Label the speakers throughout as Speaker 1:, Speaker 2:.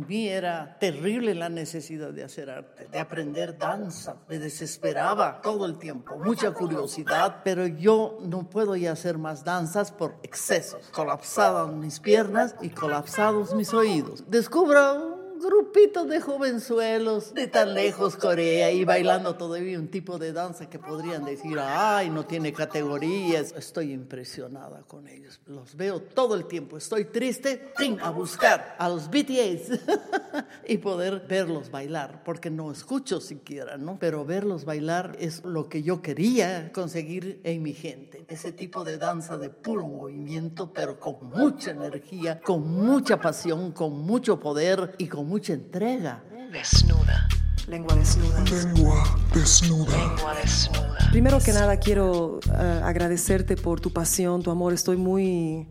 Speaker 1: En mí era terrible la necesidad de hacer arte, de aprender danza. Me desesperaba todo el tiempo, mucha curiosidad, pero yo no puedo ya hacer más danzas por excesos. Colapsadas mis piernas y colapsados mis oídos. Descubro grupito de jovenzuelos de tan lejos Corea y bailando todavía un tipo de danza que podrían decir, ay, no tiene categorías. Estoy impresionada con ellos. Los veo todo el tiempo. Estoy triste a buscar a los BTS y poder verlos bailar, porque no escucho siquiera, ¿no? Pero verlos bailar es lo que yo quería conseguir en mi gente. Ese tipo de danza de puro movimiento, pero con mucha energía, con mucha pasión, con mucho poder y con mucha entrega.
Speaker 2: Desnuda. Lengua desnuda.
Speaker 3: Lengua desnuda.
Speaker 2: Lengua desnuda.
Speaker 4: Primero que nada quiero eh, agradecerte por tu pasión, tu amor. Estoy muy,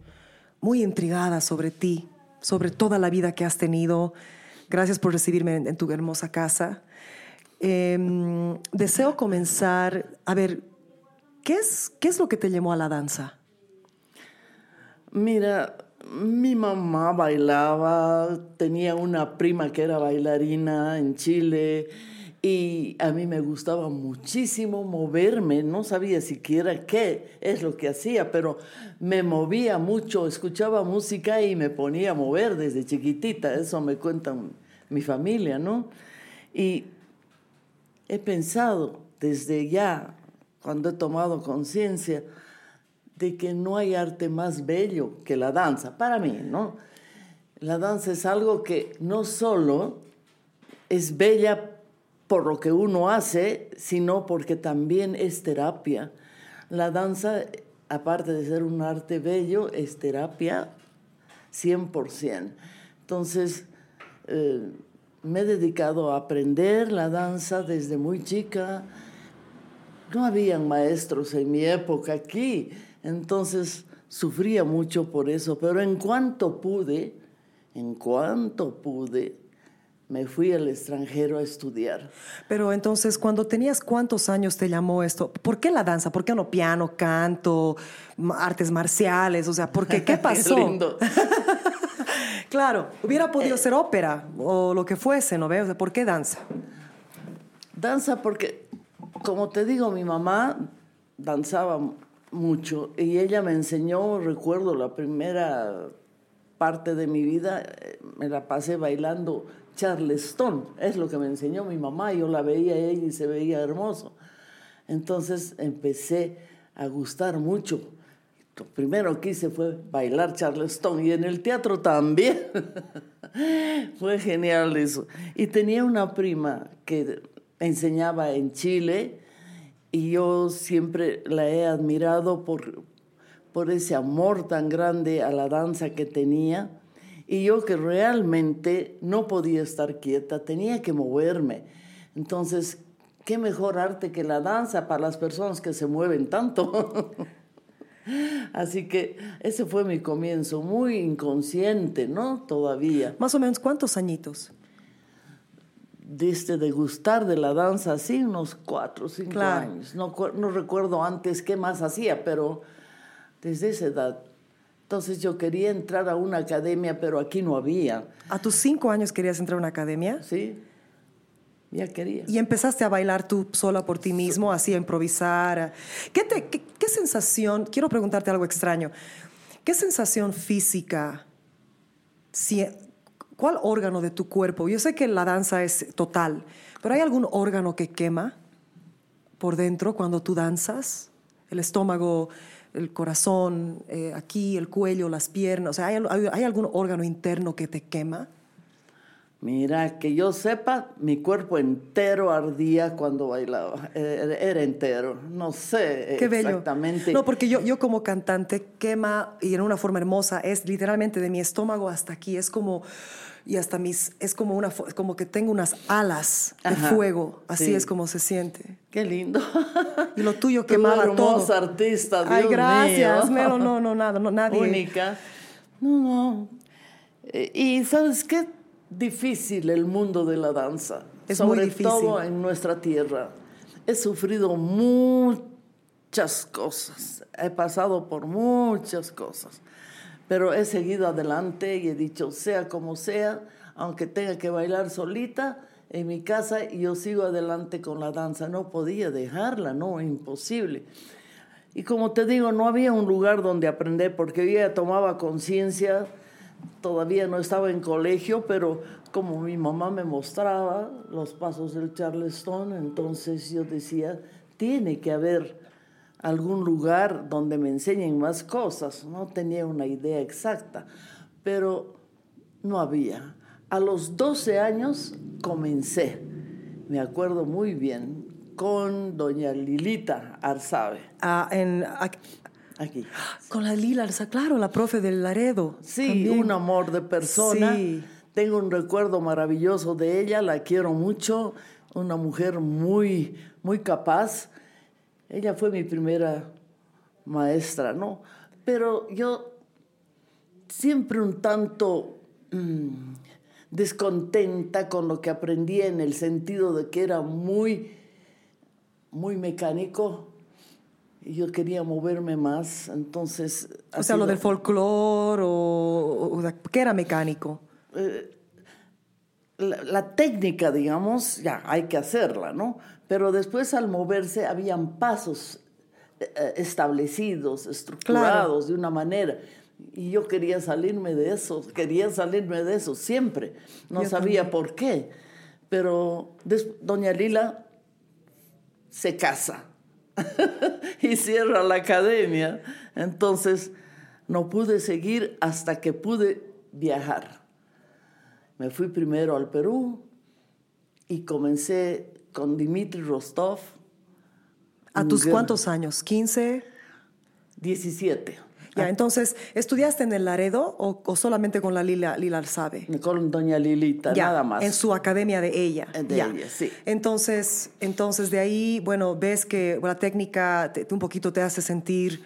Speaker 4: muy intrigada sobre ti, sobre toda la vida que has tenido. Gracias por recibirme en, tu hermosa casa. Em, deseo comenzar, a ver, ¿qué es, ¿qué es lo que te llamó a la danza?
Speaker 1: Mira, mi mamá bailaba, tenía una prima que era bailarina en Chile y a mí me gustaba muchísimo moverme, no sabía siquiera qué es lo que hacía, pero me movía mucho, escuchaba música y me ponía a mover desde chiquitita, eso me cuenta mi familia, ¿no? Y he pensado desde ya, cuando he tomado conciencia, de que no hay arte más bello que la danza, para mí, ¿no? La danza es algo que no solo es bella por lo que uno hace, sino porque también es terapia. La danza, aparte de ser un arte bello, es terapia 100%. Entonces, eh, me he dedicado a aprender la danza desde muy chica. No habían maestros en mi época aquí entonces sufría mucho por eso, pero en cuanto pude, en cuanto pude, me fui al extranjero a estudiar.
Speaker 4: Pero entonces, cuando tenías cuántos años te llamó esto? ¿Por qué la danza? ¿Por qué no piano, canto, artes marciales? O sea, ¿por qué? ¿Qué pasó?
Speaker 1: lindo.
Speaker 4: claro, hubiera podido ser ópera o lo que fuese, ¿no ves? ¿por qué danza?
Speaker 1: Danza porque, como te digo, mi mamá danzaba mucho. Y ella me enseñó, recuerdo, la primera parte de mi vida, me la pasé bailando charleston. Es lo que me enseñó mi mamá. Yo la veía ella y se veía hermoso. Entonces empecé a gustar mucho. Lo primero que hice fue bailar charleston y en el teatro también. fue genial eso. Y tenía una prima que enseñaba en Chile y yo siempre la he admirado por, por ese amor tan grande a la danza que tenía. Y yo que realmente no podía estar quieta, tenía que moverme. Entonces, ¿qué mejor arte que la danza para las personas que se mueven tanto? Así que ese fue mi comienzo, muy inconsciente, ¿no? Todavía.
Speaker 4: Más o menos, ¿cuántos añitos?
Speaker 1: Desde de gustar de la danza así unos cuatro o cinco años. No, no recuerdo antes qué más hacía, pero desde esa edad. Entonces yo quería entrar a una academia, pero aquí no había.
Speaker 4: ¿A tus cinco años querías entrar a una academia?
Speaker 1: Sí, ya quería.
Speaker 4: ¿Y empezaste a bailar tú sola por ti mismo, así a improvisar? ¿Qué, te, qué, qué sensación, quiero preguntarte algo extraño, qué sensación física si, ¿Cuál órgano de tu cuerpo? Yo sé que la danza es total, pero ¿hay algún órgano que quema por dentro cuando tú danzas? El estómago, el corazón, eh, aquí, el cuello, las piernas. O sea, ¿hay, algún órgano interno que te quema?
Speaker 1: Mira, que yo sepa, mi cuerpo entero ardía cuando bailaba. Era, entero. No sé
Speaker 4: Qué
Speaker 1: exactamente.
Speaker 4: No, porque yo, yo como cantante quema y en una forma hermosa es literalmente de mi estómago hasta aquí. Es como y hasta mis, es como, una, como que tengo unas alas de fuego, así es como se siente.
Speaker 1: Qué lindo.
Speaker 4: Y lo tuyo quemaba todo.
Speaker 1: hermosa artista, Dios
Speaker 4: Ay, gracias,
Speaker 1: mío.
Speaker 4: no, no, nada, no, nadie.
Speaker 1: Única. No, no. Eh, y ¿sabes qué? Difícil el mundo de la danza.
Speaker 4: Es
Speaker 1: Sobre
Speaker 4: muy difícil.
Speaker 1: todo en nuestra tierra. He sufrido muchas cosas. He pasado por muchas cosas pero he seguido adelante y he dicho, sea como sea, aunque tenga que bailar solita en mi casa, y yo sigo adelante con la danza. No podía dejarla, no, imposible. Y como te digo, no había un lugar donde aprender porque yo ya tomaba conciencia, todavía no estaba en colegio, pero como mi mamá me mostraba los pasos del Charleston, entonces yo decía, tiene que haber algún lugar donde me enseñen más cosas. No tenía una idea exacta, pero no había. A los 12 años comencé, me acuerdo muy bien, con doña Lilita Arzabe.
Speaker 4: Ah, en,
Speaker 1: Aquí.
Speaker 4: Con la Lila, claro, la profe del Laredo.
Speaker 1: Sí,
Speaker 4: también.
Speaker 1: un amor de persona.
Speaker 4: Sí.
Speaker 1: Tengo un recuerdo maravilloso de ella, la quiero mucho, una mujer muy, muy capaz. Ella fue mi primera maestra, ¿no? Pero yo siempre un tanto mm, descontenta con lo que aprendí en el sentido de que era muy, muy mecánico y yo quería moverme más, entonces...
Speaker 4: O sea, lo del folclore o, o ¿qué era mecánico?
Speaker 1: La, la técnica, digamos, ya hay que hacerla, ¿no? Pero después al moverse habían pasos eh, eh, establecidos, estructurados de una manera. Y yo quería salirme de eso, quería salirme de eso siempre. No
Speaker 4: Yo
Speaker 1: sabía por qué. Pero doña Lila se casa y cierra la academia. Entonces no pude seguir hasta que pude viajar. Me fui primero al Perú y comencé con Dmitry Rostov.
Speaker 4: ¿A tus
Speaker 1: gran-
Speaker 4: cuántos años? ¿15?
Speaker 1: 17.
Speaker 4: Ya, entonces, ¿estudiaste en el Laredo o, o solamente con la Lila, Lila Alzabe?
Speaker 1: Con doña Lilita,
Speaker 4: Ya,
Speaker 1: nada más.
Speaker 4: En su academia de ella.
Speaker 1: De
Speaker 4: ya.
Speaker 1: ella, sí.
Speaker 4: Entonces, entonces, de ahí, bueno, ves que la técnica te- un poquito te hace sentir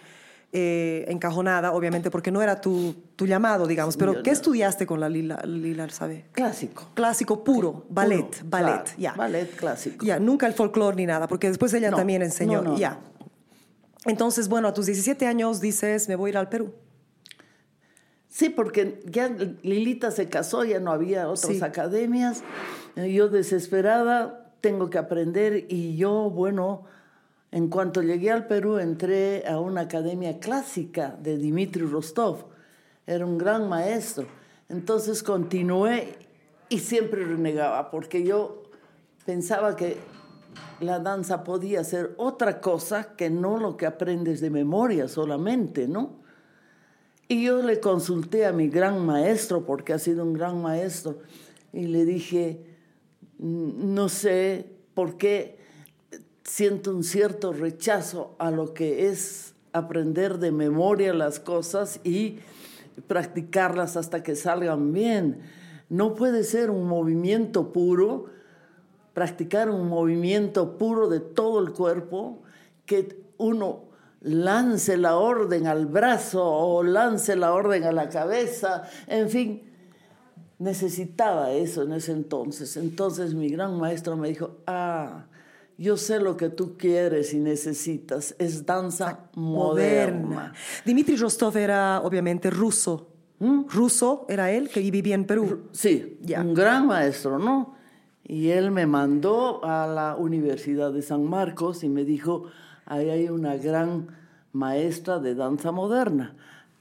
Speaker 4: eh, encajonada, obviamente, porque no era tu, tu llamado, digamos. Pero,
Speaker 1: yo
Speaker 4: ¿qué
Speaker 1: no.
Speaker 4: estudiaste con la Lila, Lila Alzabe?
Speaker 1: Clásico.
Speaker 4: Clásico puro, ballet,
Speaker 1: Puro,
Speaker 4: ballet,
Speaker 1: claro,
Speaker 4: ya.
Speaker 1: Ballet clásico.
Speaker 4: Ya, nunca el folclore ni nada, porque después ella
Speaker 1: No,
Speaker 4: también enseñó.
Speaker 1: no.
Speaker 4: Ya. Entonces, bueno, a tus 17 años dices, me voy a ir al Perú.
Speaker 1: Sí, porque ya Lilita se casó, ya no había otras
Speaker 4: Sí.
Speaker 1: academias. Yo desesperada tengo que aprender y yo, bueno, en cuanto llegué al Perú entré a una academia clásica de Dmitry Rostov. Era un gran maestro. Entonces continué y siempre renegaba porque yo pensaba que la danza podía ser otra cosa que no lo que aprendes de memoria solamente, ¿no? Y yo le consulté a mi gran maestro, porque ha sido un gran maestro, y le dije, "Mm, no sé por qué siento un cierto rechazo a lo que es aprender de memoria las cosas y practicarlas hasta que salgan bien. No puede ser un movimiento puro, practicar un movimiento puro de todo el cuerpo, que uno lance la orden al brazo o lance la orden a la cabeza, en fin, necesitaba eso en ese entonces. Entonces mi gran maestro me dijo, ah, yo sé lo que tú quieres y necesitas, es danza moderna.
Speaker 4: Dmitry Rostov era obviamente ruso. Ruso era él que vivía en Perú.
Speaker 1: Sí,
Speaker 4: Ya.
Speaker 1: un gran maestro, ¿no? Y él me mandó a la Universidad de San Marcos y me dijo, ahí hay una gran maestra de danza moderna.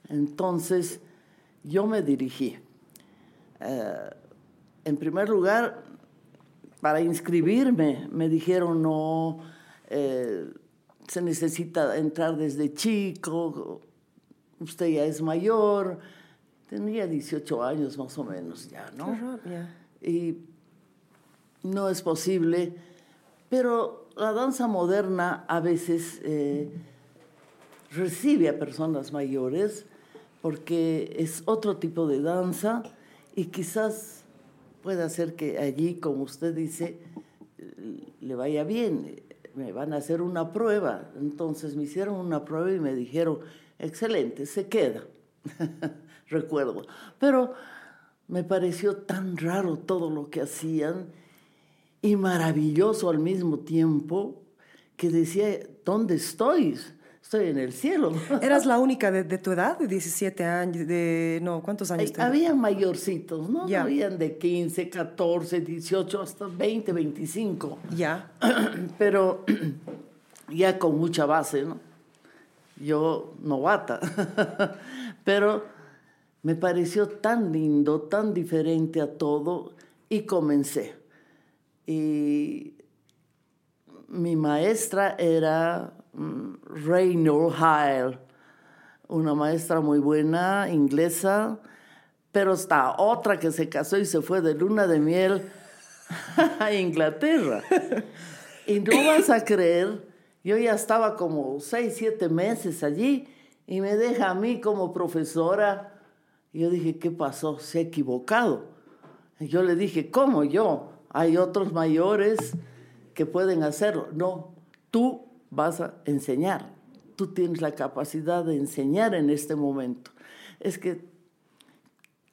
Speaker 1: Entonces yo me dirigí. Eh, en primer lugar, para inscribirme, me dijeron, no, eh, se necesita entrar desde chico, usted ya es mayor, tenía 18 años más o menos ya, ¿no? Y no es posible, pero la danza moderna a veces eh, recibe a personas mayores porque es otro tipo de danza y quizás puede hacer que allí, como usted dice, le vaya bien. Me van a hacer una prueba. Entonces me hicieron una prueba y me dijeron, excelente, se queda. Recuerdo. Pero me pareció tan raro todo lo que hacían y maravilloso al mismo tiempo que decía, ¿dónde estoy? Estoy en el cielo.
Speaker 4: ¿Eras la única de, de tu edad, de 17 años? De, no, ¿cuántos años tenías?
Speaker 1: Habían mayorcitos, ¿no? Habían de 15, 14, 18, hasta 20, 25.
Speaker 4: Ya.
Speaker 1: Pero ya con mucha base, ¿no? Yo novata. Pero me pareció tan lindo, tan diferente a todo y comencé. Y mi maestra era Raynor Hile, una maestra muy buena, inglesa, pero está otra que se casó y se fue de luna de miel a Inglaterra. Y no vas a creer, yo ya estaba como seis, siete meses allí y me deja a mí como profesora. Y yo dije, ¿qué pasó? Se ha equivocado. Y yo le dije, ¿cómo yo? Hay otros mayores que pueden hacerlo. No, tú vas a enseñar. Tú tienes la capacidad de enseñar en este momento. Es que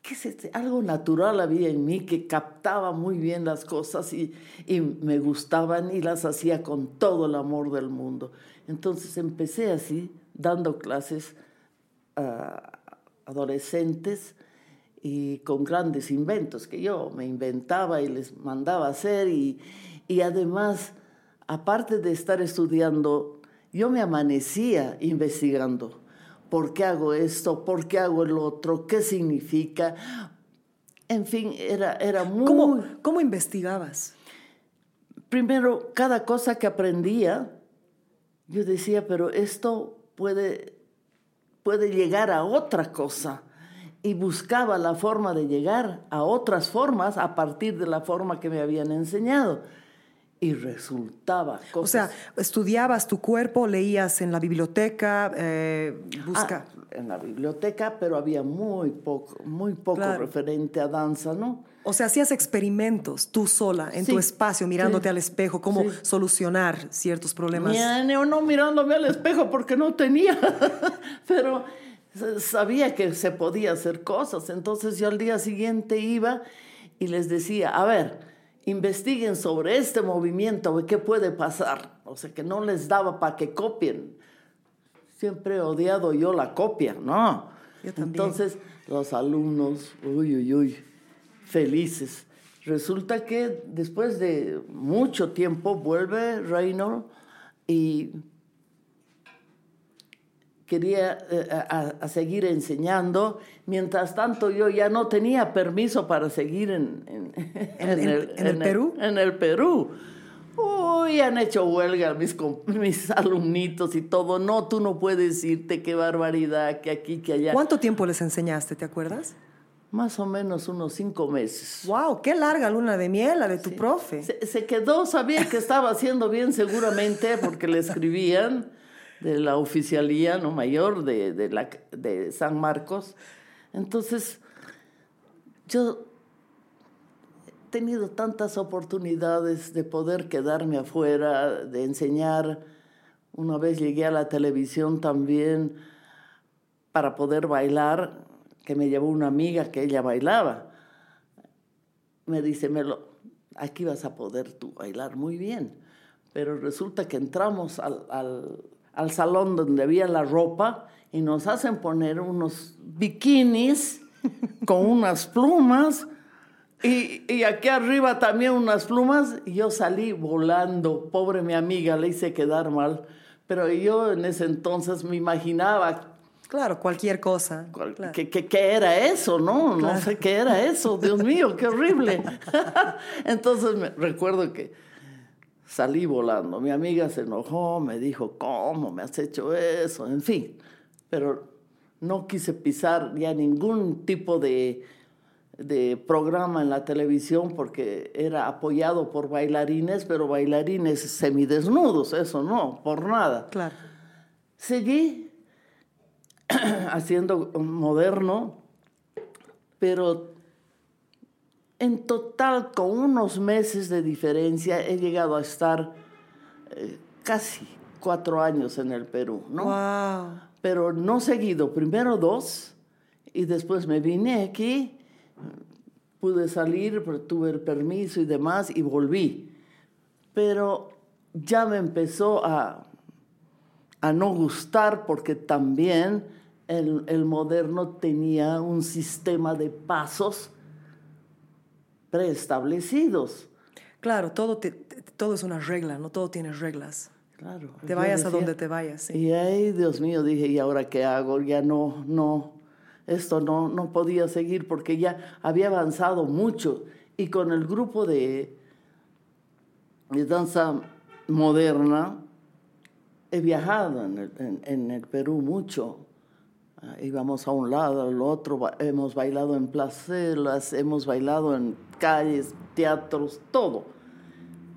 Speaker 1: ¿qué es este? algo natural había en mí que captaba muy bien las cosas y, y me gustaban y las hacía con todo el amor del mundo. Entonces empecé así, dando clases a adolescentes y con grandes inventos que yo me inventaba y les mandaba hacer y, y además, aparte de estar estudiando, yo me amanecía investigando. ¿Por qué hago esto? ¿Por qué hago el otro? ¿Qué significa? En fin, era, era muy...
Speaker 4: ¿Cómo, ¿Cómo investigabas?
Speaker 1: Primero, cada cosa que aprendía, yo decía, pero esto puede, puede llegar a otra cosa. Y buscaba la forma de llegar a otras formas a partir de la forma que me habían enseñado. Y resultaba cosas...
Speaker 4: O sea, estudiabas tu cuerpo, leías en la biblioteca, eh, busca...
Speaker 1: Ah, en la biblioteca, pero había muy poco, muy poco
Speaker 4: Claro.
Speaker 1: referente a danza, ¿no?
Speaker 4: O sea, hacías experimentos tú sola, en tu espacio, mirándote
Speaker 1: sí,
Speaker 4: al espejo, cómo
Speaker 1: sí.
Speaker 4: solucionar ciertos problemas.
Speaker 1: Ni- no mirándome al espejo porque no tenía, pero sabía que se podía hacer cosas. Entonces yo al día siguiente iba y les decía, a ver, investiguen sobre este movimiento, qué puede pasar. O sea, que no les daba para que copien. Siempre he odiado yo la copia, ¿no?
Speaker 4: Yo también.
Speaker 1: Entonces los alumnos, uy, uy, uy, felices. Resulta que después de mucho tiempo vuelve Reynor y quería eh, a, a seguir enseñando. Mientras tanto, yo ya no tenía permiso para seguir en, en-
Speaker 4: en- en el Perú?
Speaker 1: En el Perú. Uy, han hecho huelga mis, mis alumnitos y todo. No, tú no puedes irte, qué barbaridad, que aquí, que allá.
Speaker 4: ¿Cuánto tiempo les enseñaste, te acuerdas?
Speaker 1: Más o menos unos cinco meses.
Speaker 4: ¡Wow! ¡Qué larga luna de miel la de tu profe!
Speaker 1: Se, se quedó, sabía que estaba haciendo bien seguramente porque le escribían de la oficialía no mayor de, de, la, de San Marcos. Entonces, yo he tenido tantas oportunidades de poder quedarme afuera, de enseñar. Una vez llegué a la televisión también para poder bailar, que me llevó una amiga que ella bailaba me dice, Melo, aquí vas a poder tú bailar muy bien. Pero resulta que entramos al, al- al salón donde había la ropa y nos hacen poner unos bikinis con unas plumas y, y aquí arriba también unas plumas y yo salí volando. Pobre mi amiga, le hice quedar mal. Pero yo en ese entonces me imaginaba
Speaker 4: Claro, cualquier cosa.
Speaker 1: Cual-
Speaker 4: Claro.
Speaker 1: ¿Qué, qué, qué era eso, no? No sé qué era eso, Dios mío, qué horrible. Entonces me, recuerdo que salí volando. Mi amiga se enojó, me dijo, ¿cómo me has hecho eso? En fin, pero no quise pisar ya ningún tipo de, de programa en la televisión porque era apoyado por bailarines, pero bailarines semidesnudos, eso no, por nada.
Speaker 4: Claro.
Speaker 1: Seguí haciendo moderno, pero en total con unos meses de diferencia he llegado a estar eh, casi cuatro años en el Perú, ¿no?
Speaker 4: ¡Wow!
Speaker 1: Pero no seguido, primero dos y después me vine aquí, pude salir, tuve el permiso y demás y volví. Pero ya me empezó a, a no gustar porque también el, el moderno tenía un sistema de pasos preestablecidos.
Speaker 4: Claro, todo, te- todo es una regla, no todo tiene reglas.
Speaker 1: Claro.
Speaker 4: Te vayas a donde te vayas. sí.
Speaker 1: Y ahí, Dios mío, dije, ¿y ahora qué hago? Ya no, no, esto no, no podía seguir porque ya había avanzado mucho. Y con el grupo de, de danza moderna, he viajado en el, en- en el Perú mucho. Íbamos a un lado, al otro, hemos bailado en placelas, hemos bailado en calles, teatros, todo.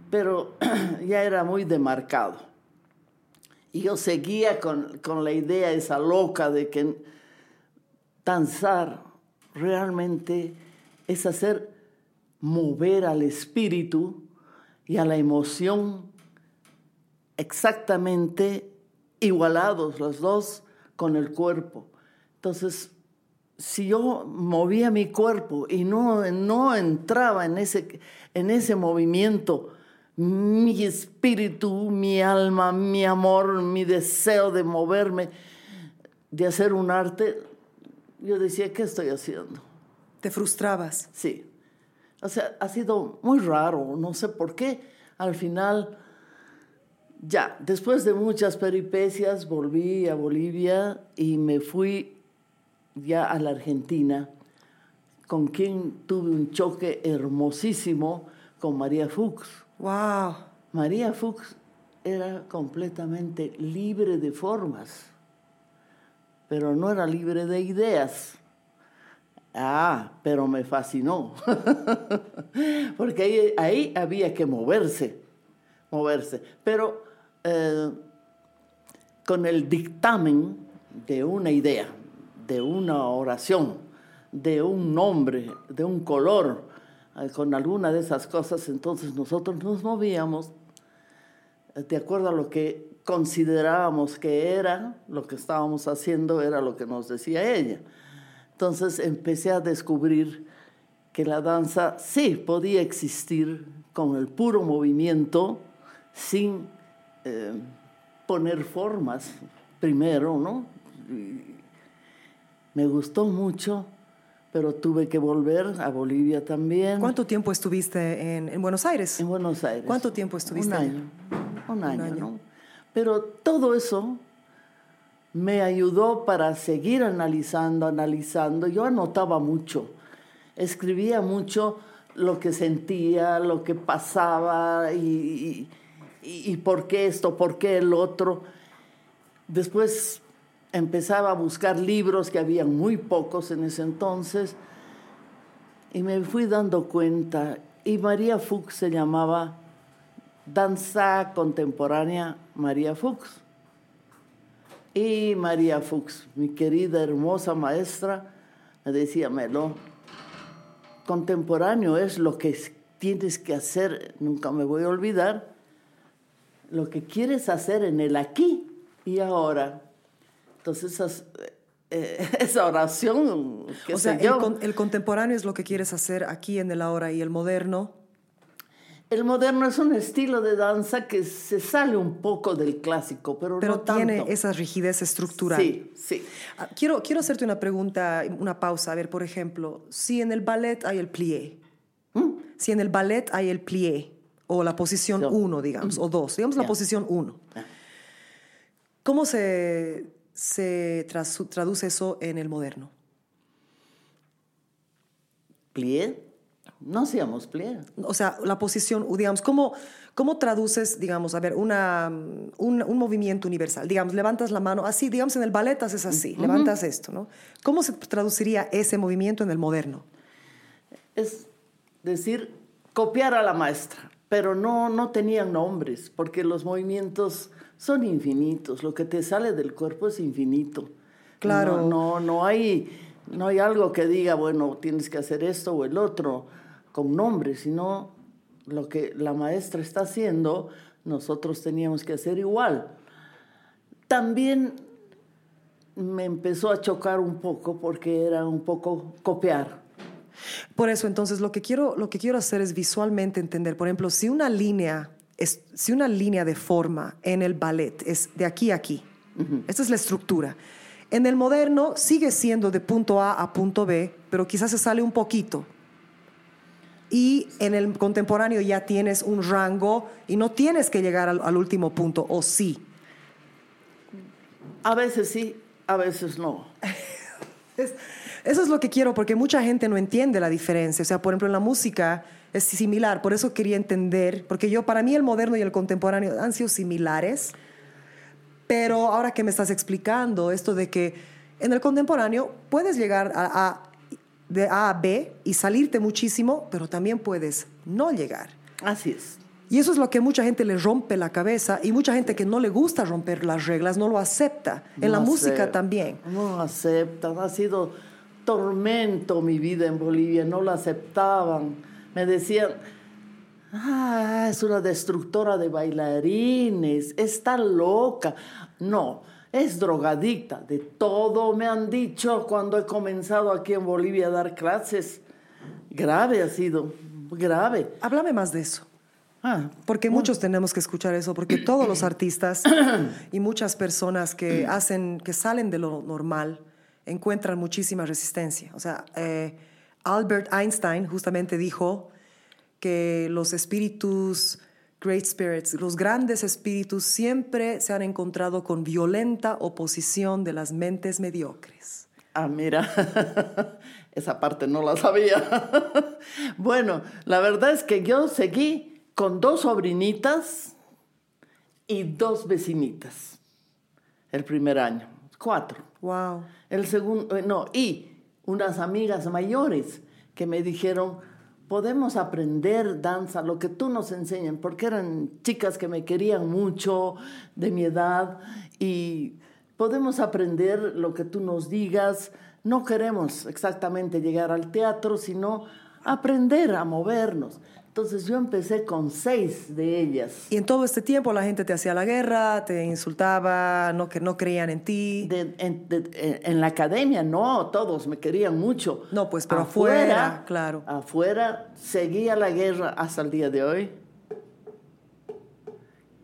Speaker 1: Pero ya era muy demarcado. Y yo seguía con, con la idea esa loca de que danzar realmente es hacer mover al espíritu y a la emoción exactamente igualados los dos con el cuerpo. Entonces, si yo movía mi cuerpo y no, no entraba en ese, en ese movimiento, mi espíritu, mi alma, mi amor, mi deseo de moverme, de hacer un arte, yo decía, ¿qué estoy haciendo?
Speaker 4: Te frustrabas.
Speaker 1: Sí. O sea, ha sido muy raro, no sé por qué. Al final, ya, después de muchas peripecias, volví a Bolivia y me fui ya a la Argentina, con quien tuve un choque hermosísimo con María Fuchs.
Speaker 4: ¡Wow!
Speaker 1: María Fuchs era completamente libre de formas, pero no era libre de ideas. Ah, pero me fascinó, porque ahí, ahí había que moverse, moverse. Pero eh, con el dictamen de una idea, de una oración, de un nombre, de un color, eh, con alguna de esas cosas, entonces nosotros nos movíamos eh, de acuerdo a lo que considerábamos que era, lo que estábamos haciendo era lo que nos decía ella. Entonces empecé a descubrir que la danza sí podía existir con el puro movimiento, sin eh, poner formas primero, ¿no? Me gustó mucho, pero tuve que volver a Bolivia también.
Speaker 4: ¿Cuánto tiempo estuviste en, en Buenos Aires?
Speaker 1: En Buenos Aires.
Speaker 4: ¿Cuánto tiempo estuviste
Speaker 1: Un año. Un año,
Speaker 4: año.
Speaker 1: ¿no? Pero todo eso me ayudó para seguir analizando, analizando. Yo anotaba mucho, escribía mucho lo que sentía, lo que pasaba y, y- y por qué esto, por qué el otro. Después empezaba a buscar libros que había muy pocos en ese entonces y me fui dando cuenta. Y María Fuchs se llamaba Danza Contemporánea María Fuchs. Y María Fuchs, mi querida, hermosa maestra, me decía, Melo, contemporáneo es lo que es- tienes que hacer, nunca me voy a olvidar, lo que quieres hacer en el aquí y ahora. Entonces, esas- eh, esa oración,
Speaker 4: O sea, el, con- el contemporáneo es lo que quieres hacer aquí en el ahora y el moderno.
Speaker 1: el moderno es un estilo de danza que se sale un poco del clásico, pero,
Speaker 4: Pero
Speaker 1: no tanto.
Speaker 4: tiene esa rigidez estructural.
Speaker 1: Sí, sí.
Speaker 4: Ah, Quiero, quiero hacerte una pregunta, una pausa. A ver, por ejemplo, si en el ballet hay el plié, si en el ballet hay el plié, o la posición
Speaker 1: No.
Speaker 4: 1, digamos, o 2, digamos la
Speaker 1: Ya.
Speaker 4: posición 1,
Speaker 1: Ya.
Speaker 4: ¿cómo se, se traduce eso en el moderno?
Speaker 1: Plié, no hacíamos plié.
Speaker 4: O sea, la posición, digamos, ¿cómo, cómo traduces, digamos, a ver, una, un, un movimiento universal? Digamos, levantas la mano así, digamos, en el ballet haces así, levantas esto, ¿no? ¿Cómo se traduciría ese movimiento en el moderno?
Speaker 1: Es decir, copiar a la maestra, pero no, no tenían nombres, porque los movimientos son infinitos, lo que te sale del cuerpo es infinito.
Speaker 4: Claro.
Speaker 1: No, no, no hay, no hay algo que diga, bueno, tienes que hacer esto o el otro con nombres, sino lo que la maestra está haciendo, nosotros teníamos que hacer igual. También me empezó a chocar un poco porque era un poco copiar.
Speaker 4: Por eso, entonces, lo que quiero, lo que quiero hacer es visualmente entender, por ejemplo, si una línea, es, si una línea de forma en el ballet es de aquí a aquí, Esta es la estructura. En el moderno sigue siendo de punto A a punto B, pero quizás se sale un poquito. Y en el contemporáneo ya tienes un rango y no tienes que llegar al, al último punto, o sí.
Speaker 1: A veces sí, a veces no.
Speaker 4: Es- eso es lo que quiero, porque mucha gente no entiende la diferencia. O sea, por ejemplo, en la música es similar, por eso quería entender, porque yo, para mí el moderno y el contemporáneo han sido similares, pero ahora que me estás explicando esto de que en el contemporáneo puedes llegar a, a- de A a B y salirte muchísimo, pero también puedes no llegar.
Speaker 1: Así es.
Speaker 4: Y eso es lo que mucha gente le rompe la cabeza y mucha gente que no le gusta romper las reglas no lo acepta. En la música también.
Speaker 1: No aceptan. Ha sido tormento mi vida en Bolivia. No lo aceptaban. Me decían, ah, es una destructora de bailarines. Está loca. No, es drogadicta. De todo me han dicho cuando he comenzado aquí en Bolivia a dar clases. Grave ha sido. Grave.
Speaker 4: Háblame más de eso.
Speaker 1: Ah,
Speaker 4: Porque muchos tenemos que escuchar eso, porque todos los artistas y muchas personas que hacen, que salen de lo normal, encuentran muchísima resistencia. O sea, eh, Albert Einstein justamente dijo que los espíritus, great spirits, los grandes espíritus siempre se han encontrado con violenta oposición de las mentes mediocres.
Speaker 1: Ah, mira, esa parte no la sabía. bueno, la verdad es que yo seguí con dos sobrinitas y dos vecinitas el primer año, cuatro.
Speaker 4: Wow.
Speaker 1: El segundo, eh, no, y unas amigas mayores que me dijeron, podemos aprender danza, lo que tú nos enseñas, porque eran chicas que me querían mucho, de mi edad, y podemos aprender lo que tú nos digas. No queremos exactamente llegar al teatro, sino aprender a movernos. Entonces yo empecé con seis de ellas.
Speaker 4: Y en todo este tiempo la gente te hacía la guerra, te insultaba, no, que no creían en ti.
Speaker 1: De- en, de- en- la academia, no, todos me querían mucho.
Speaker 4: No, pues, pero afuera, claro.
Speaker 1: Afuera seguía la guerra hasta el día de hoy.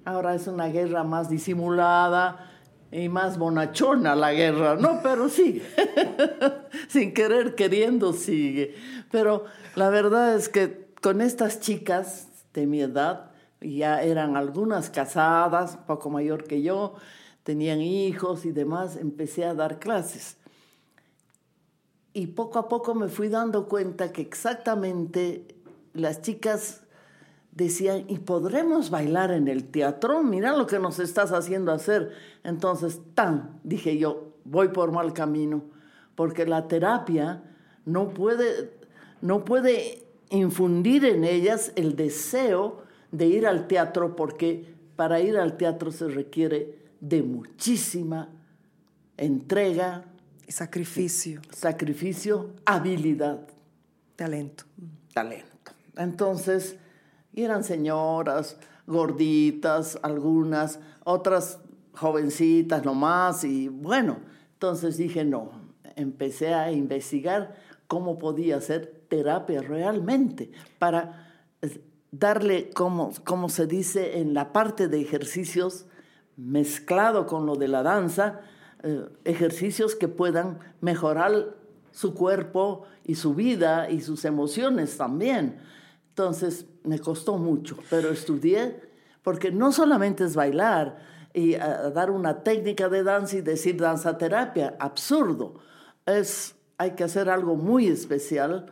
Speaker 1: Ahora es una guerra más disimulada y más bonachona la guerra, ¿no? Pero sigue. Sin querer, queriendo, sigue. Pero la verdad es que con estas chicas de mi edad, ya eran algunas casadas, poco mayor que yo, tenían hijos y demás, empecé a dar clases. Y poco a poco me fui dando cuenta que exactamente las chicas decían, ¿y podremos bailar en el teatro? Mira lo que nos estás haciendo hacer. Entonces, tan, dije yo, voy por mal camino, porque la terapia no puede, no puede infundir en ellas el deseo de ir al teatro, porque para ir al teatro se requiere de muchísima entrega,
Speaker 4: Y sacrificio,
Speaker 1: sacrificio, habilidad,
Speaker 4: talento.
Speaker 1: talento. Entonces, eran señoras, gorditas, algunas, otras jovencitas nomás, y bueno, entonces dije no, empecé a investigar cómo podía hacer terapia realmente para eh, darle, como, como se dice en la parte de ejercicios, mezclado con lo de la danza, eh, ejercicios que puedan mejorar su cuerpo y su vida y sus emociones también. Entonces me costó mucho, pero estudié porque no solamente es bailar y ah, dar una técnica de danza y decir danza terapia, absurdo. Es, hay que hacer algo muy especial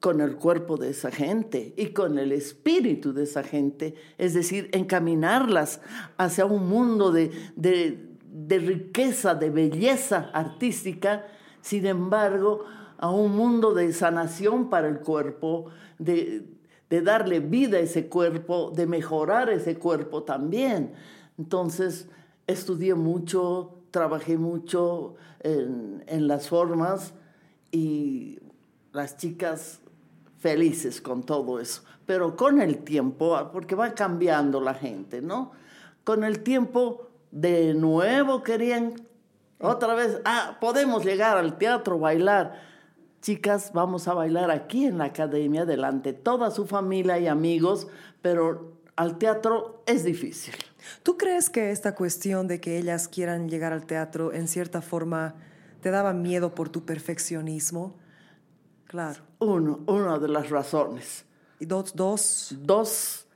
Speaker 1: con el cuerpo de esa gente y con el espíritu de esa gente, es decir, encaminarlas hacia un mundo de, de, riqueza, de belleza artística, sin embargo, a un mundo de sanación para el cuerpo, de, de darle vida a ese cuerpo, de mejorar ese cuerpo también. Entonces, estudié mucho, trabajé mucho en, en las formas y las chicas felices con todo eso. Pero con el tiempo, porque va cambiando la gente, ¿no? Con el tiempo, de nuevo querían otra vez, ah, podemos llegar al teatro, bailar. Chicas, vamos a bailar aquí en la academia, delante de toda su familia y amigos, pero al teatro es difícil.
Speaker 4: ¿Tú crees que esta cuestión de que ellas quieran llegar al teatro en cierta forma te daba miedo por tu perfeccionismo? Claro.
Speaker 1: Uno, una de las razones.
Speaker 4: Y dos, dos
Speaker 1: Dos,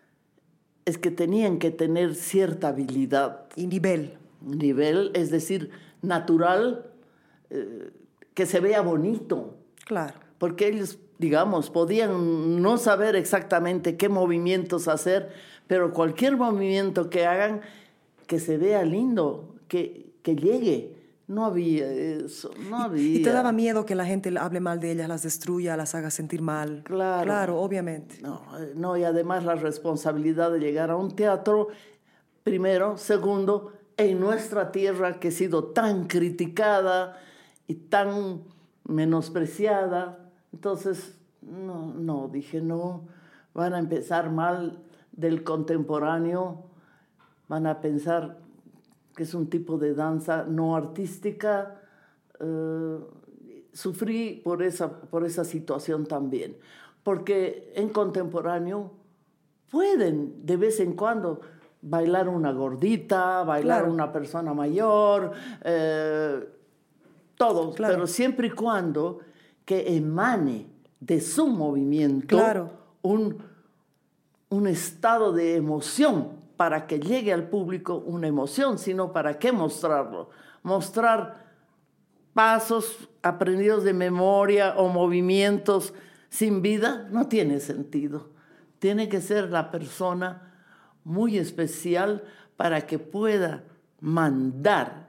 Speaker 1: es que tenían que tener cierta habilidad,
Speaker 4: y nivel.
Speaker 1: nivel, es decir, natural, eh, que se vea bonito,
Speaker 4: Claro.
Speaker 1: porque ellos, digamos, podían no saber exactamente qué movimientos hacer, pero cualquier movimiento que hagan, que se vea lindo, que, que llegue. No había eso, no había.
Speaker 4: Y te daba miedo que la gente hable mal de ellas, las destruya, las haga sentir mal.
Speaker 1: Claro.
Speaker 4: Claro, obviamente.
Speaker 1: No, eh, no, y además la responsabilidad de llegar a un teatro, primero, segundo, en nuestra tierra que ha sido tan criticada y tan menospreciada. Entonces, no, no, dije, no, van a empezar mal del contemporáneo, van a pensar que es un tipo de danza no artística. eh, sufrí por esa, por esa situación también, porque en contemporáneo pueden de vez en cuando bailar una gordita, bailar
Speaker 4: Claro.
Speaker 1: una persona mayor, eh, todo,
Speaker 4: Claro.
Speaker 1: pero siempre y cuando que emane de su movimiento
Speaker 4: Claro.
Speaker 1: un, un estado de emoción para que llegue al público una emoción, sino para qué mostrarlo. Mostrar pasos aprendidos de memoria o movimientos sin vida no tiene sentido. Tiene que ser la persona muy especial para que pueda mandar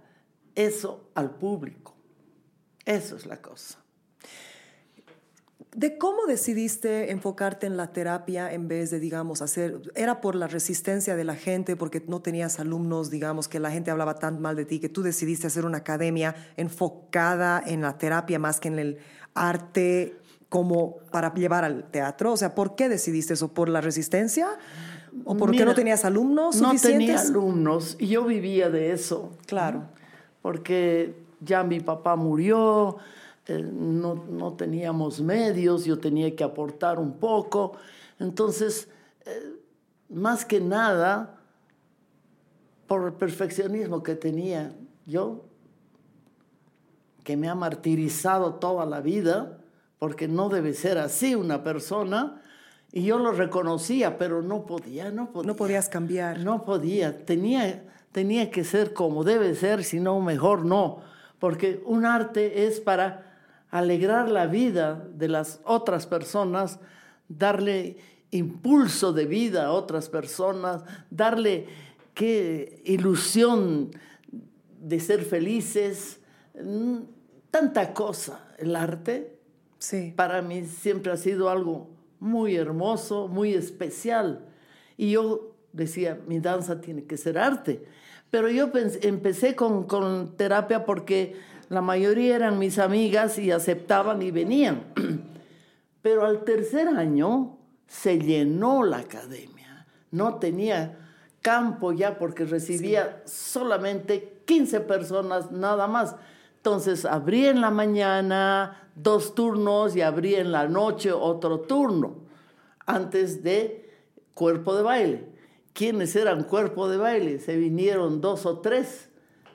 Speaker 1: eso al público. Eso es la cosa.
Speaker 4: ¿De cómo decidiste enfocarte en la terapia en vez de, digamos, hacer... ¿Era por la resistencia de la gente, porque no tenías alumnos, digamos, que la gente hablaba tan mal de ti, que tú decidiste hacer una academia enfocada en la terapia más que en el arte como para llevar al teatro? O sea, ¿por qué decidiste eso? ¿Por la resistencia? ¿O porque
Speaker 1: Mira,
Speaker 4: no tenías alumnos
Speaker 1: No
Speaker 4: suficientes?
Speaker 1: tenía alumnos y yo vivía de eso.
Speaker 4: Claro.
Speaker 1: Porque ya mi papá murió, eh, no, no teníamos medios, yo tenía que aportar un poco. Entonces, eh, más que nada, por el perfeccionismo que tenía yo, que me ha martirizado toda la vida, porque no debe ser así una persona, y yo lo reconocía, pero no podía, no podía.
Speaker 4: No podías cambiar.
Speaker 1: No podía, tenía, tenía que ser como debe ser, si no, mejor no, porque un arte es para alegrar la vida de las otras personas, darle impulso de vida a otras personas, darle qué ilusión de ser felices, mm, tanta cosa. El arte
Speaker 4: Sí.
Speaker 1: para mí siempre ha sido algo muy hermoso, muy especial. Y yo decía, mi danza tiene que ser arte. Pero yo empecé con, con terapia porque la mayoría eran mis amigas y aceptaban y venían. Pero al tercer año se llenó la academia. No tenía campo ya porque recibía solamente 15 personas nada más. Entonces abrí en la mañana dos turnos y abrí en la noche otro turno antes de cuerpo de baile. ¿Quiénes eran cuerpo de baile? Se vinieron dos o tres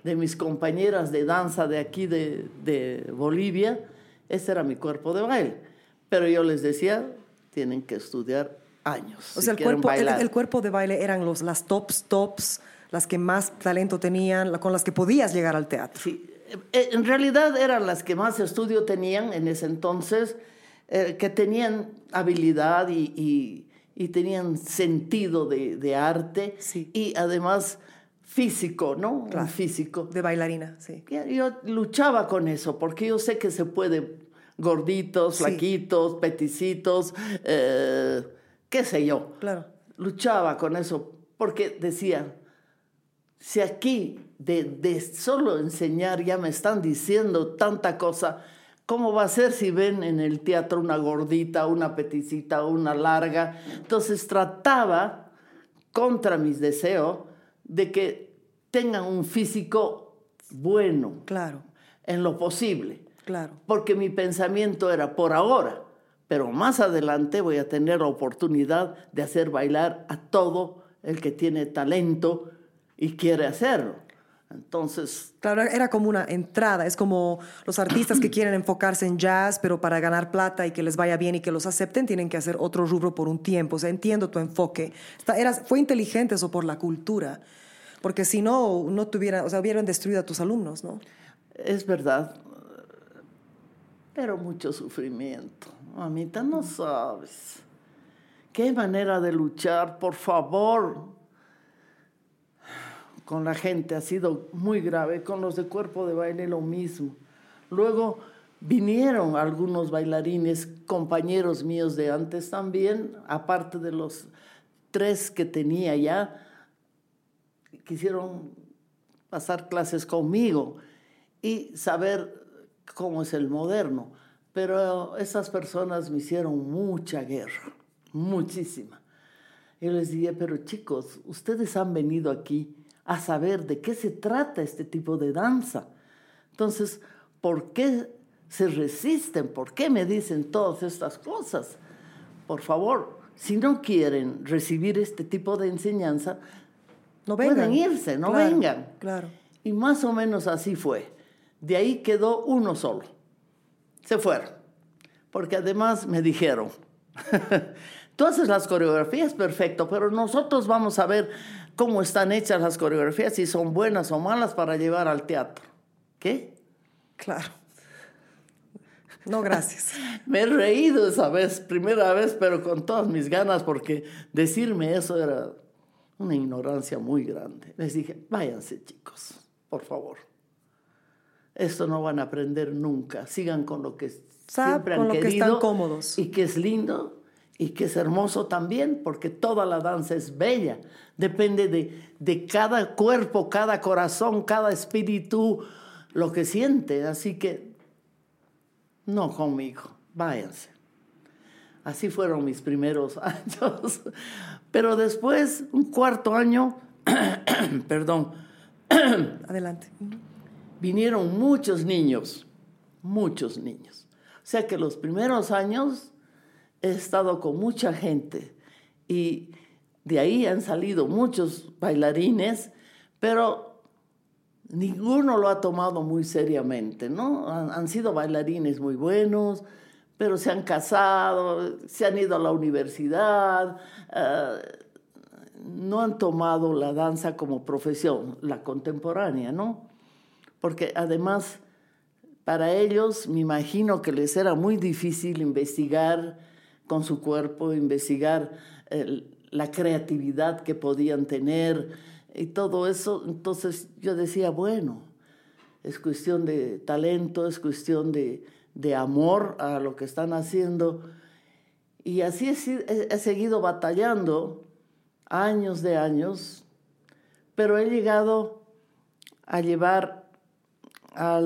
Speaker 1: de mis compañeras de danza de aquí de, de Bolivia. Ese era mi cuerpo de baile. Pero yo les decía, tienen que estudiar años.
Speaker 4: O
Speaker 1: si
Speaker 4: sea, el cuerpo, el, el cuerpo de baile eran los, las tops, tops, las que más talento tenían, con las que podías llegar al teatro.
Speaker 1: Sí, eh, en realidad eran las que más estudio tenían en ese entonces, eh, que tenían habilidad y, y- y tenían sentido de, de arte
Speaker 4: Sí.
Speaker 1: y además físico, ¿no?
Speaker 4: Claro.
Speaker 1: Un físico.
Speaker 4: De bailarina, sí.
Speaker 1: Yo luchaba con eso, porque yo sé que se puede gorditos,
Speaker 4: Sí.
Speaker 1: flaquitos, peticitos, eh, qué sé yo
Speaker 4: Claro.
Speaker 1: luchaba con eso porque decía, si aquí de, de solo enseñar ya me están diciendo tanta cosa, ¿cómo va a ser si ven en el teatro una gordita, una peticita, una larga? Entonces trataba, contra mis deseos, de que tengan un físico bueno,
Speaker 4: Claro,
Speaker 1: en lo posible
Speaker 4: claro.
Speaker 1: porque mi pensamiento era por ahora, pero más adelante voy a tener la oportunidad de hacer bailar a todo el que tiene talento y quiere hacerlo. Entonces,
Speaker 4: Claro, era como una entrada, es como los artistas que quieren enfocarse en jazz, pero para ganar plata y que les vaya bien y que los acepten, tienen que hacer otro rubro por un tiempo. O sea, entiendo tu enfoque. Está- era- fue inteligente eso por la cultura, porque si no, no tuviera, o sea, hubieran destruido a tus alumnos, ¿no?
Speaker 1: es verdad, pero mucho sufrimiento. Mamita, no sabes. Qué manera de luchar, por favor. Con la gente ha sido muy grave, con los de cuerpo de baile lo mismo. Luego vinieron algunos bailarines, compañeros míos de antes también, aparte de los tres que tenía ya, quisieron pasar clases conmigo y saber cómo es el moderno. Pero esas personas me hicieron mucha guerra, muchísima. Yo les dije, pero chicos, ustedes han venido aquí a saber de qué se trata este tipo de danza. Entonces, ¿por qué se resisten? ¿Por qué me dicen todas estas cosas? Por favor, si no quieren recibir este tipo de enseñanza,
Speaker 4: No
Speaker 1: pueden
Speaker 4: vengan.
Speaker 1: irse, no
Speaker 4: Claro,
Speaker 1: vengan.
Speaker 4: Claro.
Speaker 1: Y más o menos así fue. De ahí quedó uno solo. Se fueron. Porque además me dijeron, tú haces las coreografías perfecto, pero nosotros vamos a ver cómo están hechas las coreografías, si son buenas o malas para llevar al teatro. ¿Qué?
Speaker 4: Claro. No, gracias.
Speaker 1: Me he reído esa vez, primera vez, pero con todas mis ganas, porque decirme eso era una ignorancia muy grande. Les dije, váyanse chicos, por favor. Esto no van a aprender nunca. Sigan con lo que
Speaker 4: Sa-
Speaker 1: siempre han
Speaker 4: con lo que
Speaker 1: querido.
Speaker 4: están cómodos.
Speaker 1: Y que es lindo y que es hermoso también, porque toda la danza es bella. Depende de, de cada cuerpo, cada corazón, cada espíritu, lo que siente. Así que no conmigo, váyanse. Así fueron mis primeros años. Pero después, un cuarto año, perdón,
Speaker 4: Adelante.
Speaker 1: vinieron muchos niños, muchos niños. O sea que los primeros años he estado con mucha gente y de ahí han salido muchos bailarines, pero ninguno lo ha tomado muy seriamente, ¿no? Han, han sido bailarines muy buenos, pero se han casado, se han ido a la universidad, eh, no han tomado la danza como profesión, la contemporánea, ¿no? Porque además para ellos me imagino que les era muy difícil investigar con su cuerpo, investigar eh, la creatividad que podían tener y todo eso. Entonces yo decía, bueno, es cuestión de talento, es cuestión de, de amor a lo que están haciendo. Y así he, he- seguido batallando años de años, pero he llegado a llevar a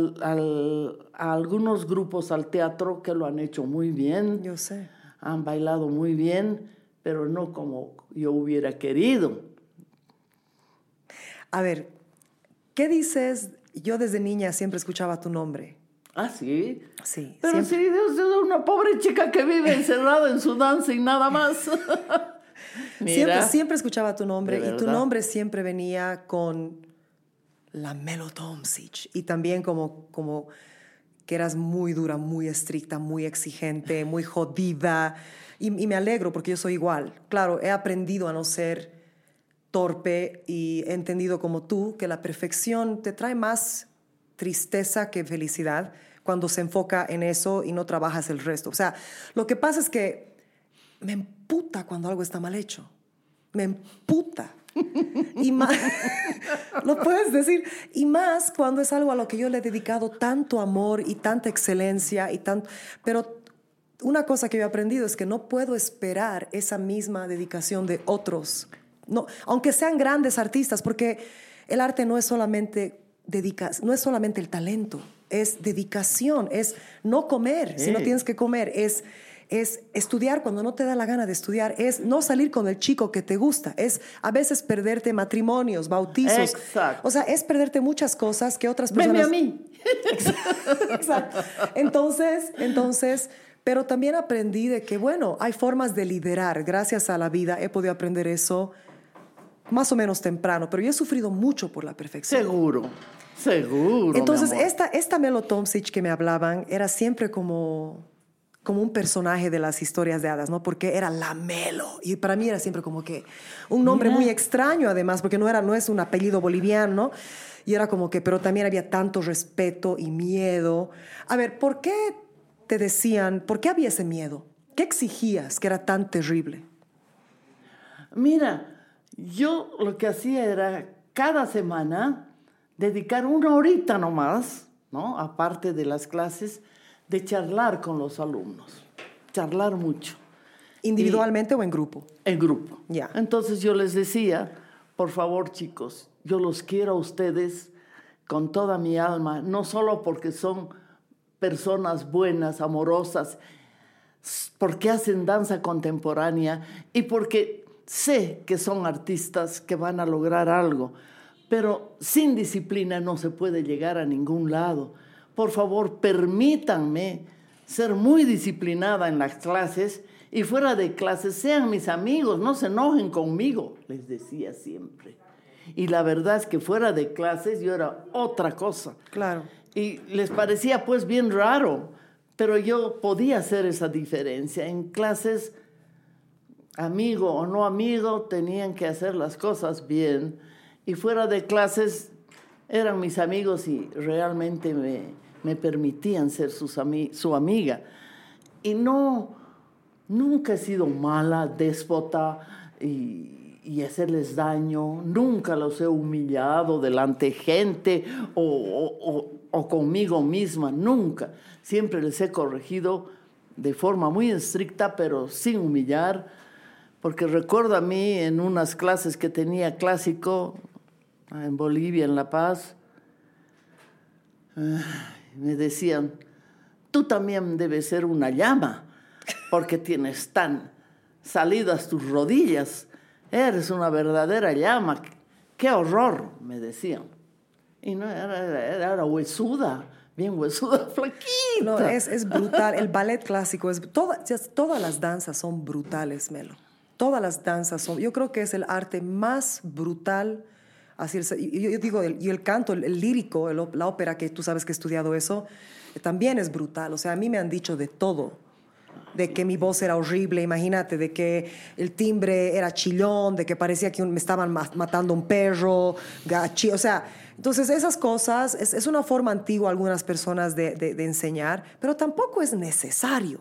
Speaker 1: algunos grupos al teatro que lo han hecho muy bien,
Speaker 4: Yo sé.
Speaker 1: Han bailado muy bien, pero no como yo hubiera querido.
Speaker 4: A ver, ¿qué dices? Yo desde niña siempre escuchaba tu nombre.
Speaker 1: Ah, sí.
Speaker 4: Sí,
Speaker 1: Pero
Speaker 4: siempre.
Speaker 1: sí, Dios, es una pobre chica que vive encerrada en su danza y nada más.
Speaker 4: Siempre,
Speaker 1: Mira,
Speaker 4: siempre escuchaba tu nombre y tu nombre siempre venía con la Melodomsic y también como, como que eras muy dura, muy estricta, muy exigente, muy jodida y, y me alegro porque yo soy igual. Claro, he aprendido a no ser torpe y he entendido como tú que la perfección te trae más tristeza que felicidad cuando se enfoca en eso y no trabajas el resto. O sea, lo que pasa es que me emputa cuando algo está mal hecho. Me emputa. Y más, lo puedes decir, y más cuando es algo a lo que yo le he dedicado tanto amor y tanta excelencia y tanto, pero una cosa que yo he aprendido es que no puedo esperar esa misma dedicación de otros, no, aunque sean grandes artistas, porque el arte no es solamente dedica, no es solamente el talento, es dedicación, es no comer si no tienes que comer, es es estudiar cuando no te da la gana de estudiar, es no salir con el chico que te gusta, es a veces perderte matrimonios, bautizos.
Speaker 1: Exacto.
Speaker 4: O sea, es perderte muchas cosas que otras
Speaker 1: Venme
Speaker 4: personas...
Speaker 1: a mí.
Speaker 4: Exacto. Entonces, entonces, pero también aprendí de que, bueno, hay formas de liderar. Gracias a la vida he podido aprender eso más o menos temprano, pero yo he sufrido mucho por la perfección.
Speaker 1: Seguro, seguro. mi
Speaker 4: Entonces,
Speaker 1: amor.
Speaker 4: esta, esta Melo Tomsic que me hablaban era siempre como, como un personaje de las historias de hadas, ¿no? Porque era la Melo. Y para mí era siempre como que un nombre
Speaker 1: Mira.
Speaker 4: muy extraño, además, porque no, era, no es un apellido boliviano, ¿no? Y era como que, pero también había tanto respeto y miedo. A ver, ¿por qué te decían, por qué había ese miedo? ¿Qué exigías que era tan terrible?
Speaker 1: Mira, yo lo que hacía era cada semana dedicar una horita nomás, ¿no? Aparte de las clases, de charlar con los alumnos. Charlar mucho.
Speaker 4: ¿Individualmente o en grupo?
Speaker 1: En grupo.
Speaker 4: Ya.
Speaker 1: Entonces yo les decía, por favor chicos, yo los quiero a ustedes con toda mi alma, no solo porque son personas buenas, amorosas, porque hacen danza contemporánea y porque sé que son artistas que van a lograr algo, pero sin disciplina no se puede llegar a ningún lado. Por favor, permítanme ser muy disciplinada en las clases y fuera de clases sean mis amigos, no se enojen conmigo, les decía siempre. Y la verdad es que fuera de clases yo era otra cosa.
Speaker 4: Claro.
Speaker 1: Y les parecía pues bien raro, pero yo podía hacer esa diferencia. En clases, amigo o no amigo, tenían que hacer las cosas bien. Y fuera de clases eran mis amigos y realmente me, me permitían ser su amiga. Y no, nunca he sido mala, déspota y, hacerles daño. Nunca los he humillado delante de gente o, o- conmigo misma. Nunca. Siempre les he corregido de forma muy estricta, pero sin humillar. Porque recuerdo a mí en unas clases que tenía clásico en Bolivia, en La Paz, ay, me decían, tú también debes ser una llama, porque tienes tan salidas tus rodillas, eres una verdadera llama. ¡Qué horror! me decían. Y no, era, era, era huesuda, bien huesuda, flaquita.
Speaker 4: No, es, es brutal. El ballet clásico es. toda- todas las danzas son brutales, Melo. Todas las danzas son. Yo creo que es el arte más brutal. Así es, yo, digo, el- el canto, el, lírico, la ópera, que tú sabes que he estudiado eso, eh, también es brutal. O sea, a mí me han dicho de todo. De que mi voz era horrible, imagínate, de que el timbre era chillón, de que parecía que me estaban ma- matando un perro, gachi, o sea, entonces esas cosas, es, una forma antigua algunas personas de enseñar, pero tampoco es necesario.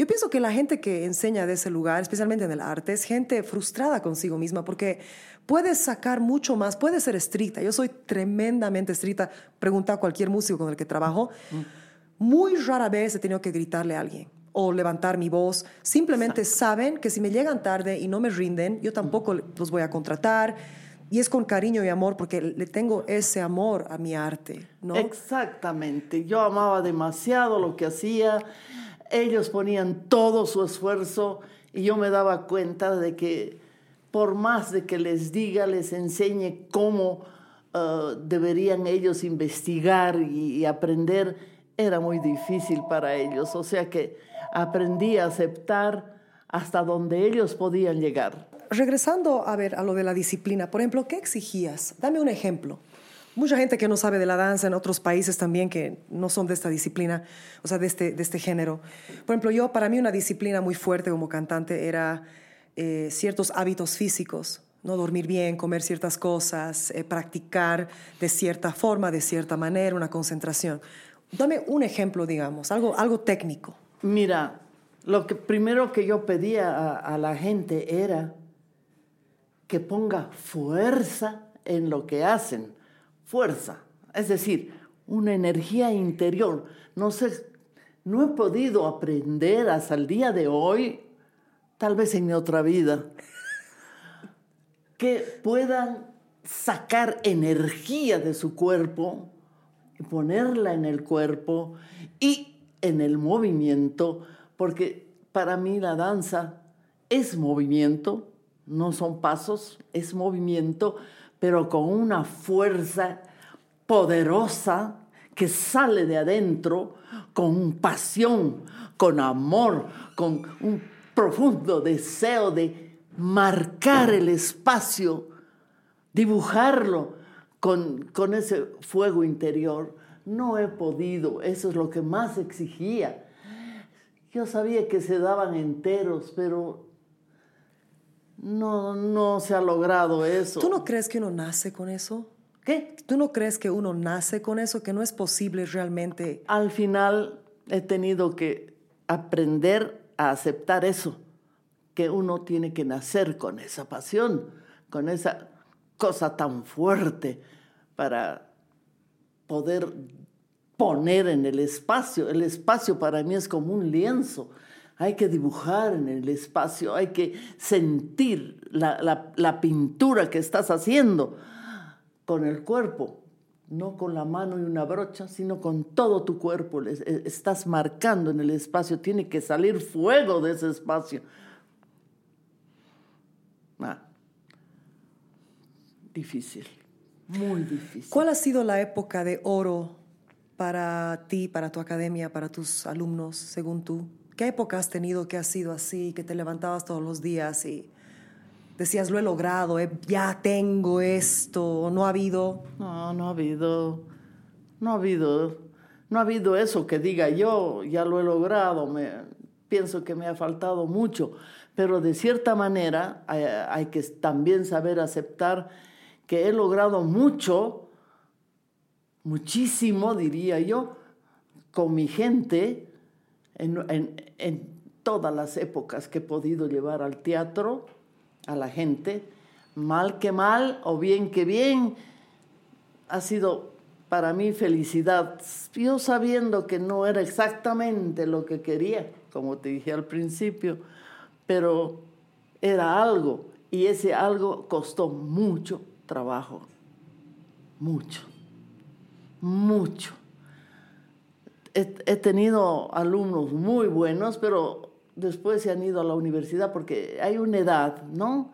Speaker 4: Yo pienso que la gente que enseña de ese lugar, especialmente en el arte, es gente frustrada consigo misma porque puedes sacar mucho más, puedes ser estricta. Yo soy tremendamente estricta. Pregunta a cualquier músico con el que trabajo. Muy rara vez he tenido que gritarle a alguien o levantar mi voz. Simplemente saben que si me llegan tarde y no me rinden, yo tampoco los voy a contratar. Y es con cariño y amor porque le tengo ese amor a mi arte, ¿no?
Speaker 1: Exactamente. Yo amaba demasiado lo que hacía. Ellos ponían todo su esfuerzo y yo me daba cuenta de que por más de que les diga, les enseñe cómo eh, deberían ellos investigar y, y aprender, era muy difícil para ellos. O sea que aprendí a aceptar hasta donde ellos podían llegar.
Speaker 4: Regresando a ver a lo de la disciplina, por ejemplo, ¿qué exigías? Dame un ejemplo. Mucha gente que no sabe de la danza en otros países también que no son de esta disciplina, o sea, de este, de este género. Por ejemplo, yo, para mí una disciplina muy fuerte como cantante era eh, ciertos hábitos físicos, ¿no? Dormir bien, comer ciertas cosas, eh, practicar de cierta forma, de cierta manera, una concentración. Dame un ejemplo, digamos, algo, algo técnico.
Speaker 1: Mira, lo que primero que yo pedía a, a la gente era que ponga fuerza en lo que hacen, fuerza, es decir, una energía interior. No sé, no he podido aprender hasta el día de hoy, tal vez en mi otra vida, que puedan sacar energía de su cuerpo y ponerla en el cuerpo y en el movimiento, porque para mí la danza es movimiento, no son pasos, es movimiento, pero con una fuerza poderosa que sale de adentro, con pasión, con amor, con un profundo deseo de marcar el espacio dibujarlo con, con ese fuego interior. No he podido, eso es lo que más exigía. Yo sabía que se daban enteros, pero no, no se ha logrado eso.
Speaker 4: ¿Tú no crees que uno nace con eso?
Speaker 1: ¿Qué?
Speaker 4: ¿Tú no crees que uno nace con eso, que no es posible realmente?
Speaker 1: Al final he tenido que aprender a aceptar eso, que uno tiene que nacer con esa pasión, con esa cosa tan fuerte para poder poner en el espacio. El espacio para mí es como un lienzo. Hay que dibujar en el espacio, hay que sentir la, la- pintura que estás haciendo con el cuerpo, no con la mano y una brocha, sino con todo tu cuerpo. Eh, Estás marcando en el espacio, tiene que salir fuego de ese espacio. Ah, difícil, muy difícil.
Speaker 4: ¿Cuál ha sido la época de oro para ti, para tu academia, para tus alumnos, según tú? ¿Qué época has tenido que ha sido así, que te levantabas todos los días y decías, lo he logrado, eh, ya tengo esto, no ha habido?
Speaker 1: No, no ha habido, no ha habido, no ha habido eso que diga yo, ya lo he logrado, me, pienso que me ha faltado mucho, pero de cierta manera hay que también saber aceptar que he logrado mucho, muchísimo diría yo, con mi gente en, todas las épocas que he podido llevar al teatro, a la gente, mal que mal o bien que bien, ha sido para mí felicidad. Yo sabiendo que no era exactamente lo que quería, como te dije al principio, pero era algo y ese algo costó mucho trabajo, mucho, mucho. He, he tenido alumnos muy buenos, pero después se han ido a la universidad porque hay una edad, ¿no?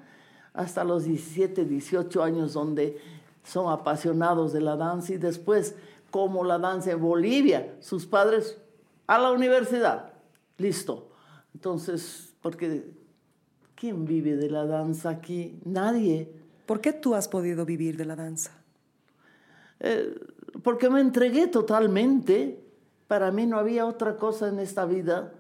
Speaker 1: Hasta los 17, 18 años donde son apasionados de la danza y después, como la danza en Bolivia, sus padres a la universidad, listo. Entonces, porque ¿quién vive de la danza aquí? Nadie.
Speaker 4: ¿Por qué tú has podido vivir de la danza?
Speaker 1: Eh, porque me entregué totalmente. Para mí no había otra cosa en esta vida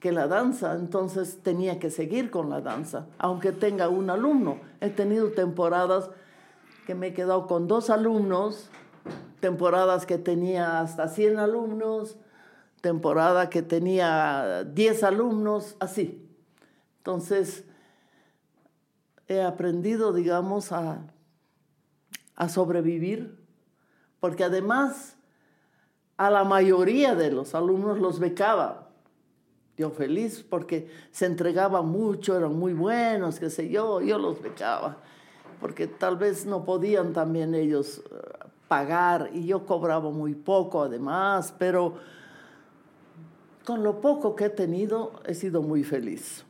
Speaker 1: que la danza, entonces tenía que seguir con la danza, aunque tenga un alumno. He tenido temporadas que me he quedado con dos alumnos, temporadas que tenía hasta 100 alumnos, temporada que tenía 10 alumnos, así. Entonces, he aprendido, digamos, a, a sobrevivir, porque además a la mayoría de los alumnos los becaba. Yo feliz porque se entregaban mucho, eran muy buenos, qué sé yo, yo los becaba, porque tal vez no podían también ellos eh, pagar y yo cobraba muy poco además, pero con lo poco que he tenido he sido muy feliz.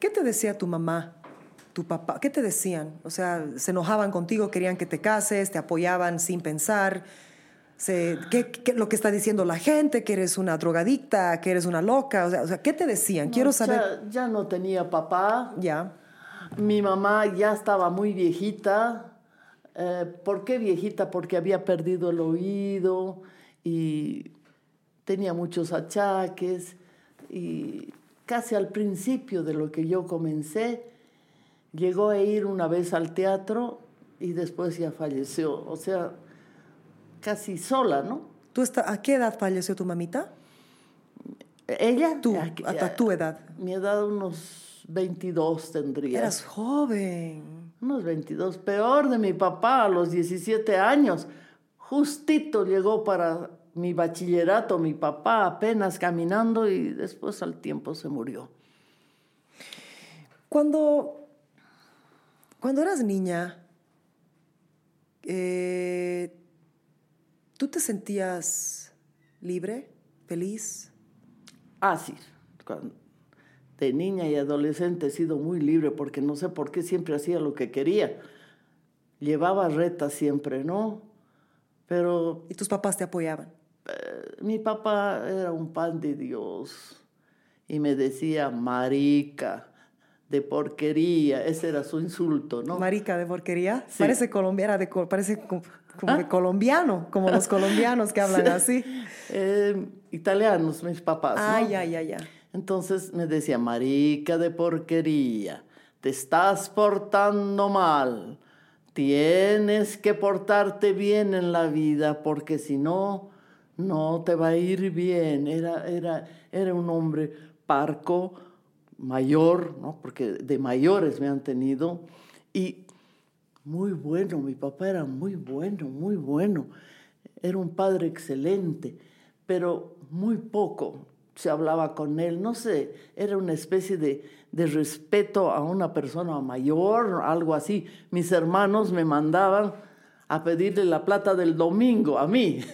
Speaker 4: ¿Qué te decía tu mamá, tu papá? ¿Qué te decían? O sea, ¿se enojaban contigo, querían que te cases, te apoyaban sin pensar? Se, ¿qué, qué- lo que está diciendo la gente? ¿Que eres una drogadicta? ¿Que eres una loca? O sea, o sea, ¿qué te decían? Quiero
Speaker 1: No,
Speaker 4: saber.
Speaker 1: Ya, ya no tenía papá,
Speaker 4: Ya.
Speaker 1: Mi mamá ya estaba muy viejita. Eh, ¿Por qué viejita? Porque había perdido el oído y tenía muchos achaques. Y casi al principio de lo que yo comencé, llegó a ir una vez al teatro y después ya falleció. O sea, casi sola, ¿no?
Speaker 4: ¿Tú está, ¿A qué edad falleció tu mamita?
Speaker 1: Ella,
Speaker 4: Tú, hasta tu edad.
Speaker 1: Mi edad, unos 22 tendría.
Speaker 4: Eras joven.
Speaker 1: Unos 22, peor de mi papá a los 17 años. Justito llegó para mi bachillerato, mi papá apenas caminando y después al tiempo se murió.
Speaker 4: Cuando, cuando eras niña, eh, ¿tú te sentías libre, feliz?
Speaker 1: Ah, sí, cuando- de niña y adolescente he sido muy libre porque no sé por qué siempre hacía lo que quería. Llevaba retas siempre, ¿no? Pero
Speaker 4: Y tus papás te apoyaban.
Speaker 1: mi papá era un pan de Dios y me decía, marica, de porquería, ese era su insulto, ¿no?
Speaker 4: Marica de porquería.
Speaker 1: Sí.
Speaker 4: Parece colombiana, de, parece como
Speaker 1: ¿Ah?
Speaker 4: de colombiano, como los colombianos que hablan así.
Speaker 1: Eh, italianos, mis papás, ¿no?
Speaker 4: Ay, ay, ay, ay.
Speaker 1: Entonces me decía, marica de porquería, te estás portando mal, tienes que portarte bien en la vida porque si no, no te va a ir bien. Era, era, era un hombre parco, mayor, ¿no? porque de mayores me han tenido, y muy bueno, mi papá era muy bueno, muy bueno. Era un padre excelente, pero muy poco se hablaba con él. No sé, era una especie de, de respeto a una persona mayor, algo así. Mis hermanos me mandaban a pedirle la plata del domingo a mí.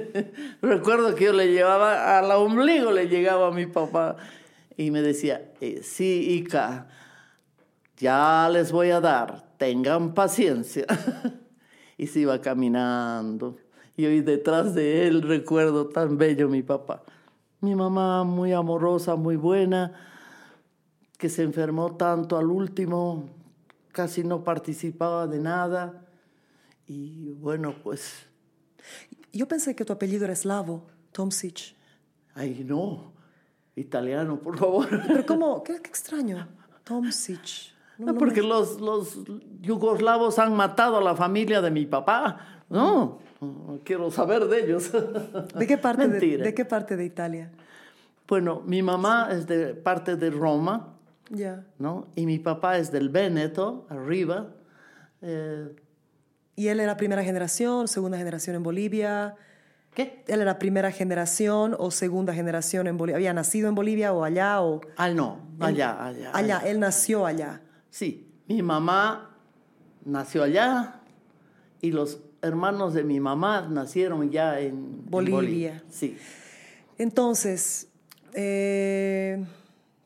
Speaker 1: Recuerdo que yo le llevaba al ombligo, le llegaba a mi papá y me decía, eh, sí, Ica, ya les voy a dar, tengan paciencia. y se iba caminando. Y hoy detrás de él recuerdo tan bello mi papá. Mi mamá muy amorosa, muy buena, que se enfermó tanto al último, casi no participaba de nada. Y bueno, pues,
Speaker 4: Yo pensé que tu apellido era eslavo, Tomsic.
Speaker 1: ay no, italiano, por favor.
Speaker 4: Pero ¿cómo? Qué, qué extraño. Tomsic. No,
Speaker 1: No, porque
Speaker 4: me-
Speaker 1: los, los yugoslavos han matado a la familia de mi papá. No, quiero saber de ellos.
Speaker 4: ¿De qué, parte de,
Speaker 1: Mentira.
Speaker 4: ¿De qué parte de Italia?
Speaker 1: Bueno, mi mamá es de parte de Roma,
Speaker 4: Ya.
Speaker 1: ¿no? Y mi papá es del Véneto, arriba. Eh,
Speaker 4: ¿Y él era primera generación, segunda generación en Bolivia?
Speaker 1: ¿Qué?
Speaker 4: ¿Él era primera generación o segunda generación en Bolivia? ¿Había nacido en Bolivia o allá? O...
Speaker 1: Ah, no, allá, allá.
Speaker 4: Allá, él nació allá.
Speaker 1: Sí, mi mamá nació allá y los hermanos de mi mamá nacieron ya en en
Speaker 4: Bolivia.
Speaker 1: Sí.
Speaker 4: Entonces, eh,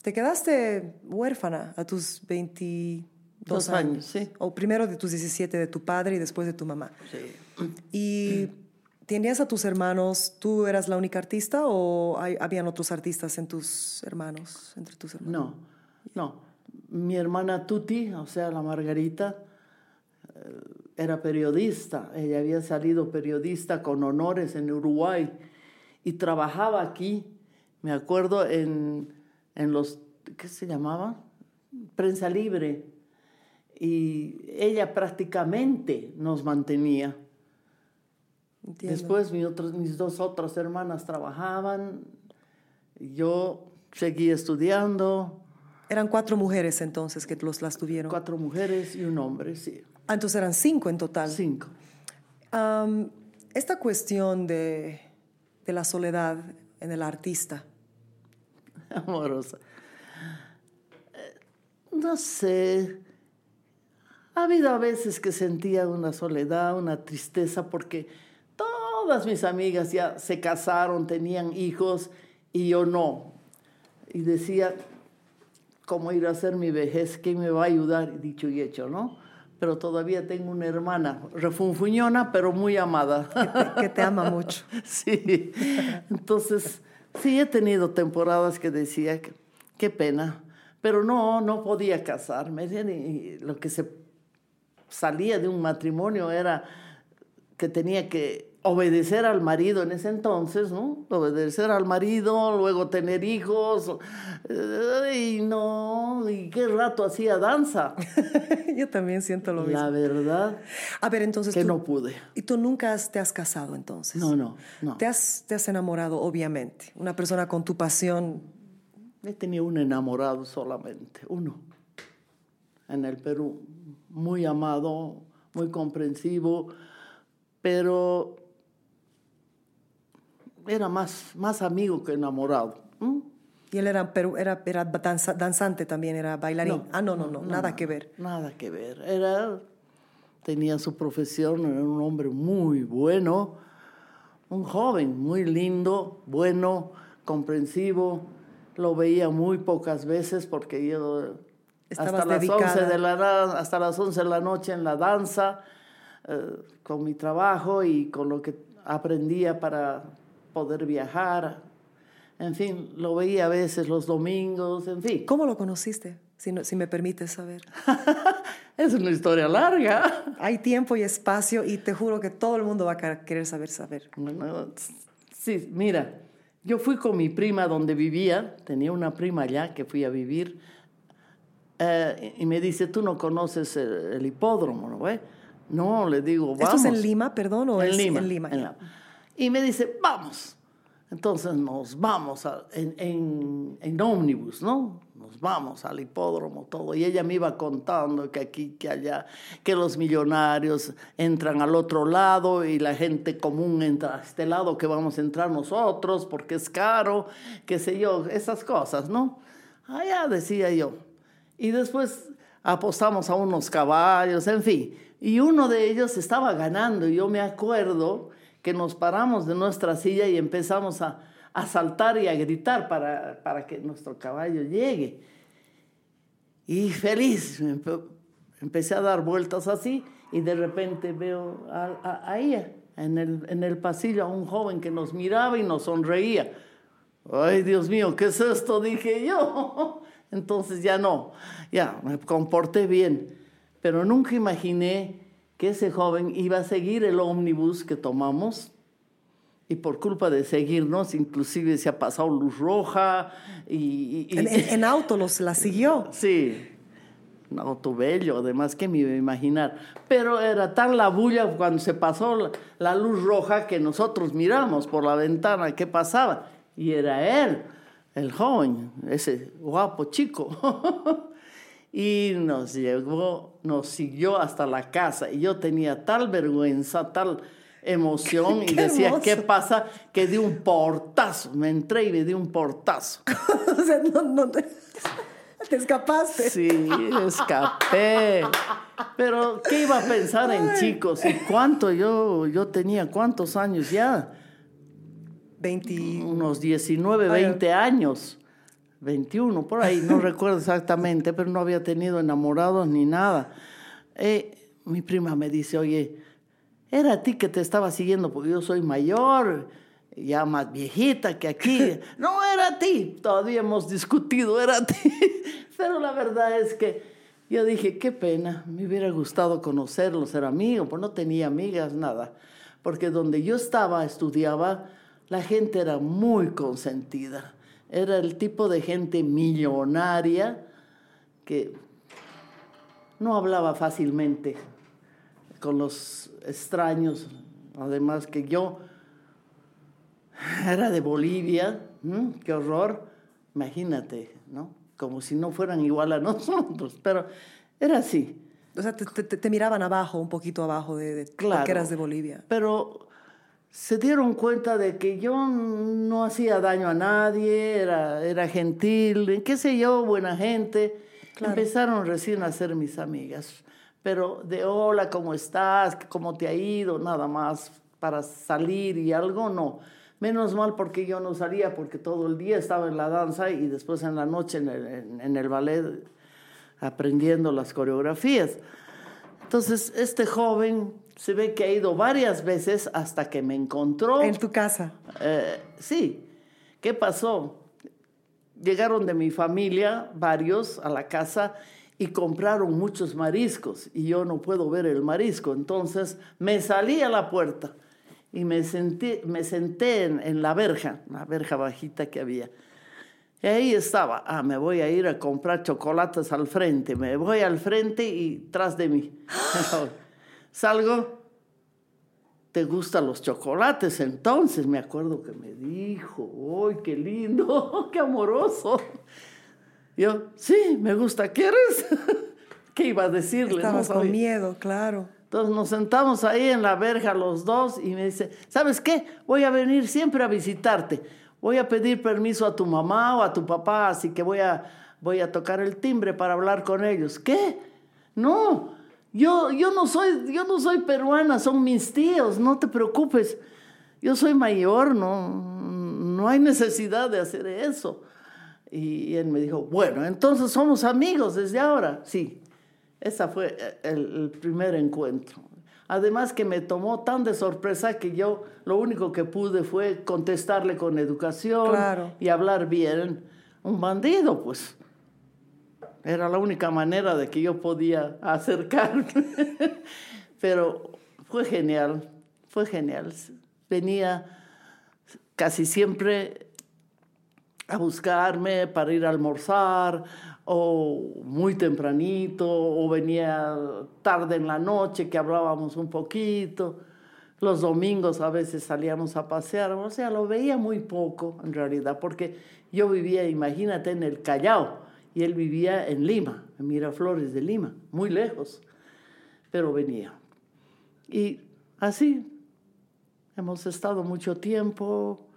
Speaker 4: te quedaste huérfana a tus 22
Speaker 1: Dos
Speaker 4: años.
Speaker 1: años, sí.
Speaker 4: O primero de tus 17 de tu padre y después de tu mamá.
Speaker 1: sí.
Speaker 4: ¿Y tenías a tus hermanos? ¿Tú eras la única artista o hay- habían otros artistas en tus hermanos, entre tus hermanos?
Speaker 1: No, no. Mi hermana Tuti, o sea, la Margarita, eh, era periodista. Ella había salido periodista con honores en Uruguay y trabajaba aquí, me acuerdo, en, en los, ¿qué se llamaba? Prensa libre. Y ella prácticamente nos mantenía.
Speaker 4: Entiendo.
Speaker 1: Después mi otros- mis dos otras hermanas trabajaban, yo seguí estudiando,
Speaker 4: Eran cuatro mujeres entonces que los, las tuvieron.
Speaker 1: cuatro mujeres y un hombre, sí,
Speaker 4: Ah, entonces eran cinco en total.
Speaker 1: cinco.
Speaker 4: Am, esta cuestión de, de la soledad en el artista,
Speaker 1: amorosa. Eh, No sé, ha habido a veces que sentía una soledad, una tristeza, porque todas mis amigas ya se casaron, tenían hijos y yo no. Y decía, ¿cómo ir a hacer mi vejez? ¿Quién me va a ayudar? Dicho y hecho, ¿no? Pero todavía tengo una hermana, refunfuñona, pero muy amada.
Speaker 4: que te ama mucho.
Speaker 1: Sí, entonces sí he tenido temporadas que decía que qué pena, pero no, no podía casarme. Y lo que se salía de un matrimonio era que tenía que obedecer al marido en ese entonces, ¿no? Obedecer al marido, luego tener hijos, eh, y no, y qué rato hacía danza.
Speaker 4: Yo también siento lo mismo.
Speaker 1: La verdad
Speaker 4: A ver, entonces
Speaker 1: que
Speaker 4: tú,
Speaker 1: no pude.
Speaker 4: ¿Y tú nunca has- te has casado entonces?
Speaker 1: No, no, no.
Speaker 4: Te has, te has enamorado, obviamente. Una persona con tu pasión.
Speaker 1: He tenido un enamorado solamente, uno, en el Perú, muy amado, muy comprensivo, pero era más, más amigo que enamorado. ¿m?
Speaker 4: Y él era, pero era, era danza- danzante también, era bailarín.
Speaker 1: No,
Speaker 4: ah, no, no, no, nada que ver.
Speaker 1: Nada que ver. Era, tenía su profesión, era un hombre muy bueno, un joven muy lindo, bueno, comprensivo. Lo veía muy pocas veces porque yo hasta las,
Speaker 4: dedicada.
Speaker 1: 11 de la, hasta las 11 de la noche en la danza, eh, con mi trabajo y con lo que aprendía para poder viajar. En fin, lo veía a veces los domingos, en fin.
Speaker 4: ¿Cómo lo conociste? si, no- si me permites saber.
Speaker 1: Es una historia larga.
Speaker 4: Hay tiempo y espacio y te juro que todo el mundo va a quer- querer saber, saber.
Speaker 1: Bueno, sí, mira, yo fui con mi prima donde vivía, tenía una prima allá que fui a vivir, eh, y me dice, tú no conoces el, el hipódromo, ¿no? güey?". No, le digo, vamos.
Speaker 4: ¿Esto es en Lima, perdón, o
Speaker 1: en
Speaker 4: es
Speaker 1: Lima,
Speaker 4: en Lima?
Speaker 1: en la- Y me dice, vamos. Entonces nos vamos a- en, en, en ómnibus, ¿no? Nos vamos al hipódromo, todo. Y ella me iba contando que aquí, que allá, que los millonarios entran al otro lado y la gente común entra a este lado, que vamos a entrar nosotros porque es caro, qué sé yo, esas cosas, ¿no? Allá decía yo. Y después apostamos a unos caballos, en fin. Y uno de ellos estaba ganando. Y yo me acuerdo que nos paramos de nuestra silla y empezamos a, a saltar y a gritar para, para que nuestro caballo llegue. Y feliz, empe- empecé a dar vueltas así y de repente veo a, a- en el, en el pasillo a un joven que nos miraba y nos sonreía. Ay, Dios mío, ¿qué es esto? Dije yo. Entonces ya no, ya me comporté bien. Pero nunca imaginé que ese joven iba a seguir el ómnibus que tomamos y por culpa de seguirnos, inclusive se ha pasado luz roja y... y- y-
Speaker 4: En, en- en auto los, la siguió.
Speaker 1: Sí, un auto bello, además que me iba a imaginar. Pero era tan la bulla cuando se pasó la, la luz roja que nosotros miramos por la ventana qué pasaba. Y era él, el joven, ese guapo chico. y nos llegó, nos siguió hasta la casa. Y yo tenía tal vergüenza, tal emoción y decía,
Speaker 4: hermoso.
Speaker 1: ¿qué pasa? Que di un portazo. Me entré y me di un portazo.
Speaker 4: o sea, no, no te, te escapaste.
Speaker 1: Sí, escapé. Pero, ¿qué iba a pensar en chicos? ¿Y cuánto yo, yo tenía? ¿Cuántos años ya?
Speaker 4: 20.
Speaker 1: Unos 19,
Speaker 4: Ay,
Speaker 1: 20 años. 21, por ahí, no recuerdo exactamente, pero no había tenido enamorados ni nada. Eh, mi prima me dice, oye, era a ti que te estaba siguiendo porque yo soy mayor, ya más viejita que aquí. no, era a ti. Todavía hemos discutido, era a ti. pero la verdad es que yo dije, qué pena, me hubiera gustado conocerlo, ser amigo, pues no tenía amigas, nada. Porque donde yo estaba, estudiaba, la gente era muy consentida. Era el tipo de gente millonaria que no hablaba fácilmente con los extraños. Además que yo era de Bolivia, qué horror, imagínate, ¿no? Como si no fueran igual a nosotros, pero era así.
Speaker 4: O sea, te, te- te miraban abajo, un poquito abajo de, de
Speaker 1: Claro.
Speaker 4: porque eras de Bolivia.
Speaker 1: Pero se dieron cuenta de que yo no hacía daño a nadie, era, era gentil, qué sé yo, buena gente.
Speaker 4: Claro.
Speaker 1: Empezaron recién a ser mis amigas. Pero de hola, ¿cómo estás? ¿Cómo te ha ido? Nada más para salir y algo, no. Menos mal porque yo no salía, porque todo el día estaba en la danza y después en la noche en el, en- en el ballet aprendiendo las coreografías. Entonces, este joven se ve que ha ido varias veces hasta que me encontró.
Speaker 4: En tu casa.
Speaker 1: Eh, sí. ¿Qué pasó? Llegaron de mi familia varios a la casa y compraron muchos mariscos y yo no puedo ver el marisco. Entonces me salí a la puerta y me, senté, me senté en, en la verja, una verja bajita que había. Y ahí estaba, ah, me voy a ir a comprar chocolates al frente, me voy al frente y tras de mí. Salgo, ¿te gustan los chocolates? Entonces me acuerdo que me dijo, ¡ay, qué lindo, qué amoroso! Yo, sí, me gusta, ¿quieres? ¿Qué iba a decirle? No
Speaker 4: Estabas con miedo, claro.
Speaker 1: Entonces nos sentamos ahí en la verja los dos y me dice, ¿sabes qué? Voy a venir siempre a visitarte. Voy a pedir permiso a tu mamá o a tu papá, así que voy a, voy a tocar el timbre para hablar con ellos. ¿Qué? No, yo, yo, no soy, yo no soy peruana, son mis tíos, no te preocupes. Yo soy mayor, no, no hay necesidad de hacer eso. Y él me dijo, bueno, entonces somos amigos desde ahora. Sí, ese fue el, el primer encuentro. Además que me tomó tan de sorpresa que yo lo único que pude fue contestarle con educación
Speaker 4: Claro.
Speaker 1: y hablar bien. Un bandido, pues. Era la única manera de que yo podía acercarme. Pero fue genial, fue genial. Venía casi siempre a buscarme para ir a almorzar o muy tempranito o venía tarde en la noche que hablábamos un poquito. Los domingos a veces salíamos a pasear, o sea, lo veía muy poco en realidad, porque yo vivía, imagínate, en el Callao y él vivía en Lima, en Miraflores de Lima, muy lejos, pero venía. Y así hemos estado mucho tiempo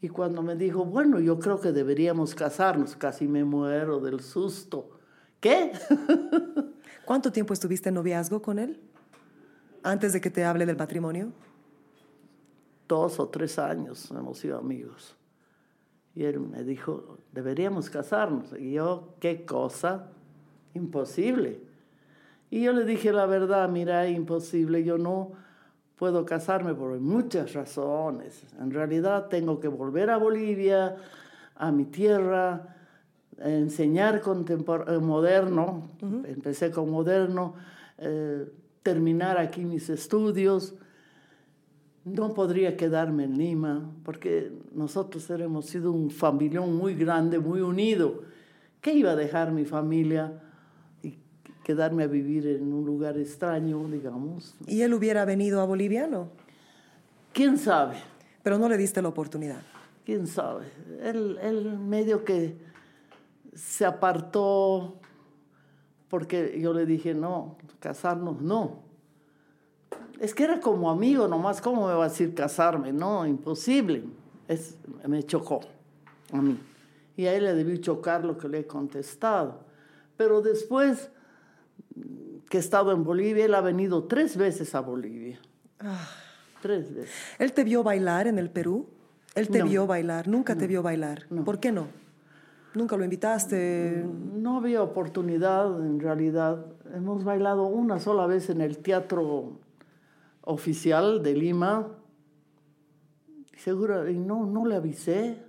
Speaker 1: y cuando me dijo, bueno, yo creo que deberíamos casarnos, casi me muero del susto. ¿Qué?
Speaker 4: ¿Cuánto tiempo estuviste en noviazgo con él? Antes de que te hable del matrimonio.
Speaker 1: Dos o tres años hemos sido amigos. Y él me dijo, deberíamos casarnos. Y yo, ¿qué cosa? Imposible. Y yo le dije la verdad, mira, imposible, yo no puedo casarme por muchas razones. En realidad tengo que volver a Bolivia, a mi tierra, enseñar eh, moderno. Empecé con moderno, eh, terminar aquí mis estudios. No podría quedarme en Lima, porque nosotros hemos sido un familión muy grande, muy unido. ¿Qué iba a dejar mi familia y quedarme a vivir en un lugar extraño, digamos?
Speaker 4: ¿Y él hubiera venido a Bolivia? No.
Speaker 1: ¿Quién sabe?
Speaker 4: Pero no le diste la oportunidad.
Speaker 1: ¿Quién sabe? Él, él medio que se apartó porque yo le dije, no, casarnos no. Es que era como amigo nomás, ¿cómo me va a decir casarme? No, imposible. Es, me chocó a mí. Y a él le debí chocar lo que le he contestado. Pero después que he estado en Bolivia, él ha venido tres veces a Bolivia. Tres veces.
Speaker 4: ¿Él te vio bailar en el Perú? Él te
Speaker 1: No.
Speaker 4: vio bailar, nunca te vio bailar. ¿Por qué no? Nunca lo invitaste.
Speaker 1: No había oportunidad, en realidad. Hemos bailado una sola vez en el teatro oficial de Lima. Seguro, y no, no le avisé.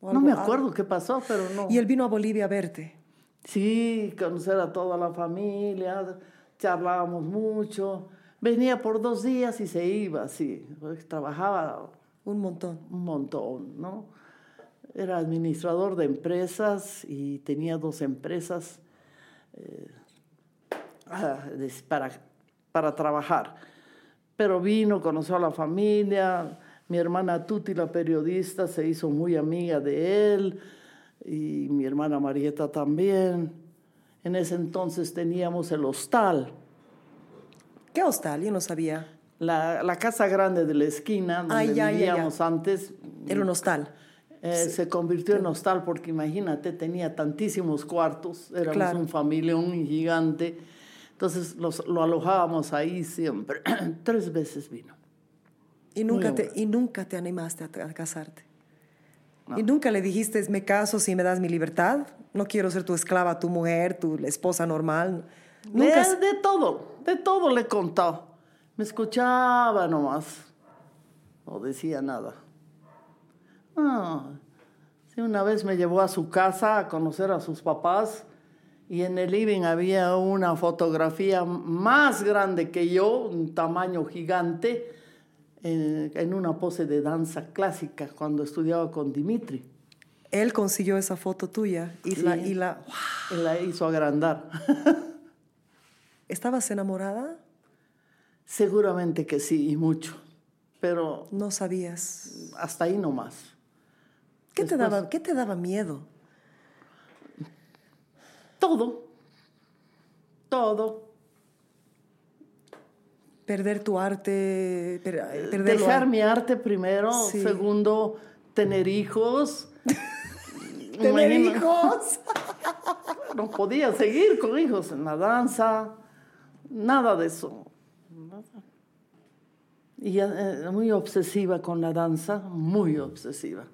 Speaker 1: No me acuerdo qué pasó, pero no.
Speaker 4: Y él vino a Bolivia a verte.
Speaker 1: Sí, conocer a toda la familia, charlábamos mucho. Venía por dos días y se iba, sí. Trabajaba
Speaker 4: Un montón.
Speaker 1: un montón, ¿no? Era administrador de empresas y tenía dos empresas eh, ah, para, para trabajar. Pero vino, conoció a la familia, mi hermana Tuti, la periodista, se hizo muy amiga de él y mi hermana Marieta también. En ese entonces teníamos el hostal.
Speaker 4: ¿Qué hostal? Yo no sabía.
Speaker 1: La, la casa grande de la esquina, donde
Speaker 4: Ay, ya, ya, ya.
Speaker 1: vivíamos antes,
Speaker 4: Era un hostal.
Speaker 1: eh, se convirtió en hostal porque imagínate, tenía tantísimos cuartos, éramos
Speaker 4: Claro.
Speaker 1: un familión gigante, entonces los- lo alojábamos ahí siempre. Tres veces vino.
Speaker 4: Y nunca, te, y nunca te animaste a, a casarte. Y nunca le dijiste, me caso si me das mi libertad. No quiero ser tu esclava, tu mujer, tu esposa normal. Nunca.
Speaker 1: De, de todo, de todo le he contado. Me escuchaba nomás, no decía nada. Ah, sí, una vez me llevó a su casa a conocer a sus papás y en el living había una fotografía más grande que yo, un tamaño gigante, en, en una pose de danza clásica cuando estudiaba con Dimitri.
Speaker 4: Él consiguió esa foto tuya y la,
Speaker 1: Sí.
Speaker 4: y la.
Speaker 1: Él la hizo agrandar.
Speaker 4: ¿Estabas enamorada?
Speaker 1: Seguramente que sí, y mucho, pero
Speaker 4: No sabías.
Speaker 1: hasta ahí nomás.
Speaker 4: ¿Qué, te,
Speaker 1: Después-
Speaker 4: daba, ¿Qué te daba miedo?
Speaker 1: Todo, todo.
Speaker 4: Perder tu arte, per- perder lo-
Speaker 1: Dejar mi arte primero,
Speaker 4: Sí.
Speaker 1: segundo, tener hijos.
Speaker 4: tener hijos.
Speaker 1: No podía seguir con hijos en la danza, nada de eso. Y eh, muy obsesiva con la danza, muy obsesiva.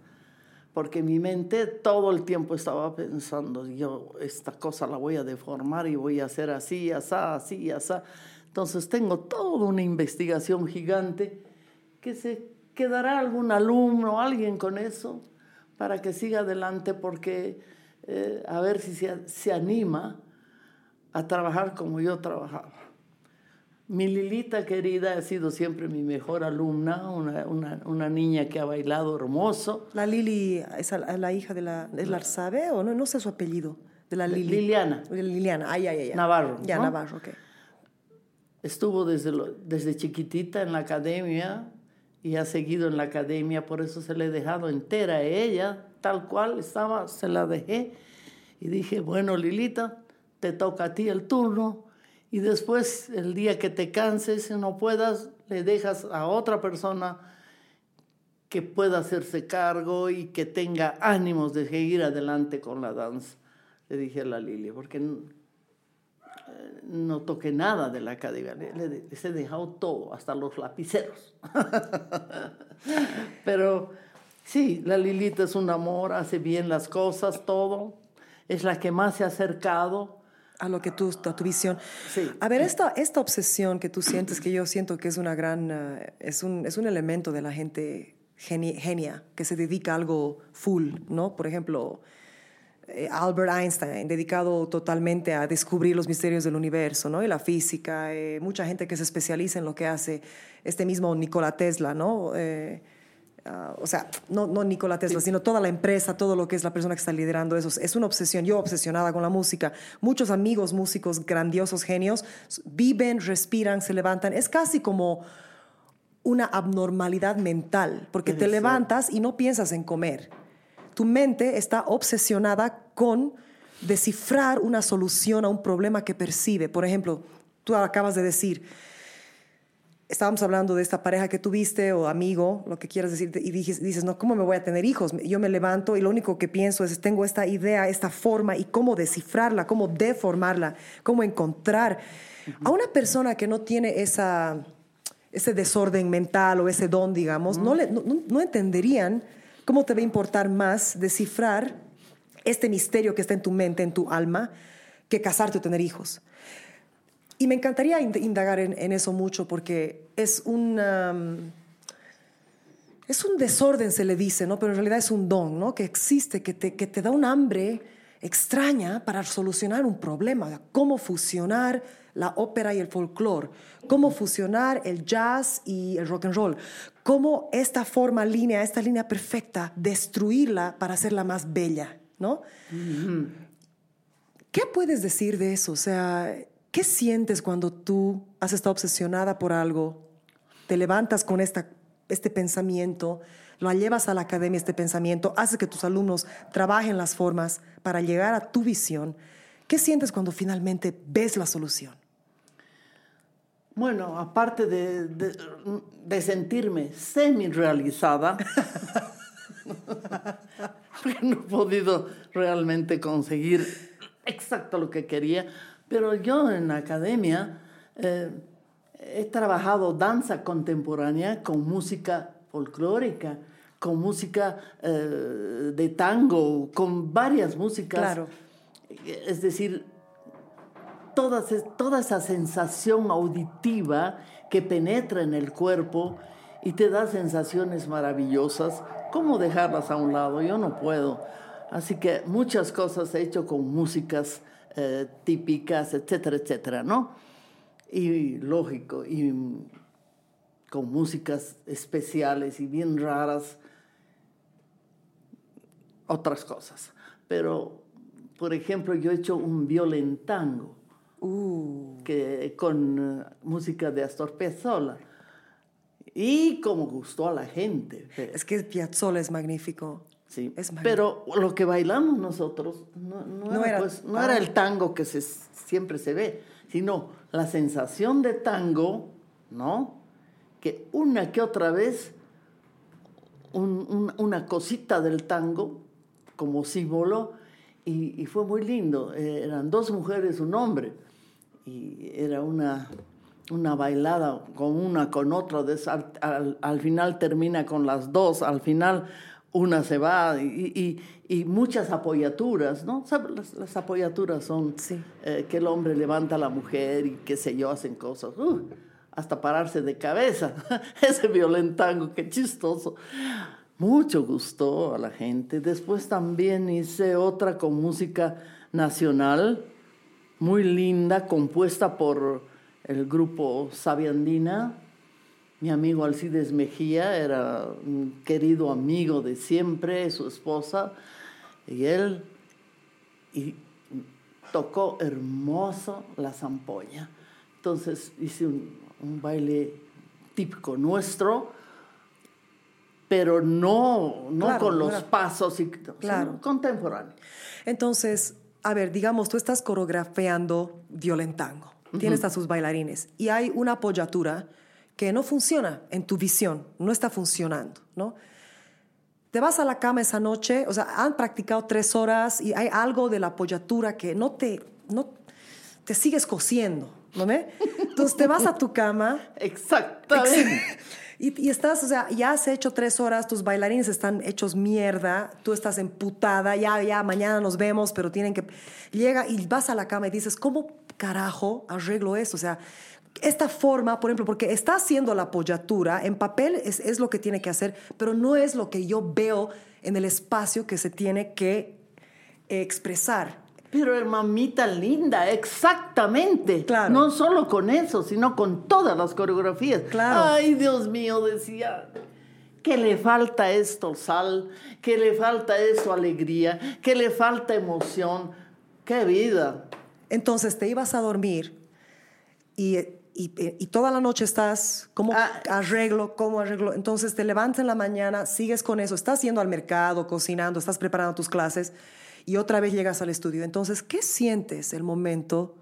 Speaker 1: Porque mi mente todo el tiempo estaba pensando, yo esta cosa la voy a deformar y voy a hacer así, así, así, así. Entonces tengo toda una investigación gigante que se quedará algún alumno, alguien con eso, para que siga adelante, porque eh, a ver si se, se anima a trabajar como yo trabajaba. Mi Lilita querida ha sido siempre mi mejor alumna, una, una, una niña que ha bailado hermoso.
Speaker 4: La Lili es la, la hija de la... ¿Es la sabe o no? No sé su apellido. De la Lili.
Speaker 1: Liliana
Speaker 4: Liliana. Ay, ay, ay.
Speaker 1: Navarro.
Speaker 4: Ya,
Speaker 1: ¿no?
Speaker 4: Navarro, ok.
Speaker 1: Estuvo desde, lo- desde chiquitita en la academia y ha seguido en la academia, por eso se le he dejado entera a ella, tal cual estaba, se la dejé. Y dije, bueno, Lilita, te toca a ti el turno y después, el día que te canses y no puedas, le dejas a otra persona que pueda hacerse cargo y que tenga ánimos de seguir adelante con la danza. Le dije a la Lili, porque eh, no toqué nada de la academia, le- les he dejado todo, hasta los lapiceros. Pero sí, la Lilita es un amor, hace bien las cosas, todo. Es la que más se ha acercado.
Speaker 4: A lo que tú, a tu visión.
Speaker 1: Sí.
Speaker 4: A ver, esta, esta obsesión que tú sientes, que yo siento que es una gran, eh, es, un, es un elemento de la gente geni- genia, que se dedica a algo full, ¿no? Por ejemplo, eh, Albert Einstein, dedicado totalmente a descubrir los misterios del universo, ¿no? Y la física, eh, mucha gente que se especializa en lo que hace, este mismo Nikola Tesla, ¿no? Eh, ah, o sea, no, no Nikola Tesla, sino toda la empresa, todo lo que es la persona que está liderando eso. Es una obsesión. Yo obsesionada con la música. Muchos amigos músicos, grandiosos genios, viven, respiran, se levantan. Es casi como una abnormalidad mental, porque te levantas y no piensas en comer. Tu mente está obsesionada con descifrar una solución a un problema que percibe. Por ejemplo, tú acabas de decir, estábamos hablando de esta pareja que tuviste o amigo, lo que quieras decir, y dices, no, ¿cómo me voy a tener hijos? Yo me levanto y lo único que pienso es, tengo esta idea, esta forma, y cómo descifrarla, cómo deformarla, cómo encontrar. A una persona que no tiene esa, ese desorden mental o ese don, digamos, no, le- no entenderían cómo te va a importar más descifrar este misterio que está en tu mente, en tu alma, que casarte o tener hijos. Y me encantaría ind- indagar en, en eso mucho porque es un, es un desorden, se le dice, ¿no? Pero en realidad es un don, ¿no? Que existe, que te, que te da un hambre extraña para solucionar un problema. Cómo fusionar la ópera y el folclore, cómo fusionar el jazz y el rock and roll, cómo esta forma línea, esta línea perfecta, destruirla para hacerla más bella, ¿no? ¿Qué puedes decir de eso? O sea, ¿qué sientes cuando tú has estado obsesionada por algo? Te levantas con esta, este pensamiento, lo llevas a la academia este pensamiento, haces que tus alumnos trabajen las formas para llegar a tu visión. ¿Qué sientes cuando finalmente ves la solución?
Speaker 1: Bueno, aparte de, de- de sentirme semi-realizada, porque no he podido realmente conseguir exacto lo que quería, pero yo en la academia eh, he trabajado danza contemporánea con música folclórica, con música eh, de tango, con varias músicas.
Speaker 4: Claro.
Speaker 1: Es decir, toda, toda esa sensación auditiva que penetra en el cuerpo y te da sensaciones maravillosas, ¿cómo dejarlas a un lado? Yo no puedo. Así que muchas cosas he hecho con músicas eh, típicas, etcétera, etcétera, ¿no? Y lógico, y con músicas especiales y bien raras, otras cosas. Pero, por ejemplo, yo he hecho un violentango que, con eh, música de Astor Piazzolla. Y como gustó a la gente.
Speaker 4: Es que Piazzolla es magnífico.
Speaker 1: Sí,
Speaker 4: Es
Speaker 1: pero lo que bailamos nosotros no, no
Speaker 4: No
Speaker 1: era, pues, no era el tango que se, siempre se ve, sino la sensación de tango, ¿no? Que una que otra vez un- un- una cosita del tango como símbolo y, y fue muy lindo. Eh, eran dos mujeres, un hombre y era una, una bailada con una, con otra. al, al- al final termina con las dos, al final una se va y, y- y muchas apoyaturas, ¿no? Las, las apoyaturas son
Speaker 4: Sí.
Speaker 1: eh, que el hombre levanta a la mujer y qué sé yo, hacen cosas. uh, hasta pararse de cabeza. Ese violentango, qué chistoso. Mucho gustó a la gente. Después también hice otra con música nacional, muy linda, compuesta por el grupo Sabiandina. Mi amigo Alcides Mejía era un querido amigo de siempre, su esposa, y él y tocó hermoso la zampoña. Entonces hice un, un baile típico nuestro, pero no, no
Speaker 4: Claro,
Speaker 1: con los
Speaker 4: claro.
Speaker 1: pasos y,
Speaker 4: Claro.
Speaker 1: sino contemporáneo.
Speaker 4: Entonces, a ver, digamos, tú estás coreografiando violentango, tienes a sus bailarines y hay una apoyatura que no funciona en tu visión, no está funcionando, ¿no? Te vas a la cama esa noche, o sea, han practicado tres horas y hay algo de la apoyatura que no te, no, te sigues cosiendo, ¿no ve? Entonces te vas a tu cama
Speaker 1: Exactamente.
Speaker 4: y, y estás, o sea, ya has hecho tres horas, tus bailarines están hechos mierda, tú estás emputada, ya, ya, mañana nos vemos, pero tienen que... Llega y vas a la cama y dices, ¿cómo carajo arreglo esto? O sea, esta forma, por ejemplo, porque está haciendo la apoyatura, en papel es, es lo que tiene que hacer, pero no es lo que yo veo en el espacio que se tiene que expresar.
Speaker 1: Pero mamita linda, exactamente.
Speaker 4: Claro.
Speaker 1: No solo con eso, sino con todas las coreografías.
Speaker 4: Claro.
Speaker 1: Ay, Dios mío, decía, que le falta esto sal, que le falta eso alegría, que le falta emoción. ¡Qué vida!
Speaker 4: Entonces te ibas a dormir y, y- y toda la noche estás, ¿cómo
Speaker 1: Ah.
Speaker 4: arreglo? ¿Cómo arreglo? Entonces te levantas en la mañana, sigues con eso, estás yendo al mercado, cocinando, estás preparando tus clases y otra vez llegas al estudio. Entonces, ¿qué sientes el momento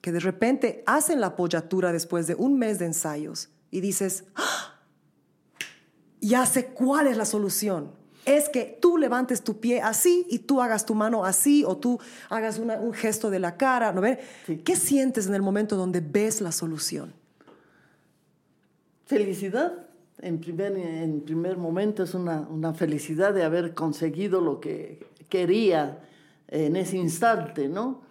Speaker 4: que de repente hacen la apoyatura después de un mes de ensayos y dices, ¡Ah! ya sé cuál es la solución? Es que tú levantes tu pie así y tú hagas tu mano así o tú hagas una- un gesto de la cara, ¿no?
Speaker 1: Sí.
Speaker 4: ¿Qué sientes en el momento donde ves la solución?
Speaker 1: Felicidad. En primer, en primer momento es una, una felicidad de haber conseguido lo que quería en ese instante, ¿no?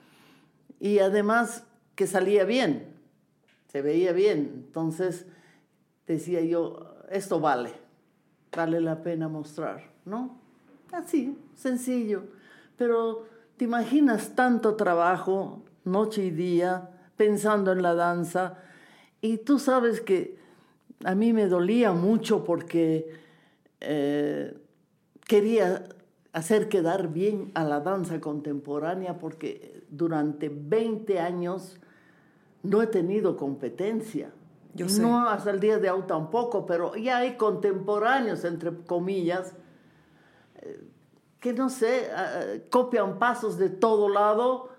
Speaker 1: Y además que salía bien, se veía bien. Entonces decía yo, esto vale, vale la pena mostrar, ¿no? Así, sencillo. Pero te imaginas tanto trabajo, noche y día, pensando en la danza, y tú sabes que a mí me dolía mucho porque eh, quería hacer quedar bien a la danza contemporánea porque durante 20 años no he tenido competencia.
Speaker 4: Yo sé.
Speaker 1: No hasta el día de hoy tampoco, pero ya hay contemporáneos, entre comillas, que no sé, ah, copian pasos de todo lado,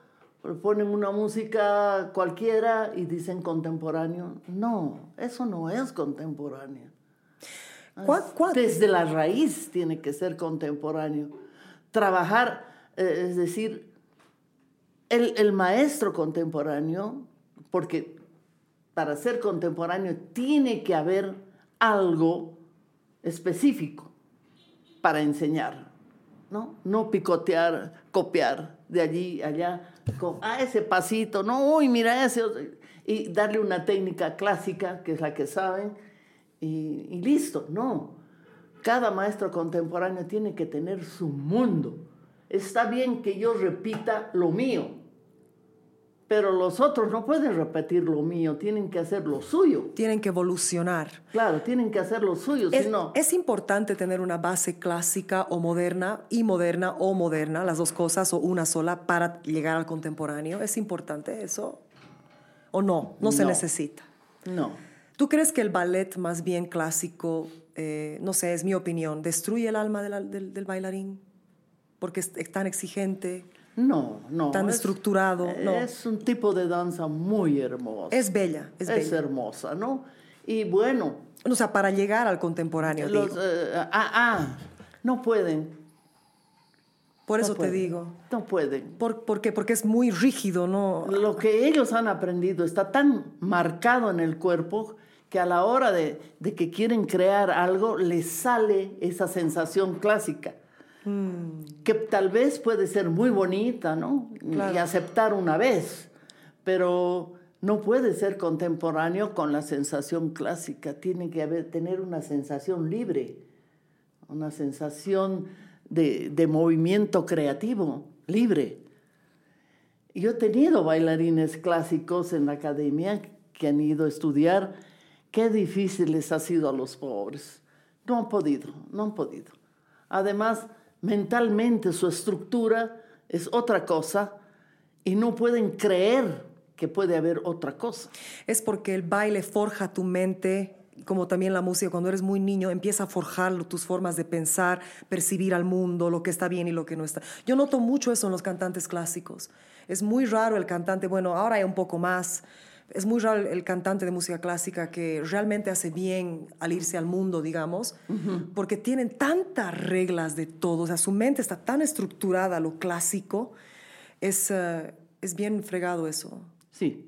Speaker 1: ponen una música cualquiera y dicen contemporáneo. No, eso no es contemporáneo.
Speaker 4: ¿Cuán- cuán-
Speaker 1: Desde la raíz tiene que ser contemporáneo. Trabajar, eh, es decir, el, el maestro contemporáneo, porque para ser contemporáneo tiene que haber algo específico para enseñar, ¿no? No picotear, copiar de allí allá, con, ah, ese pasito, no, uy, mira ese, otro", y darle una técnica clásica, que es la que saben, y, y listo, no. Cada maestro contemporáneo tiene que tener su mundo. Está bien que yo repita lo mío, pero los otros no pueden repetir lo mío, tienen que hacer lo suyo.
Speaker 4: Tienen que evolucionar.
Speaker 1: Claro, tienen que hacer lo suyo,
Speaker 4: Es,
Speaker 1: si no...
Speaker 4: es importante tener una base clásica o moderna y moderna o moderna, las dos cosas o una sola para llegar al contemporáneo. ¿Es importante eso? ¿O no? No, se
Speaker 1: No.
Speaker 4: necesita.
Speaker 1: No.
Speaker 4: ¿Tú crees que el ballet más bien clásico, eh, no sé, es mi opinión, destruye el alma de la- del, del bailarín? Porque es, es tan exigente,
Speaker 1: No, no.
Speaker 4: Tan estructurado, no.
Speaker 1: Es un tipo de danza muy hermosa.
Speaker 4: es bella, es,
Speaker 1: Es
Speaker 4: bella.
Speaker 1: hermosa, ¿no? Y bueno,
Speaker 4: O sea, para llegar al contemporáneo,
Speaker 1: los,
Speaker 4: digo.
Speaker 1: eh, ah, ah, no pueden.
Speaker 4: Por
Speaker 1: no
Speaker 4: eso te digo.
Speaker 1: No pueden.
Speaker 4: ¿Por, por qué? Porque es muy rígido, ¿no?
Speaker 1: Lo que ellos han aprendido está tan marcado en el cuerpo que a la hora de, de que quieren crear algo, les sale esa sensación clásica. Que tal vez puede ser muy bonita, ¿no?
Speaker 4: Claro.
Speaker 1: Y aceptar una vez, pero no puede ser contemporáneo con la sensación clásica. Tiene que haber, tener una sensación libre, una sensación de, de movimiento creativo, libre. Yo he tenido bailarines clásicos en la academia que han ido a estudiar. Qué difícil les ha sido a los pobres. No han podido, no han podido. Además, mentalmente su estructura es otra cosa y no pueden creer que puede haber otra cosa.
Speaker 4: Es porque el baile forja tu mente, como también la música, cuando eres muy niño, empieza a forjar tus formas de pensar, percibir al mundo, lo que está bien y lo que no está. Yo noto mucho eso en los cantantes clásicos. Es muy raro el cantante, bueno, ahora hay un poco más, es muy raro el cantante de música clásica que realmente hace bien al irse al mundo, digamos, porque tienen tantas reglas de todo, o sea, su mente está tan estructurada a lo clásico, es, eh, es bien fregado eso.
Speaker 1: Sí.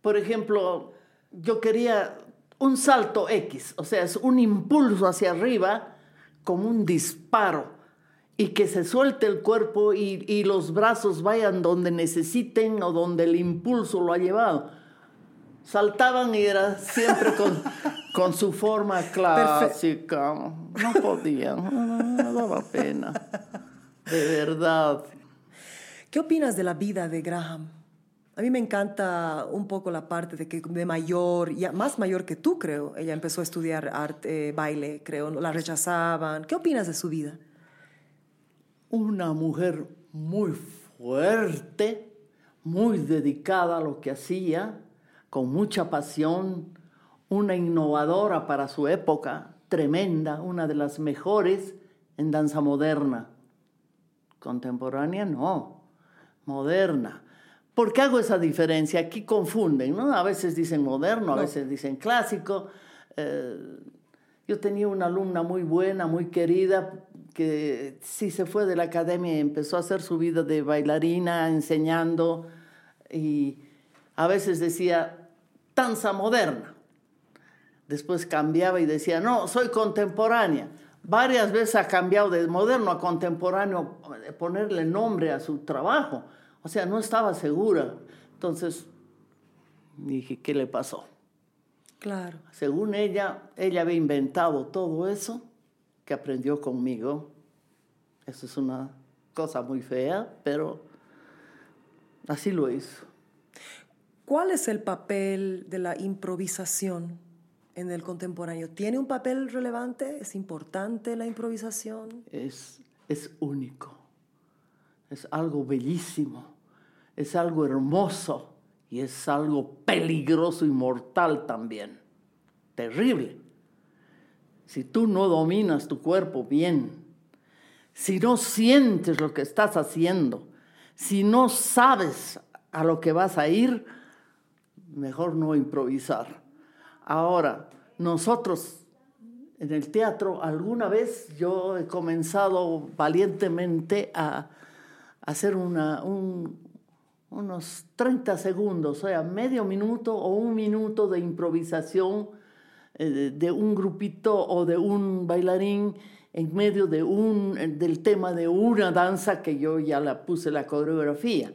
Speaker 1: Por ejemplo, yo quería un salto X, o sea, es un impulso hacia arriba como un disparo y que se suelte el cuerpo y, y, los brazos vayan donde necesiten o donde el impulso lo ha llevado. Saltaban y era siempre con, con su forma clásica. No podían, no, no daba pena. De verdad.
Speaker 4: ¿Qué opinas de la vida de Graham? A mí me encanta un poco la parte de que de mayor, ya más mayor que tú, creo. Ella empezó a estudiar arte, baile, creo. La rechazaban. ¿Qué opinas de su vida?
Speaker 1: Una mujer muy fuerte, muy dedicada a lo que hacía, con mucha pasión, una innovadora para su época, tremenda, una de las mejores en danza moderna. Contemporánea no, moderna. ¿Por qué hago esa diferencia? Aquí confunden, ¿no? A veces dicen moderno, a
Speaker 4: No.
Speaker 1: veces dicen clásico. Eh, yo tenía una alumna muy buena, muy querida, que sí se fue de la academia y empezó a hacer su vida de bailarina, enseñando, y a veces decía, danza moderna. Después cambiaba y decía, no, soy contemporánea. Varias veces ha cambiado de moderno a contemporáneo, eh, ponerle nombre a su trabajo. O sea, no estaba segura. Entonces dije, ¿qué le pasó?
Speaker 4: Claro.
Speaker 1: Según ella, ella había inventado todo eso que aprendió conmigo. Eso es una cosa muy fea, pero así lo hizo.
Speaker 4: ¿Cuál es el papel de la improvisación en el contemporáneo? ¿Tiene un papel relevante? ¿Es importante la improvisación?
Speaker 1: Es, es único. Es algo bellísimo. Es algo hermoso. Y es algo peligroso y mortal también. Terrible. Si tú no dominas tu cuerpo bien, si no sientes lo que estás haciendo, si no sabes a lo que vas a ir, mejor no improvisar. Ahora, nosotros en el teatro, alguna vez yo he comenzado valientemente a hacer unos 30 segundos, o sea, medio minuto o un minuto de improvisación eh, de un grupito o de un bailarín en medio de un, del tema de una danza que yo ya la puse la coreografía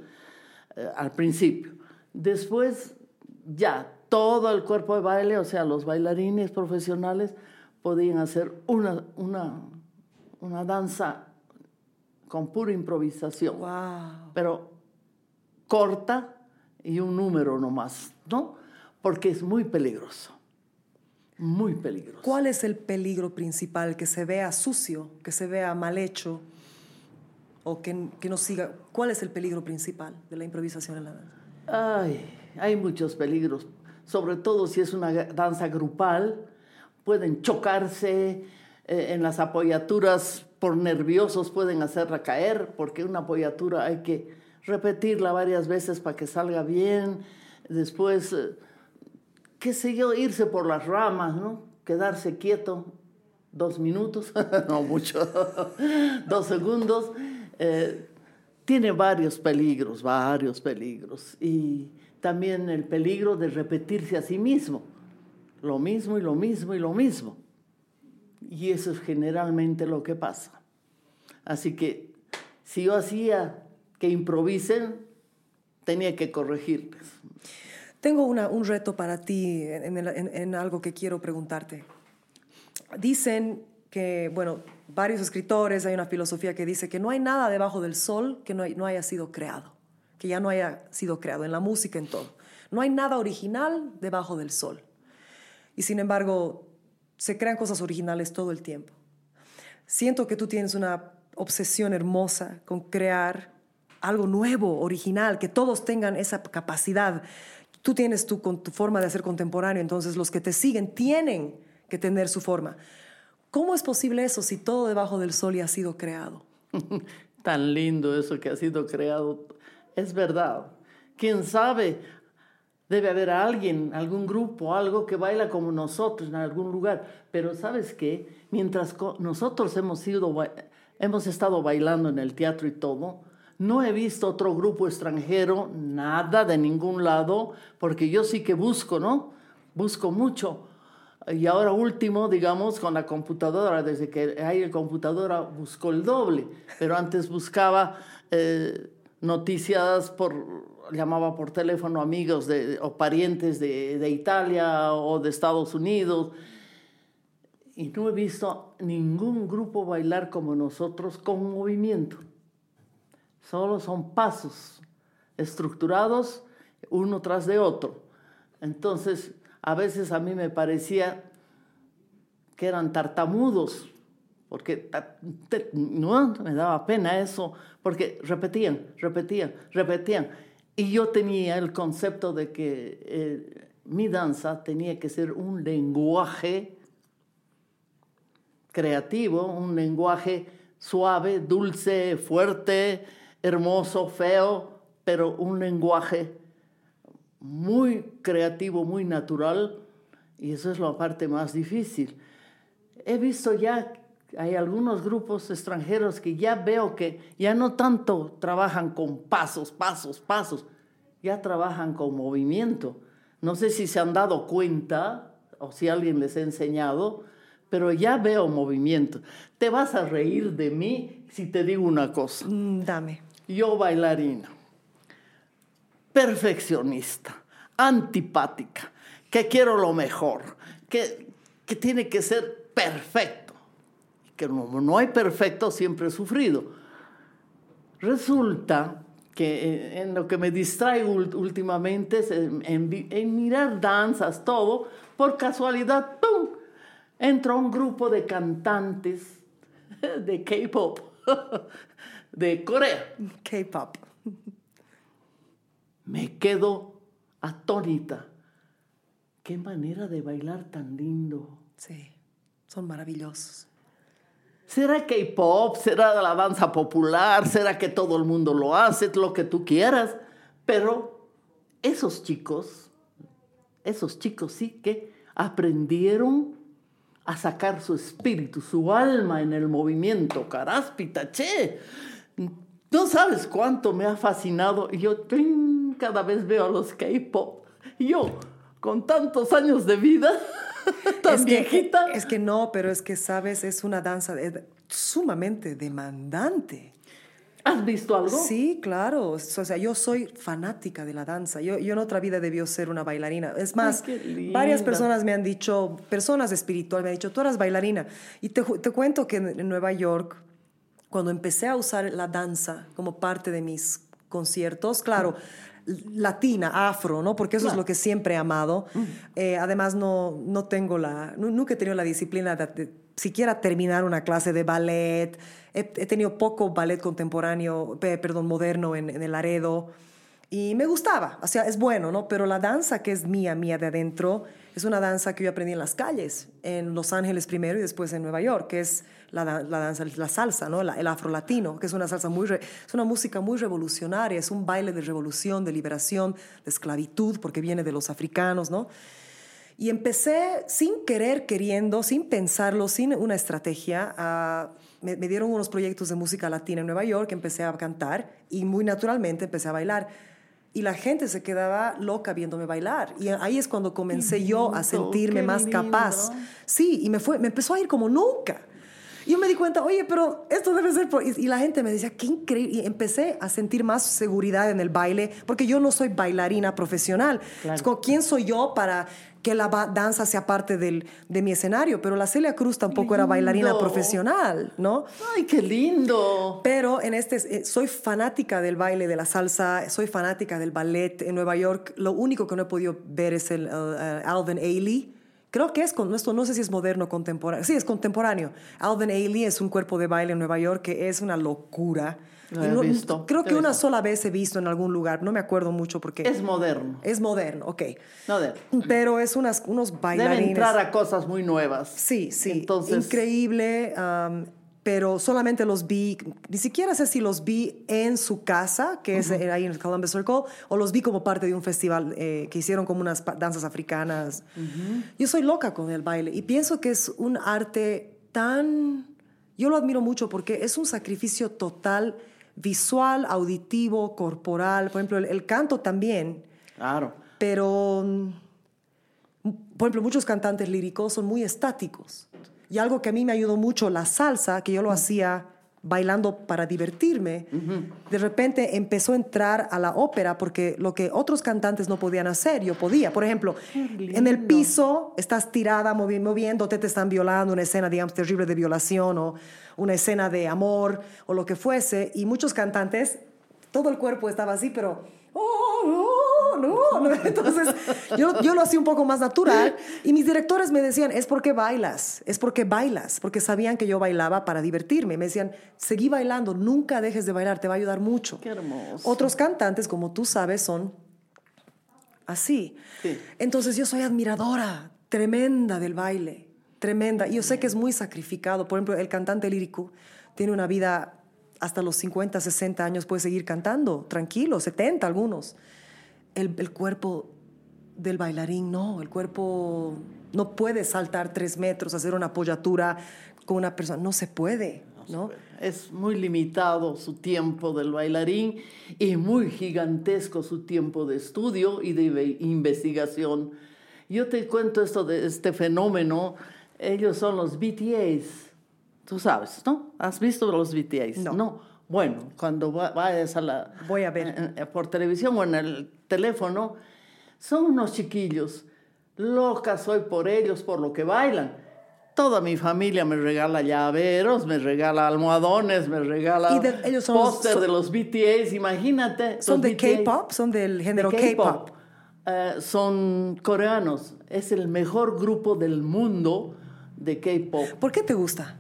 Speaker 1: eh, al principio. Después ya todo el cuerpo de baile, o sea, los bailarines profesionales podían hacer una, una, una danza con pura improvisación,
Speaker 4: ¡Wow!
Speaker 1: pero corta y un número nomás, ¿no? Porque es muy peligroso, muy peligroso.
Speaker 4: ¿Cuál es el peligro principal? Que se vea sucio, que se vea mal hecho o que, que no siga. ¿Cuál es el peligro principal de la improvisación en la danza?
Speaker 1: Ay, hay muchos peligros, sobre todo si es una danza grupal, pueden chocarse eh, en las apoyaturas por nerviosos, pueden hacerla caer, porque una apoyatura hay que repetirla varias veces para que salga bien, después, eh, qué sé yo, irse por las ramas, ¿no? Quedarse quieto dos minutos, no mucho, dos segundos. eh, tiene varios peligros, varios peligros. Y también el peligro de repetirse a sí mismo. Lo mismo y lo mismo y lo mismo. Y eso es generalmente lo que pasa. Así que si yo hacía que improvisen, tenía que corregirles.
Speaker 4: Tengo una- un reto para ti en, en- en algo que quiero preguntarte. Dicen que, bueno, varios escritores, hay una filosofía que dice que no hay nada debajo del sol que no, hay- no haya sido creado. que ya no haya sido creado en la música, en todo. No hay nada original debajo del sol. Y sin embargo, se crean cosas originales todo el tiempo. Siento que tú tienes una obsesión hermosa con crear algo nuevo, original, que todos tengan esa capacidad. Tú tienes tu, forma de hacer contemporáneo, entonces los que te siguen tienen que tener su forma. ¿Cómo es posible eso si todo debajo del sol ya ha sido creado?
Speaker 1: Tan lindo eso que ha sido creado. Es verdad. ¿Quién sabe? Debe haber alguien, algún grupo, algo que baila como nosotros en algún lugar. Pero sabes qué? Mientras nosotros hemos estado bailando en el teatro y todo, no he visto otro grupo extranjero, nada de ningún lado, porque yo sí que busco, ¿no? Busco mucho. Y ahora último, digamos, con la computadora, desde que hay el computadora, busco el doble, pero antes buscaba eh, noticias por, llamaba por teléfono amigos de, o parientes de Italia o de Estados Unidos, y no he visto ningún grupo bailar como nosotros con movimiento. Solo son pasos estructurados uno tras de otro. Entonces, a veces a mí me parecía que eran tartamudos, porque no me daba pena eso, porque repetían, repetían, repetían. Y yo tenía el concepto de que eh, mi danza tenía que ser un lenguaje creativo, un lenguaje suave, dulce, fuerte, hermoso, feo, pero un lenguaje muy creativo, muy natural, y eso es la parte más difícil. He visto ya, hay algunos grupos extranjeros que ya veo que ya no tanto trabajan con pasos, pasos, pasos, ya trabajan con movimiento. No sé si se han dado cuenta o si alguien les ha enseñado, pero ya veo movimiento. Te vas a reír de mí si te digo una cosa.
Speaker 4: Mm, dame.
Speaker 1: Yo bailarina perfeccionista, antipática, que quiero lo mejor, que, que tiene que ser perfecto. Que no, no hay perfecto, siempre he sufrido. Resulta que en lo que me distraigo últimamente es en, en, mirar danzas, todo, por casualidad, ¡pum! Entra un grupo de cantantes de K-pop, de Corea.
Speaker 4: K-pop
Speaker 1: me quedo atónita. Qué manera de bailar tan lindo.
Speaker 4: Sí, son maravillosos.
Speaker 1: ¿Será K-pop? ¿Será la danza popular? ¿Será que todo el mundo lo hace? Lo que tú quieras. Pero esos chicos, esos chicos sí que aprendieron a sacar su espíritu, su alma en el movimiento. Caráspita, che. No sabes cuánto me ha fascinado. Y yo, cada vez veo a los K-pop. Yo, con tantos años de vida, tan
Speaker 4: es
Speaker 1: viejita.
Speaker 4: es que no, pero es que, sabes, es una danza sumamente demandante.
Speaker 1: ¿Has visto algo?
Speaker 4: Sí, claro. O sea, yo soy fanática de la danza. Yo, yo en otra vida debió ser una bailarina. Es más, varias personas me han dicho, personas espirituales me han dicho, tú eras bailarina. Y te, te cuento que en Nueva York, cuando empecé a usar la danza como parte de mis conciertos, claro, latina, afro, ¿no? Porque eso es lo que siempre he amado. Eh, además, no, no tengo la, nunca he tenido la disciplina de, siquiera terminar una clase de ballet. He, tenido poco ballet contemporáneo, perdón, moderno en, en el Laredo. Y me gustaba, o sea, es bueno, ¿no? Pero la danza que es mía, mía de adentro, es una danza que yo aprendí en las calles, en Los Ángeles primero y después en Nueva York, que es la, la danza, la salsa, ¿no? el afro-latino, que es una salsa muy, es una música muy revolucionaria, es un baile de revolución, de liberación, de esclavitud, porque viene de los africanos, ¿no? Y empecé sin querer, queriendo, sin pensarlo, sin una estrategia, me, me dieron unos proyectos de música latina en Nueva York, empecé a cantar y muy naturalmente empecé a bailar y la gente se quedaba loca viéndome bailar. Y ahí es cuando comencé yo a sentirme más capaz. Sí, y me, fue, me empezó a ir como nunca. Y yo me di cuenta, oye, pero esto debe ser... Y la gente me decía, qué increíble. Y empecé a sentir más seguridad en el baile, porque yo no soy bailarina profesional. Es como, ¿quién soy yo para que la danza sea parte del, de mi escenario, pero la Celia Cruz tampoco era bailarina profesional, ¿no?
Speaker 1: Ay, qué lindo.
Speaker 4: Pero en este, eh, soy fanática del baile, de la salsa, soy fanática del ballet en Nueva York. Lo único que no he podido ver es el uh, Alvin Ailey. Creo que es, con, esto no sé si es moderno o contemporáneo. Sí, es contemporáneo. Alvin Ailey es un cuerpo de baile en Nueva York que es una locura.
Speaker 1: Lo he
Speaker 4: no-
Speaker 1: visto,
Speaker 4: Creo que una sola vez he visto en algún lugar, no me acuerdo mucho porque
Speaker 1: Es moderno.
Speaker 4: es moderno, ok.
Speaker 1: Moderno.
Speaker 4: Pero es unas, unos
Speaker 1: Debe
Speaker 4: bailarines.
Speaker 1: entrar a cosas muy nuevas.
Speaker 4: Sí, sí.
Speaker 1: Entonces,
Speaker 4: Increíble, am, pero solamente los vi, ni siquiera sé si los vi en su casa, que es eh, ahí en el Columbus Circle, o los vi como parte de un festival eh, que hicieron como unas danzas africanas. Yo soy loca con el baile y pienso que es un arte tan... Yo lo admiro mucho porque es un sacrificio total, visual, auditivo, corporal. Por ejemplo, el- el canto también
Speaker 1: Claro.
Speaker 4: pero, mm, por ejemplo, muchos cantantes líricos son muy estáticos. Y algo que a mí me ayudó mucho, la salsa, que yo lo hacía bailando para divertirme, de repente empezó a entrar a la ópera porque lo que otros cantantes no podían hacer, yo podía. Por ejemplo, en el piso estás tirada, movi- moviéndote, te están violando, una escena, digamos, terrible de violación o una escena de amor o lo que fuese, y muchos cantantes, todo el cuerpo estaba así, pero... "Oh, no, no". Entonces, yo, yo lo hacía un poco más natural y mis directores me decían, es porque bailas, es porque bailas, porque sabían que yo bailaba para divertirme. Me decían, seguí bailando, nunca dejes de bailar, te va a ayudar mucho.
Speaker 1: Qué hermoso.
Speaker 4: Otros cantantes, como tú sabes, son así.
Speaker 1: Sí.
Speaker 4: Entonces yo soy admiradora tremenda del baile, tremenda. Y yo sé que es muy sacrificado. Por ejemplo, el cantante lírico tiene una vida hasta los 50, 60 años, puede seguir cantando, tranquilo, 70 algunos. El, el cuerpo del bailarín, no, el cuerpo no puede saltar tres metros, hacer una apoyatura con una persona, no se puede, ¿no?
Speaker 1: Es muy limitado su tiempo del bailarín y muy gigantesco su tiempo de estudio y de ve- investigación. Yo te cuento esto de este fenómeno. Ellos son los BTAs. Tú sabes, ¿no? ¿Has visto los BTAs?
Speaker 4: No.
Speaker 1: Bueno, cuando va- vayas a la...
Speaker 4: Voy a ver.
Speaker 1: por televisión o en el teléfono, son unos chiquillos. Loca soy por ellos, por lo que bailan. Toda mi familia me regala llaveros, me regala almohadones, me regala
Speaker 4: Y de- ellos son los-
Speaker 1: póster de los BTAs, imagínate.
Speaker 4: Son de. K-pop, son del
Speaker 1: De
Speaker 4: género K-pop.
Speaker 1: Eh, son coreanos. Es el mejor grupo del mundo de K-pop.
Speaker 4: ¿Por qué te gusta?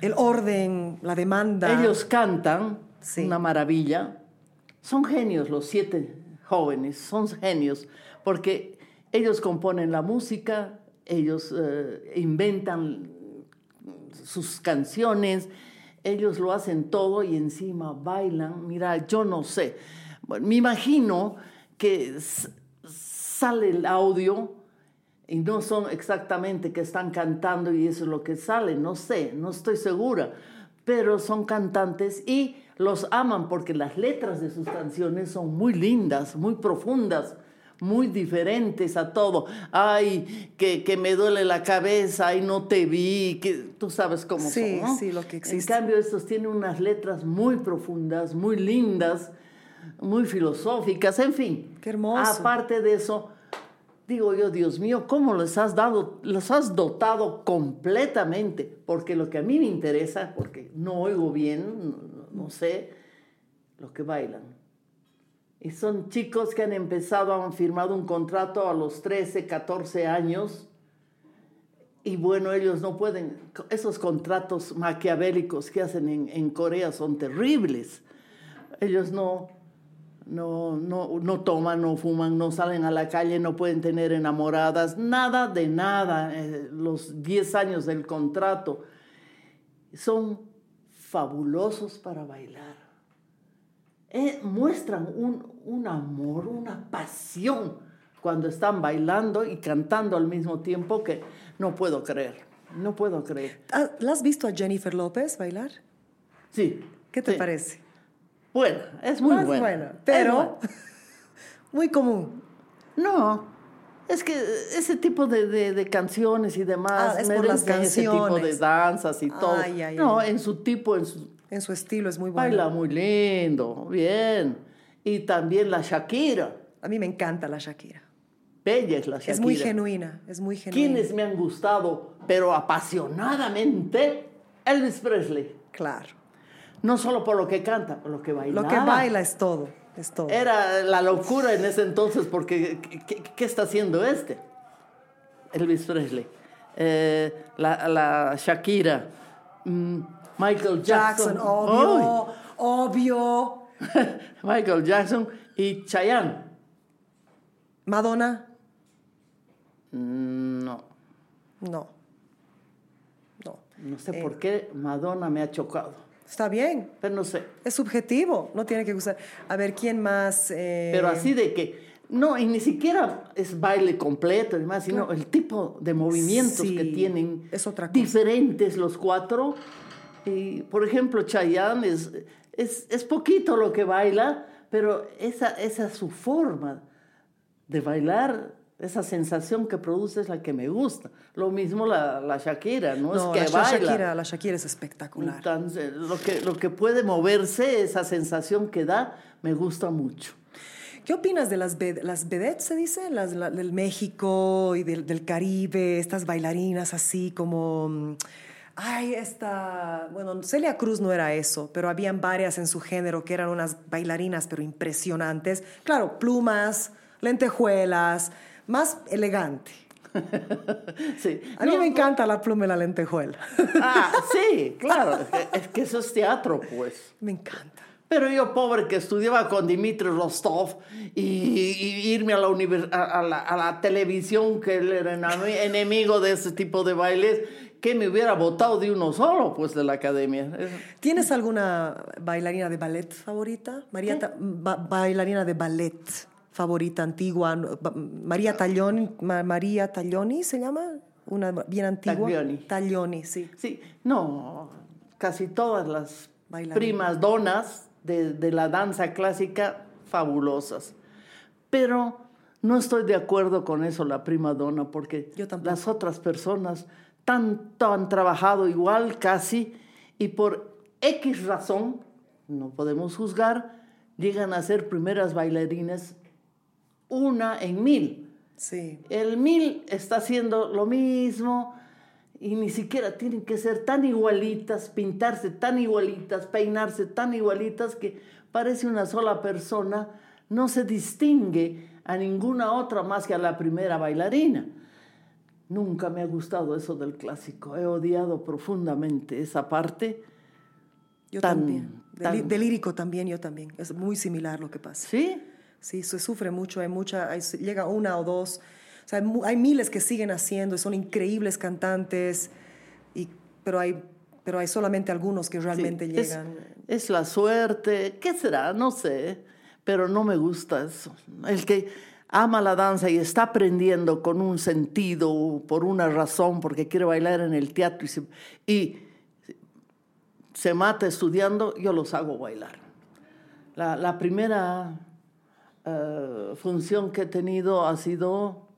Speaker 4: El orden, la demanda.
Speaker 1: Ellos cantan,
Speaker 4: Sí.
Speaker 1: una maravilla. Son genios los siete jóvenes, son genios, porque ellos componen la música, ellos eh, inventan sus canciones, ellos lo hacen todo y encima bailan. Mira, yo no sé. Bueno, me imagino que sale el audio y no son exactamente que están cantando y eso es lo que sale, no sé, no estoy segura, pero son cantantes y los aman porque las letras de sus canciones son muy lindas, muy profundas, muy diferentes a todo. Ay, que, que me duele la cabeza, ay, no te vi, que tú sabes cómo
Speaker 4: Sí,
Speaker 1: son. ¿no?
Speaker 4: sí, lo que
Speaker 1: En
Speaker 4: existe.
Speaker 1: cambio, estos tienen unas letras muy profundas, muy lindas, muy filosóficas, en fin.
Speaker 4: Qué hermoso.
Speaker 1: Aparte de eso, digo yo, Dios mío, ¿cómo les has dado, los has dotado completamente? Porque lo que a mí me interesa, porque no oigo bien, no, sé, lo que bailan. Y son chicos que han empezado, han firmado un contrato a los 13, 14 años. Y bueno, ellos no pueden, esos contratos maquiavélicos que hacen en, en Corea son terribles. Ellos no, no, no, no toman, no fuman, no salen a la calle, no pueden tener enamoradas, nada de nada. eh, los 10 años del contrato son fabulosos para bailar. Eh, muestran un, un amor, una pasión cuando están bailando y cantando al mismo tiempo que no puedo creer, no puedo creer.
Speaker 4: Ah, ¿La has visto a Jennifer López bailar?
Speaker 1: Sí.
Speaker 4: ¿Qué te
Speaker 1: sí.
Speaker 4: parece?
Speaker 1: Bueno, es muy buena.
Speaker 4: pero muy común.
Speaker 1: No, es que ese tipo de, de- de canciones y demás
Speaker 4: Ah, es por las
Speaker 1: merecen ese tipo de
Speaker 4: canciones.
Speaker 1: danzas y todo.
Speaker 4: Ay,
Speaker 1: no,
Speaker 4: ay.
Speaker 1: en su tipo, en su
Speaker 4: En su estilo es muy bueno.
Speaker 1: baila muy lindo, bien. Y también la Shakira.
Speaker 4: A mí me encanta la Shakira.
Speaker 1: bella es la Shakira.
Speaker 4: Es muy genuina, es muy genuina.
Speaker 1: ¿Quiénes me han gustado, pero apasionadamente? Elvis Presley.
Speaker 4: Claro.
Speaker 1: No solo por lo que canta, por lo que baila.
Speaker 4: Lo que baila es todo, es todo.
Speaker 1: Era la locura en ese entonces porque ¿qué, está haciendo este? Elvis Presley. Eh, la, la Shakira. mm, Michael Jackson.
Speaker 4: Jackson, obvio, obvio.
Speaker 1: Michael Jackson y Chayanne.
Speaker 4: Madonna,
Speaker 1: Mm, No,
Speaker 4: no. No.
Speaker 1: no sé
Speaker 4: Eh.
Speaker 1: por qué Madonna me ha chocado.
Speaker 4: Está bien,
Speaker 1: Pero no sé.
Speaker 4: es subjetivo, no tiene que gustar. A ver, ¿quién más? Eh,
Speaker 1: Pero así de que, no, y ni siquiera es baile completo, y más, sino el tipo de movimientos
Speaker 4: Sí,
Speaker 1: que tienen
Speaker 4: es otra cosa.
Speaker 1: diferentes los cuatro. Y, por ejemplo, Chayanne es, es, es poquito lo que baila, pero esa, esa su forma de bailar, esa sensación que produce es la que me gusta. Lo mismo la, la Shakira, no,
Speaker 4: No,
Speaker 1: es que
Speaker 4: la
Speaker 1: baila.
Speaker 4: Shakira, la Shakira es espectacular.
Speaker 1: Entonces, lo que, lo que puede moverse, esa sensación que da, me gusta mucho.
Speaker 4: ¿Qué opinas de las, las vedettes, se dice? Las la- del México y del, del Caribe, estas bailarinas así como... mm, Ay, esta... Bueno, Celia Cruz no era eso, pero habían varias en su género que eran unas bailarinas, pero impresionantes. Claro, plumas, lentejuelas, más elegante.
Speaker 1: Sí.
Speaker 4: A mí
Speaker 1: No,
Speaker 4: me encanta la pluma y la lentejuela.
Speaker 1: Ah, sí, claro. es que- Es que eso es teatro, pues.
Speaker 4: me encanta.
Speaker 1: Pero yo, pobre, que estudiaba con Dimitri Rostov y, y irme a la, univers- a, a la, a la televisión, que él era enemigo de ese tipo de bailes, que me hubiera votado de uno solo, pues, de la academia. Es-
Speaker 4: ¿Tienes alguna bailarina de ballet favorita? María Ta- ba- bailarina de ballet favorita antigua. María María Taglioni se llama, una bien antigua.
Speaker 1: Taglioni.
Speaker 4: Taglioni, sí.
Speaker 1: Sí, no, casi todas las primas donas de, de la danza clásica, fabulosas. Pero no estoy de acuerdo con eso, la prima donna, porque las otras personas tanto han trabajado igual casi y por X razón, no podemos juzgar, llegan a ser primeras bailarinas una en mil.
Speaker 4: Sí.
Speaker 1: El mil está haciendo lo mismo y ni siquiera tienen que ser tan igualitas, pintarse tan igualitas, peinarse tan igualitas que parece una sola persona, no se distingue a ninguna otra más que a la primera bailarina. Nunca me ha gustado eso del clásico, he odiado profundamente esa parte.
Speaker 4: Yo
Speaker 1: Tan-
Speaker 4: también. De,
Speaker 1: tan-
Speaker 4: li- de lírico también, yo también. Es muy similar lo que pasa.
Speaker 1: ¿Sí?
Speaker 4: Sí, se sufre mucho, hay mucha, hay- llega una o dos, o sea, hay, miles que siguen haciendo, son increíbles cantantes, y, pero, hay, pero hay solamente algunos que realmente
Speaker 1: Sí, es-
Speaker 4: llegan.
Speaker 1: Es, la suerte, ¿qué será? No sé, pero no me gusta eso. El que ama la danza y está aprendiendo con un sentido, por una razón, porque quiere bailar en el teatro y se, y se mata estudiando, yo los hago bailar. La, la primera eh, función que he tenido ha sido,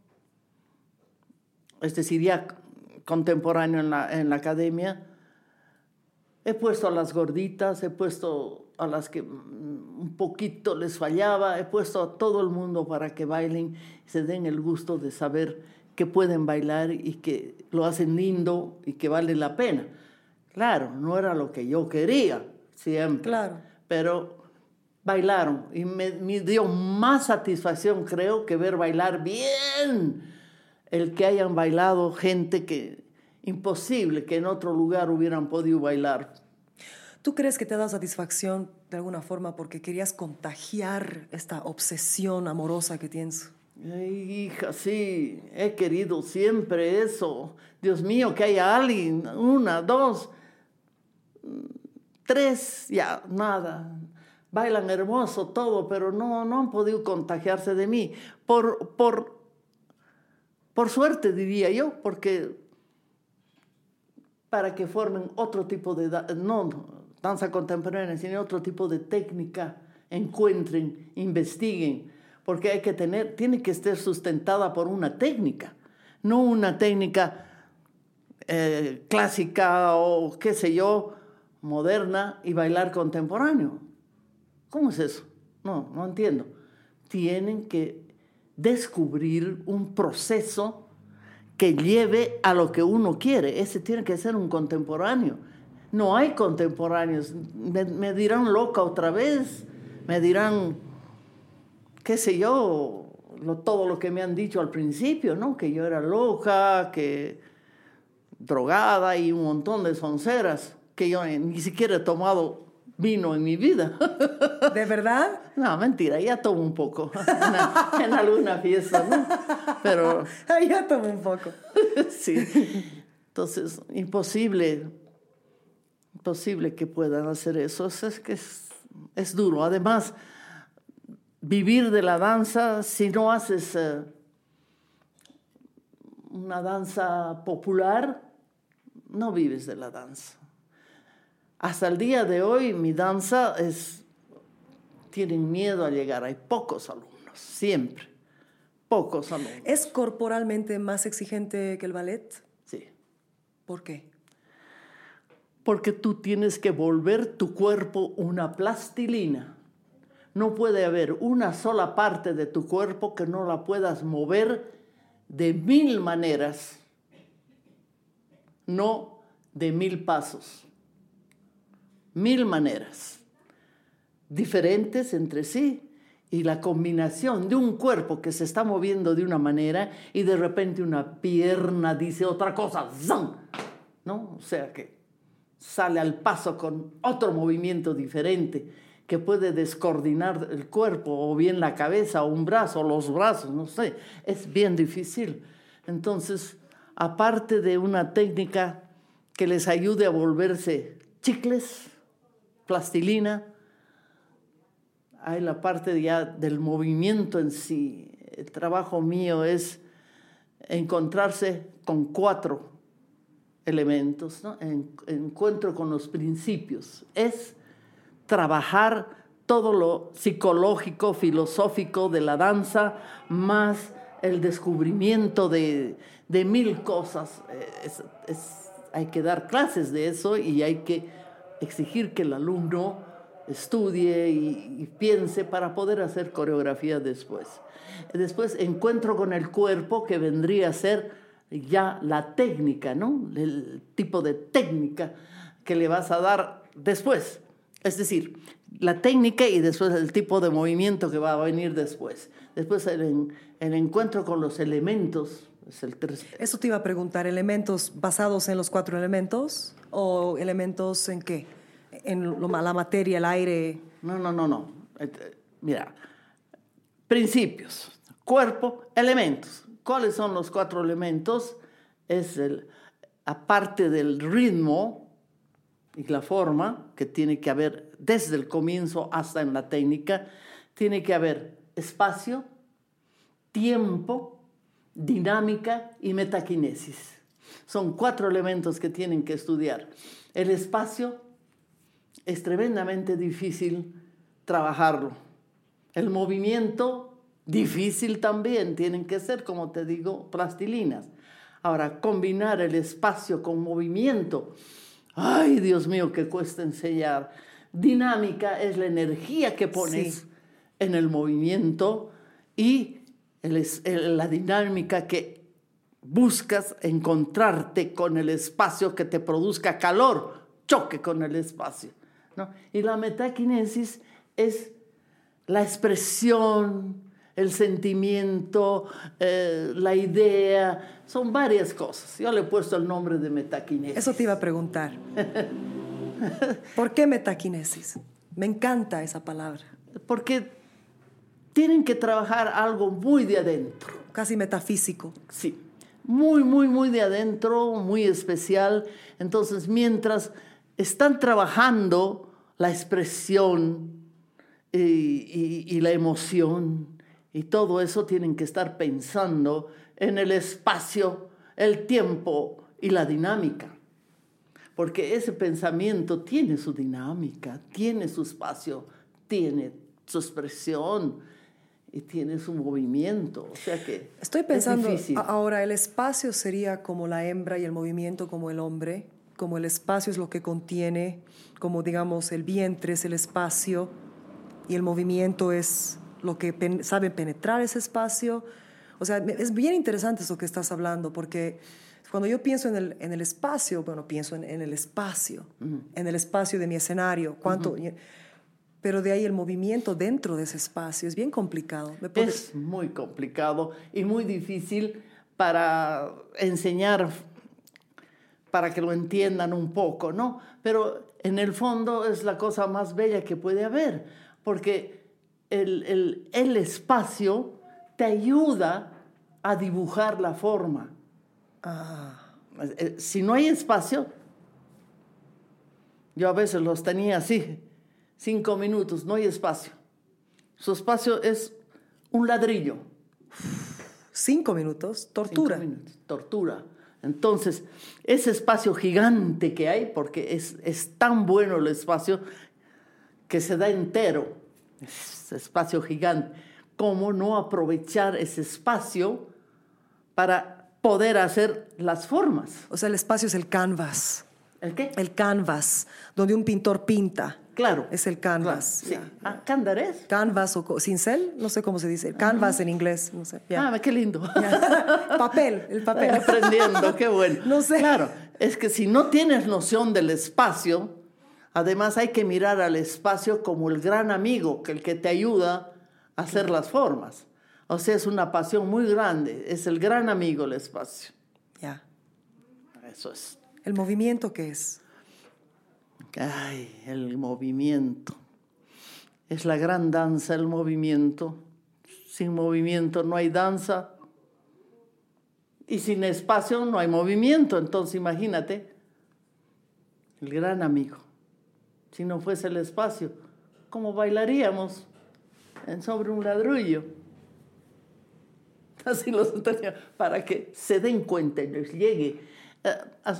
Speaker 1: es decir, ya contemporáneo en la, en la academia, He puesto a las gorditas, he puesto a las que un poquito les fallaba, he puesto a todo el mundo para que bailen se den el gusto de saber que pueden bailar y que lo hacen lindo y que vale la pena. Claro, no era lo que yo quería siempre,
Speaker 4: Claro.
Speaker 1: pero bailaron y me, me dio más satisfacción, creo, que ver bailar bien el que hayan bailado gente que imposible que en otro lugar hubieran podido bailar.
Speaker 4: ¿Tú crees que te ha dado satisfacción de alguna forma porque querías contagiar esta obsesión amorosa que tienes?
Speaker 1: Ay, hija, sí, he querido siempre eso. Dios mío, que haya alguien, una, dos, tres, ya, nada. Bailan hermoso todo, pero no, no han podido contagiarse de mí. Por, por, por suerte, diría yo, porque para que formen otro tipo de, no danza contemporánea, sino otro tipo de técnica, encuentren, investiguen, porque hay que tener, tiene que estar sustentada por una técnica, no una técnica eh, clásica o qué sé yo, moderna y bailar contemporáneo. ¿Cómo es eso? No, no entiendo. Tienen que descubrir un proceso que lleve a lo que uno quiere. Ese tiene que ser un contemporáneo. No hay contemporáneos. Me, dirán loca otra vez, me dirán, qué sé yo, todo lo que me han dicho al principio, ¿no? Que yo era loca, que drogada y un montón de sonceras, que yo ni siquiera he tomado vino en mi vida.
Speaker 4: ¿De verdad?
Speaker 1: No, mentira, ya tomo un poco en, en alguna fiesta, ¿no? Pero
Speaker 4: ya tomé un poco.
Speaker 1: sí. Entonces, imposible, imposible que puedan hacer eso. Es, es que es, es duro. Además, vivir de la danza, si no haces eh, una danza popular, no vives de la danza. Hasta el día de hoy, mi danza es tienen miedo a llegar. Hay pocos alumnos, siempre. Pocos alumnos.
Speaker 4: ¿Es corporalmente más exigente que el ballet?
Speaker 1: Sí.
Speaker 4: ¿Por qué?
Speaker 1: Porque tú tienes que volver tu cuerpo una plastilina. No puede haber una sola parte de tu cuerpo que no la puedas mover de mil maneras, no de mil pasos. Mil maneras, diferentes entre sí. Y la combinación de un cuerpo que se está moviendo de una manera y de repente una pierna dice otra cosa, ¡zam! ¿no? O sea que sale al paso con otro movimiento diferente que puede descoordinar el cuerpo o bien la cabeza o un brazo o los brazos, no sé, es bien difícil. Entonces, aparte de una técnica que les ayude a volverse chicles, plastilina, hay la parte ya del movimiento en sí. El trabajo mío es encontrarse con cuatro elementos, encuentro con los principios. Es trabajar todo lo psicológico, filosófico de la danza, más el descubrimiento de, de mil cosas. Hay que dar clases de eso y hay que exigir que el alumno estudie y, piense para poder hacer coreografía después. Después encuentro con el cuerpo que vendría a ser ya la técnica, ¿no? El tipo de técnica que le vas a dar después. Es decir, la técnica y después el tipo de movimiento que va a venir después. Después el, en- el encuentro con los elementos.
Speaker 4: Eso te iba a preguntar, ¿elementos basados en los cuatro elementos? ¿O elementos en qué? En lo- la materia, el aire.
Speaker 1: No, no, no, no. Eh, eh, Mira, principios, cuerpo, elementos. ¿Cuáles son los cuatro elementos? Es el, aparte del ritmo y la forma que tiene que haber desde el comienzo hasta en la técnica, tiene que haber espacio, tiempo, dinámica y metaquinesis. Son cuatro elementos que tienen que estudiar. El espacio es tremendamente difícil trabajarlo. El movimiento, difícil también, tienen que ser, como te digo, plastilinas. Ahora, combinar el espacio con movimiento, ay Dios mío, que cuesta enseñar. Dinámica es la energía que pones
Speaker 4: Sí.
Speaker 1: en el movimiento y el es- el- la dinámica que buscas encontrarte con el espacio que te produzca calor, choque con el espacio. ¿no? Y la metaquinesis es la expresión, el sentimiento, eh, la idea, son varias cosas. Yo le he puesto el nombre de metaquinesis.
Speaker 4: Eso te iba a preguntar. ¿Por qué metaquinesis? Me encanta esa palabra.
Speaker 1: Porque tienen que trabajar algo muy de adentro.
Speaker 4: Casi metafísico.
Speaker 1: Sí, muy, muy, muy de adentro, muy especial. Entonces, mientras están trabajando la expresión y, y- y la emoción y todo eso, tienen que estar pensando en el espacio, el tiempo y la dinámica. Porque ese pensamiento tiene su dinámica, tiene su espacio, tiene su expresión y tiene su movimiento. O sea que
Speaker 4: Estoy
Speaker 1: es
Speaker 4: pensando,
Speaker 1: difícil.
Speaker 4: a- ahora el espacio sería como la hembra y el movimiento como el hombre, como el espacio es lo que contiene, como digamos el vientre es el espacio y el movimiento es lo que pen- saben penetrar ese espacio. O sea, es bien interesante eso que estás hablando, porque cuando yo pienso en el, en el espacio, bueno, pienso en, en el espacio, en el espacio de mi escenario, cuánto... Pero de ahí el movimiento dentro de ese espacio es bien complicado. ¿Me
Speaker 1: Es muy complicado y muy difícil para enseñar, para que lo entiendan un poco, ¿no? Pero en el fondo es la cosa más bella que puede haber, porque el, el- el espacio te ayuda a dibujar la forma. Eh, Si no hay espacio, yo a veces los tenía así, cinco minutos, no hay espacio. Su espacio es un ladrillo.
Speaker 4: Cinco minutos, tortura.
Speaker 1: Cinco minutos, tortura. Entonces, ese espacio gigante que hay, porque es, es tan bueno el espacio que se da entero, ese espacio gigante, ¿cómo no aprovechar ese espacio para poder hacer las formas?
Speaker 4: O sea, el espacio es el canvas.
Speaker 1: ¿El qué?
Speaker 4: El canvas, donde un pintor pinta.
Speaker 1: Claro.
Speaker 4: Es el canvas.
Speaker 1: Claro, sí. Ah, ¿Candarés?
Speaker 4: Canvas o cincel, no sé cómo se dice. Canvas en inglés, no sé.
Speaker 1: Ah, qué lindo.
Speaker 4: Papel, el papel.
Speaker 1: Estoy aprendiendo, qué bueno.
Speaker 4: No sé.
Speaker 1: Claro, es que si no tienes noción del espacio, además hay que mirar al espacio como el gran amigo, que el que te ayuda a hacer las formas. O sea, es una pasión muy grande, es el gran amigo el espacio.
Speaker 4: Ya.
Speaker 1: Eso es.
Speaker 4: ¿El movimiento qué es?
Speaker 1: Ay, el movimiento. Es la gran danza, el movimiento. Sin movimiento no hay danza. Y sin espacio no hay movimiento. Entonces imagínate, el gran amigo. Si no fuese el espacio, ¿cómo bailaríamos sobre un ladrillo? Así los tenía, para que se den cuenta y les llegue. Eh,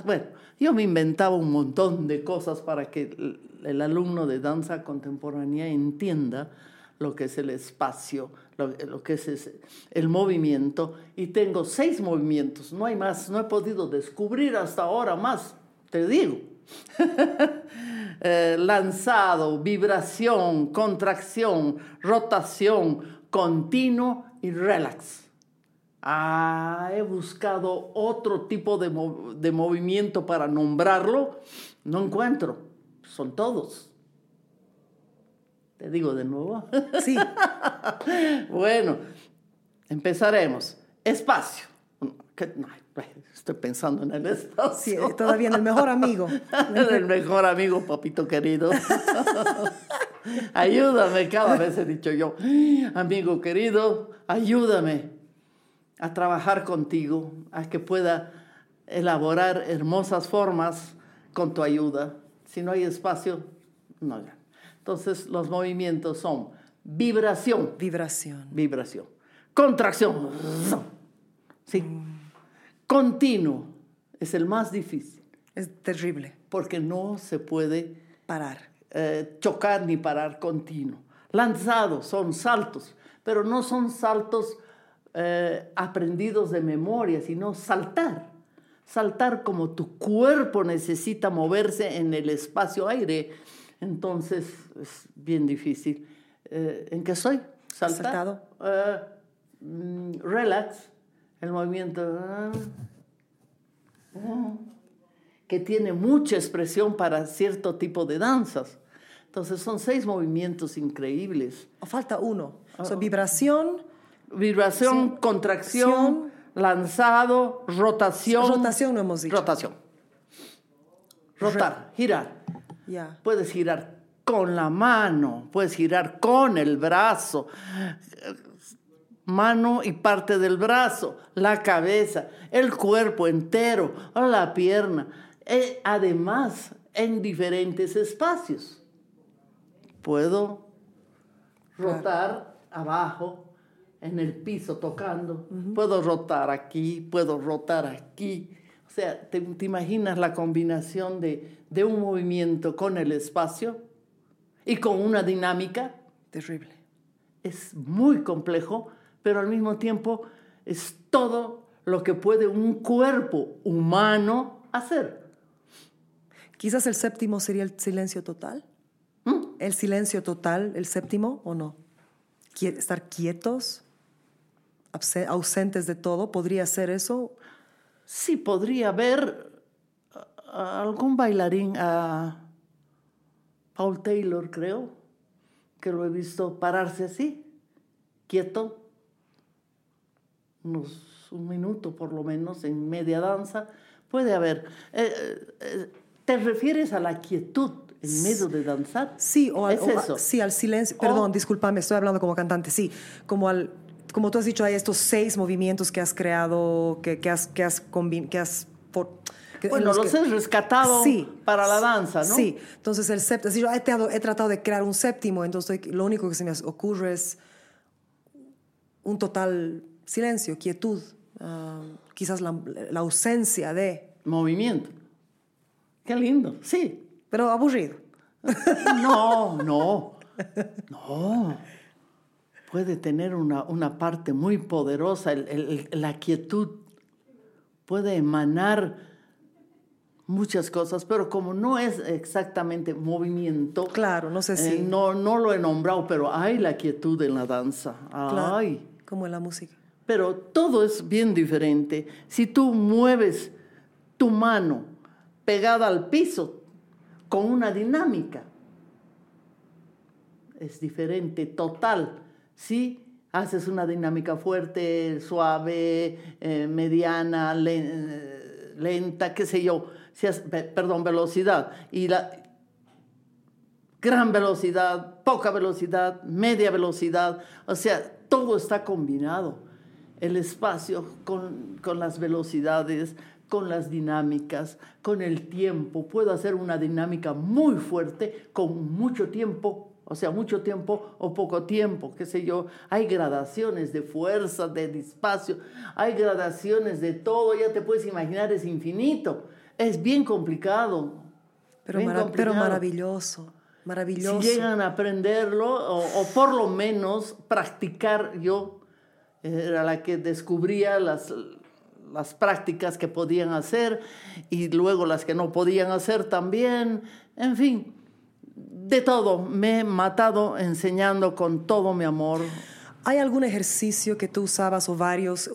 Speaker 1: bueno, yo me inventaba un montón de cosas para que el, alumno de danza contemporánea entienda lo que es el espacio, lo, que es el movimiento. Y tengo seis movimientos, no hay más, no he podido descubrir hasta ahora más, te digo. Eh, lanzado, vibración, contracción, rotación, continuo y relax. Ah, he buscado otro tipo de, de movimiento para nombrarlo. No encuentro. Son todos. Te digo de nuevo.
Speaker 4: Sí,
Speaker 1: bueno, empezaremos. Espacio. Estoy pensando en el
Speaker 4: sí,
Speaker 1: espacio.
Speaker 4: eh, todavía en el mejor amigo.
Speaker 1: el mejor amigo, papito querido. ayúdame, cada vez he dicho yo, amigo querido, ayúdame a trabajar contigo, a que pueda elaborar hermosas formas con tu ayuda. Si no hay espacio, no. hay. Entonces los movimientos son vibración,
Speaker 4: Vibración.
Speaker 1: vibración, contracción, sí, continuo, es el más difícil,
Speaker 4: Es terrible.
Speaker 1: porque no se puede
Speaker 4: Parar.
Speaker 1: eh, chocar ni parar continuo. Lanzados son saltos, pero no son saltos eh, aprendidos de memoria, sino saltar. Saltar como tu cuerpo necesita moverse en el espacio aire. Entonces es bien difícil. Eh, ¿En qué soy? Saltar.
Speaker 4: Saltado.
Speaker 1: Eh, mm, relax. El movimiento. ah, ah, que tiene mucha expresión para cierto tipo de danzas. Entonces son seis movimientos increíbles.
Speaker 4: O falta uno. O sea, vibración,
Speaker 1: contracción, lanzado, rotación.
Speaker 4: rotación no hemos dicho.
Speaker 1: Rotación. Rotar, girar.
Speaker 4: Ya.
Speaker 1: Puedes girar con la mano, puedes girar con el brazo, mano y parte del brazo, la cabeza, el cuerpo entero, la pierna. Eh, además, en diferentes espacios. Puedo rotar abajo, en el piso tocando. Puedo rotar aquí, puedo rotar aquí. O sea, ¿te, te imaginas la combinación de, de un movimiento con el espacio y con una dinámica?
Speaker 4: Terrible.
Speaker 1: Es muy complejo, pero al mismo tiempo es todo lo que puede un cuerpo humano hacer.
Speaker 4: Quizás el séptimo sería el silencio total.
Speaker 1: ¿Mm?
Speaker 4: ¿El silencio total, el séptimo o no? estar quietos, ausentes de todo, ¿podría ser eso?
Speaker 1: Sí, podría haber algún bailarín, a Paul Taylor, creo, que lo he visto pararse así, quieto, unos, un minuto por lo menos en media danza. Puede haber. Eh, eh, eh, ¿Te refieres a la quietud en medio de danzar?
Speaker 4: Sí, o al,
Speaker 1: ¿Es
Speaker 4: o a-
Speaker 1: eso?
Speaker 4: sí, al silencio.
Speaker 1: O-
Speaker 4: Perdón, discúlpame, estoy hablando como cantante. Sí, como al, como tú has dicho, hay estos seis movimientos que has creado, que, que has, que has, que has que- en
Speaker 1: Bueno, los has rescatado para la danza, ¿no?
Speaker 4: Sí, entonces el séptimo, yo he, tratado- he tratado de crear un séptimo, entonces estoy- lo único que se me ocurre es un total silencio, quietud, ah, quizás la, la ausencia de,
Speaker 1: Movimiento. Qué lindo, sí.
Speaker 4: pero aburrido.
Speaker 1: No, no, no. Puede tener una, una parte muy poderosa, el- el- el- la quietud puede emanar muchas cosas, pero como no es exactamente movimiento,
Speaker 4: Claro, no sé
Speaker 1: eh,
Speaker 4: si...
Speaker 1: no, no lo he nombrado, pero hay la quietud en la danza.
Speaker 4: claro,
Speaker 1: Ay.
Speaker 4: como en la música.
Speaker 1: Pero todo es bien diferente. Si tú mueves tu mano pegada al piso con una dinámica, es diferente, total. Si haces una dinámica fuerte, suave, eh, mediana, eh, lenta, qué sé yo, si perdón, velocidad, y la gran velocidad, poca velocidad, media velocidad, o sea, todo está combinado. El espacio con, con las velocidades, con las dinámicas, con el tiempo. Puedo hacer una dinámica muy fuerte con mucho tiempo, o sea, mucho tiempo o poco tiempo, qué sé yo. Hay gradaciones de fuerza, de espacio, hay gradaciones de todo, ya te puedes imaginar, es infinito. Es bien complicado.
Speaker 4: Pero,
Speaker 1: bien
Speaker 4: maravilloso, maravilloso.
Speaker 1: Si llegan a aprenderlo, o, o por lo menos practicar, yo era la que descubría las, las prácticas que podían hacer y luego las que no podían hacer también. En fin, de todo. Me he matado enseñando con todo mi amor.
Speaker 4: ¿Hay algún ejercicio que tú usabas o varios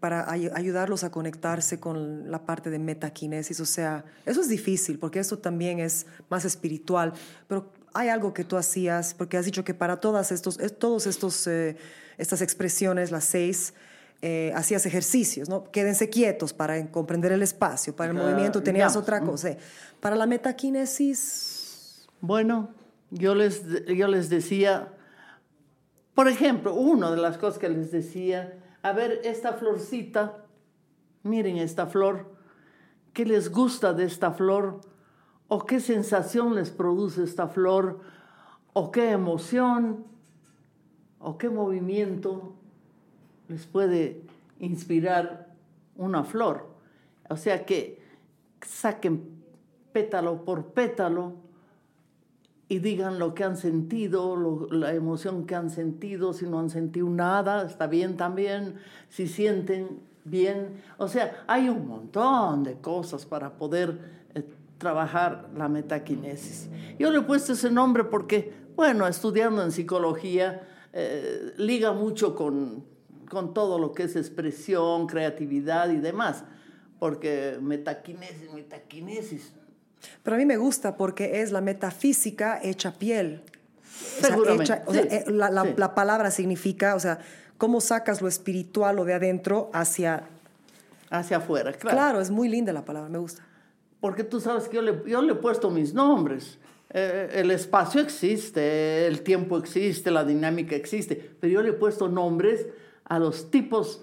Speaker 4: para, ayudarlos a conectarse con la parte de metaquinesis? O sea, eso es difícil porque eso también es más espiritual, pero hay algo que tú hacías, porque has dicho que para todas estos, es- todos estos, eh, estas expresiones, las seis, eh, hacías ejercicios, ¿no? Quédense quietos para comprender el espacio, para el
Speaker 1: Ah,
Speaker 4: movimiento tenías otra cosa. Para la metaquinesis,
Speaker 1: Bueno, yo les, yo les decía, por ejemplo, una de las cosas que les decía, a ver, esta florcita, miren esta flor, ¿qué les gusta de esta flor? ¿O qué sensación les produce esta flor? ¿O qué emoción? ¿O qué movimiento les puede inspirar una flor? O sea que saquen pétalo por pétalo y digan lo que han sentido, lo- la emoción que han sentido, si no han sentido nada, está bien también, si sienten bien. O sea, hay un montón de cosas para poder eh, trabajar la metaquinesis. Yo le he puesto ese nombre porque, bueno, estudiando en psicología, eh, liga mucho con, con todo lo que es expresión, creatividad y demás, porque metaquinesis, metaquinesis,
Speaker 4: Pero a mí me gusta porque es la metafísica hecha piel. O sea,
Speaker 1: Seguramente,
Speaker 4: hecha- o sea,
Speaker 1: sí,
Speaker 4: eh, la, la-
Speaker 1: sí.
Speaker 4: la palabra significa, o sea, cómo sacas lo espiritual o de adentro hacia...
Speaker 1: hacia afuera, claro.
Speaker 4: Claro, es muy linda la palabra, me gusta.
Speaker 1: Porque tú sabes que yo le, yo le he puesto mis nombres. Eh, el espacio existe, el tiempo existe, la dinámica existe, pero yo le he puesto nombres a los tipos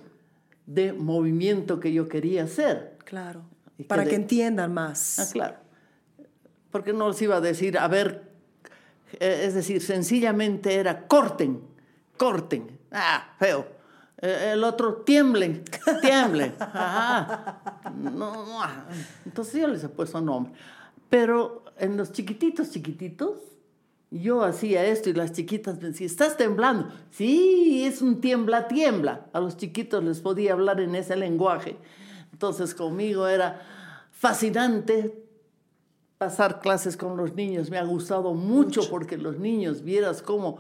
Speaker 1: de movimiento que yo quería hacer.
Speaker 4: Claro.
Speaker 1: Que
Speaker 4: Para que,
Speaker 1: de-
Speaker 4: entiendan más.
Speaker 1: Ah, claro. Porque no les iba a decir, a ver, eh, es decir, sencillamente era corten, corten. Ah, feo. Eh, el otro, tiemblen, tiemblen. Ajá. No, no, ah. Entonces yo les he puesto nombre. Pero en los chiquititos, chiquititos, yo hacía esto y las chiquitas me decían, ¿estás temblando? Sí, es un tiembla, tiembla. A los chiquitos les podía hablar en ese lenguaje. Entonces conmigo era fascinante pasar clases con los niños. Me ha gustado mucho, porque los niños, vieras cómo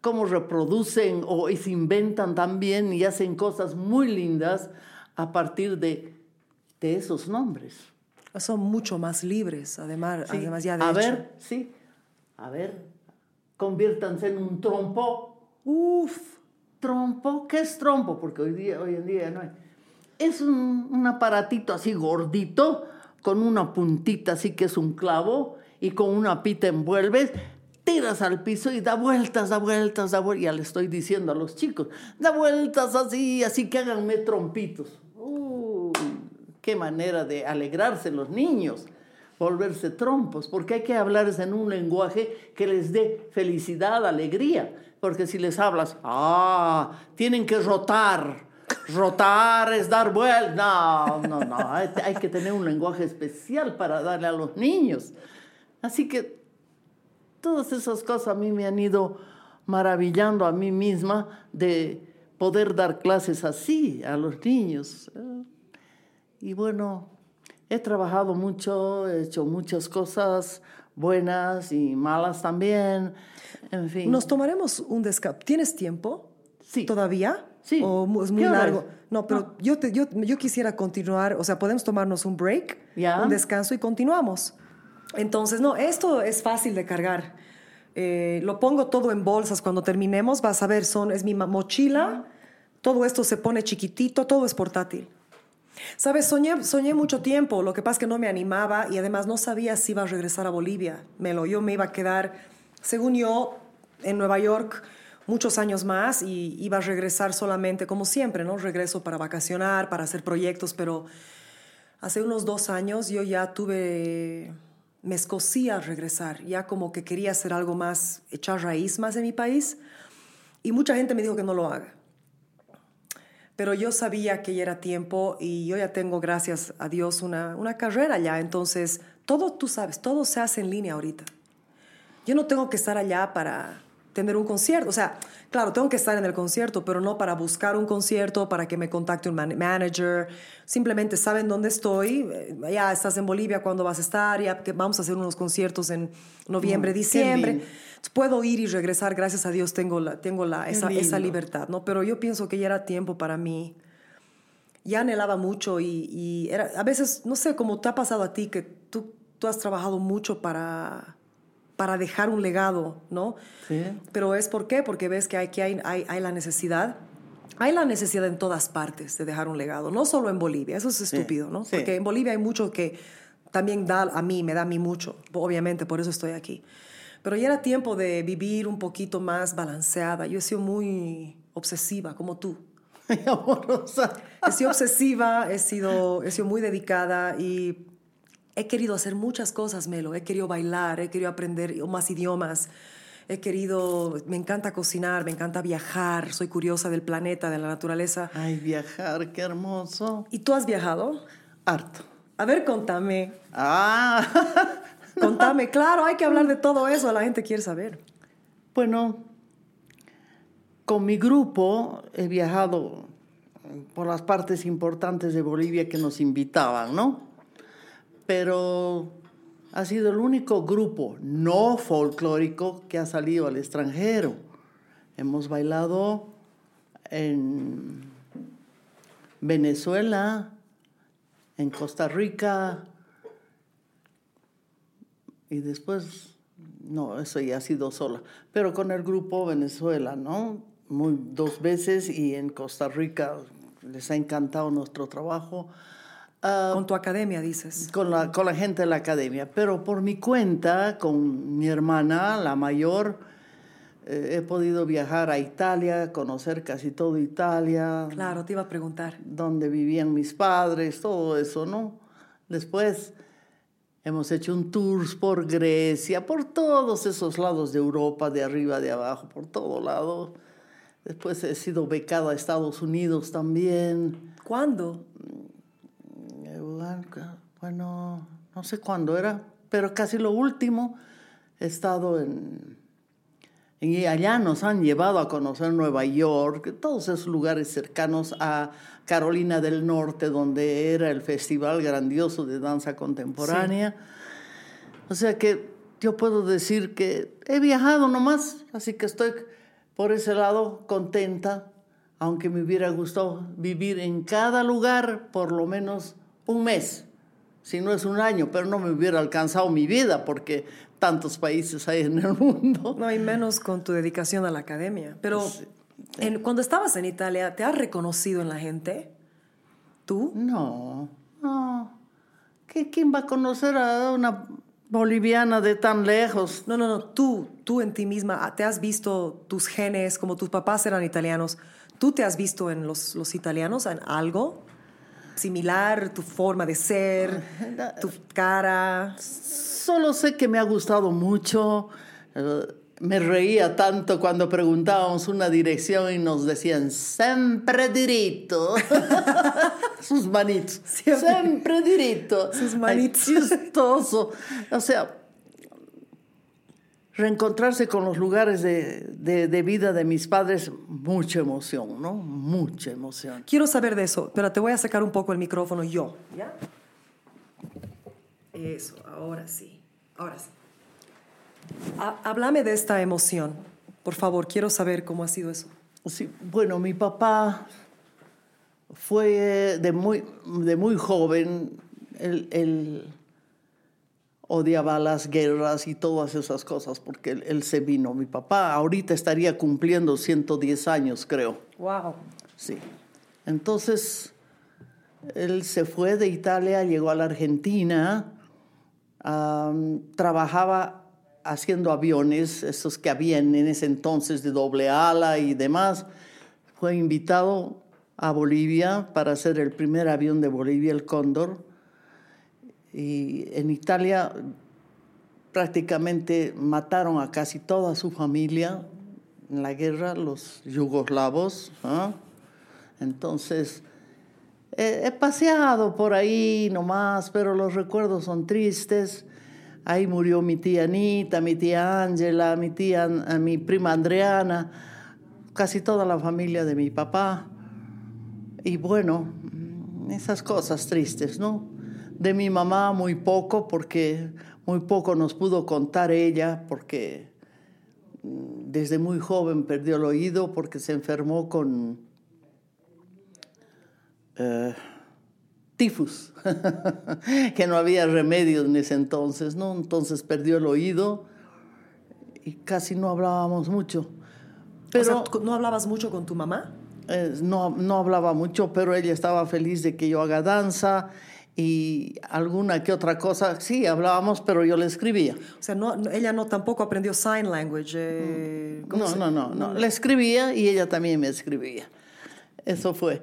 Speaker 1: cómo reproducen o y se inventan también y hacen cosas muy lindas a partir de, de esos nombres.
Speaker 4: Son mucho más libres, además,
Speaker 1: Sí.
Speaker 4: además ya de
Speaker 1: a
Speaker 4: hecho.
Speaker 1: ver, sí, a ver, conviértanse en un trompo.
Speaker 4: Uf,
Speaker 1: ¿Trompo? ¿Qué es trompo? Porque hoy, día, hoy en día no hay. Es un, un aparatito así gordito, con una puntita así que es un clavo, y con una pita envuelves, tiras al piso y da vueltas, da vueltas, da vueltas. Ya le estoy diciendo a los chicos, da vueltas así, así que háganme trompitos. Uy, qué manera de alegrarse los niños, volverse trompos, porque hay que hablarles en un lenguaje que les dé felicidad, alegría. Porque si les hablas, ah, tienen que rotar. Rotar es dar vueltas. No, no, no. Hay, hay que tener un lenguaje especial para darle a los niños. Así que todas esas cosas a mí me han ido maravillando a mí misma de poder dar clases así a los niños. Y bueno, he trabajado mucho, he hecho muchas cosas buenas y malas también. En fin.
Speaker 4: nos tomaremos un descanso. ¿Tienes tiempo?
Speaker 1: Sí.
Speaker 4: ¿Todavía?
Speaker 1: Sí.
Speaker 4: ¿O es muy
Speaker 1: ¿Qué hora
Speaker 4: largo? No, pero Yo, te- yo, yo quisiera continuar, o sea, podemos tomarnos un break,
Speaker 1: Ya.
Speaker 4: un descanso y continuamos. Entonces, no, esto es fácil de cargar. Eh, lo pongo todo en bolsas cuando terminemos, vas a ver, son, es mi mochila, todo esto se pone chiquitito, todo es portátil. Sabes, soñé, soñé mucho tiempo, lo que pasa es que no me animaba y además no sabía si iba a regresar a Bolivia. Melo, yo me iba a quedar, según yo, en Nueva York muchos años más y iba a regresar solamente, como siempre, ¿no? Regreso para vacacionar, para hacer proyectos, pero hace unos dos años yo ya tuve, me escocía regresar, ya como que quería hacer algo más, echar raíz más en mi país y mucha gente me dijo que no lo haga. Pero yo sabía que ya era tiempo y yo ya tengo, gracias a Dios, una, una carrera allá. Entonces, todo, tú sabes, todo se hace en línea ahorita. Yo no tengo que estar allá para tener un concierto. O sea, claro, tengo que estar en el concierto, pero no para buscar un concierto, para que me contacte un man- manager. Simplemente saben dónde estoy. eh, Ya estás en Bolivia, cuándo vas a estar. Ya que vamos a hacer unos conciertos en noviembre,
Speaker 1: Mm,
Speaker 4: diciembre. Puedo ir y regresar, gracias a Dios tengo, la, tengo la, esa, esa libertad, ¿no? Pero yo pienso que ya era tiempo para mí. Ya anhelaba mucho y, y era, a veces, no sé, como te ha pasado a ti, que tú, tú has trabajado mucho para, para dejar un legado, ¿no?
Speaker 1: Sí.
Speaker 4: Pero es por qué, porque ves que hay, que hay, hay, hay la necesidad. Hay la necesidad en todas partes de dejar un legado, no solo en Bolivia, eso es estúpido, ¿no?
Speaker 1: sí.
Speaker 4: Porque en Bolivia hay mucho que también da a mí, me da a mí mucho, obviamente, por eso estoy aquí. Pero ya era tiempo de vivir un poquito más balanceada. Yo he sido muy obsesiva, como tú.
Speaker 1: Amorosa.
Speaker 4: He sido obsesiva, he sido, he sido muy dedicada y he querido hacer muchas cosas, Melo. He querido bailar, he querido aprender más idiomas. He querido, me encanta cocinar, me encanta viajar, soy curiosa del planeta, de la naturaleza.
Speaker 1: Ay, viajar, qué hermoso.
Speaker 4: ¿Y tú has viajado?
Speaker 1: Harto.
Speaker 4: A ver, contame.
Speaker 1: Ah,
Speaker 4: Contame, claro, hay que hablar de todo eso, la gente quiere saber.
Speaker 1: bueno, con mi grupo he viajado por las partes importantes de Bolivia que nos invitaban, ¿no? Pero ha sido el único grupo no folclórico que ha salido al extranjero. Hemos bailado en Venezuela, en Costa Rica y después, no, eso ya ha sido sola, pero con el grupo Venezuela, ¿no? Muy, dos veces y en Costa Rica les ha encantado nuestro trabajo. Ah,
Speaker 4: Con tu academia, dices.
Speaker 1: con la, con la gente de la academia, pero por mi cuenta, con mi hermana, la mayor, eh, he podido viajar a Italia, conocer casi todo Italia,
Speaker 4: Claro, te iba a preguntar.
Speaker 1: donde vivían mis padres, todo eso, ¿no? Después hemos hecho un tour por Grecia, por todos esos lados de Europa, de arriba, de abajo, por todo lado. Después he sido becada a Estados Unidos también.
Speaker 4: ¿Cuándo?
Speaker 1: Bueno, no sé cuándo era, pero casi lo último he estado en, en- y allá nos han llevado a conocer Nueva York, todos esos lugares cercanos a Carolina del Norte, donde era el festival grandioso de danza contemporánea. O sea que yo puedo decir que he viajado nomás, así que estoy por ese lado, contenta, aunque me hubiera gustado vivir en cada lugar por lo menos un mes, si no es un año, pero no me hubiera alcanzado mi vida porque tantos países hay en el mundo.
Speaker 4: No hay menos con tu dedicación a la academia. Pero en- cuando estabas en Italia, ¿te has reconocido en la gente? ¿Tú?
Speaker 1: No, no. ¿Qué- ¿Quién va a conocer a una boliviana de tan lejos?
Speaker 4: No, no, no. Tú, tú en ti misma, ah, ¿te has visto tus genes, como tus papás eran italianos? ¿Tú te has visto en los, los italianos en algo similar? ¿Tu forma de ser? ¿Tu cara?
Speaker 1: Solo sé que me ha gustado mucho. eh, me reía tanto cuando preguntábamos una dirección y nos decían sempre diritto. Sus manitos.
Speaker 4: Siempre.
Speaker 1: Diritto.
Speaker 4: Sus
Speaker 1: Ay,
Speaker 4: manitos.
Speaker 1: chistoso. O sea, reencontrarse con los lugares de, de- de vida de mis padres, mucha emoción, ¿no? Mucha emoción.
Speaker 4: Quiero saber de eso, pero te voy a sacar un poco el micrófono yo. ¿Ya? Eso, ahora sí. Ahora sí. Háblame de esta emoción. Por favor, quiero saber cómo ha sido eso.
Speaker 1: Sí, bueno, mi papá fue de muy, de muy joven, él odiaba las guerras y todas esas cosas porque él, él se vino. Mi papá ahorita estaría cumpliendo 110 años, creo.
Speaker 4: Wow.
Speaker 1: Sí. Entonces, él se fue de Italia, llegó a la Argentina, trabajaba haciendo aviones, esos que habían en ese entonces de doble ala y demás. Fue invitado a Bolivia para hacer el primer avión de Bolivia, el Cóndor. Y en Italia prácticamente mataron a casi toda su familia en la guerra, los yugoslavos. ¿ah? Entonces, he, he paseado por ahí nomás, pero los recuerdos son tristes. Ahí murió mi tía Anita, mi tía Ángela, mi tía, eh, mi prima Andreana, casi toda la familia de mi papá. Y bueno, esas cosas tristes, ¿no? De mi mamá muy poco, porque muy poco nos pudo contar ella, porque mm, desde muy joven perdió el oído, porque se enfermó con eh, tifus, que no había remedio en ese entonces, ¿no? Entonces perdió el oído y casi no hablábamos mucho. Pero
Speaker 4: o sea, ¿no hablabas mucho con tu mamá?
Speaker 1: eh, no, no hablaba mucho, pero ella estaba feliz de que yo haga danza y alguna que otra cosa. Sí, hablábamos, pero yo le escribía.
Speaker 4: O sea, no, ella no tampoco aprendió sign language. eh, ¿cómo
Speaker 1: No,
Speaker 4: se-
Speaker 1: no, no, no. Le escribía y ella también me escribía. Eso fue.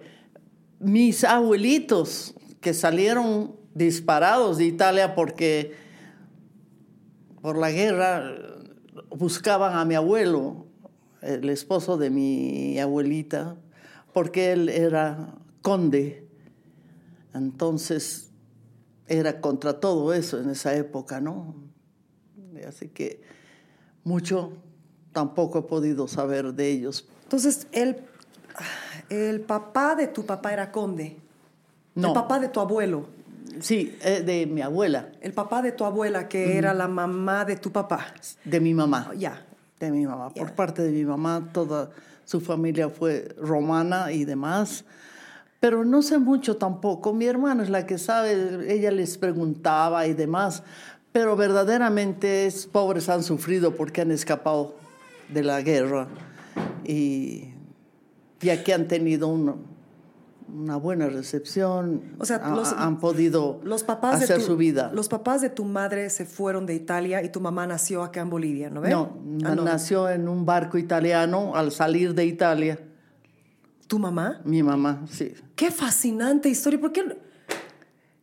Speaker 1: Mis abuelitos que salieron disparados de Italia porque por la guerra buscaban a mi abuelo, el esposo de mi abuelita, porque él era conde. Entonces era contra todo eso en esa época, ¿no? Así que mucho tampoco he podido saber de ellos.
Speaker 4: Entonces, el, el papá de tu papá era conde.
Speaker 1: No.
Speaker 4: El papá de tu abuelo.
Speaker 1: Sí, eh, de mi abuela,
Speaker 4: El papá de tu abuela, que era la mamá de tu papá.
Speaker 1: de mi mamá.
Speaker 4: Ya.
Speaker 1: De mi mamá. Por parte de mi mamá, toda su familia fue romana y demás. Pero no sé mucho tampoco. Mi hermana es la que sabe, ella les preguntaba y demás. Pero verdaderamente es, pobres han sufrido porque han escapado de la guerra. Y ya que han tenido una, una buena recepción,
Speaker 4: O sea,
Speaker 1: ha-
Speaker 4: los-
Speaker 1: han podido
Speaker 4: Los papás,
Speaker 1: hacer
Speaker 4: de tu,
Speaker 1: su vida.
Speaker 4: los papás de tu madre se fueron de Italia y tu mamá nació acá en Bolivia, ¿no ves?
Speaker 1: No,
Speaker 4: Ah, no.
Speaker 1: nació en un barco italiano al salir de Italia.
Speaker 4: ¿Tu mamá?
Speaker 1: Mi mamá, sí.
Speaker 4: Qué fascinante historia. ¿Por qué?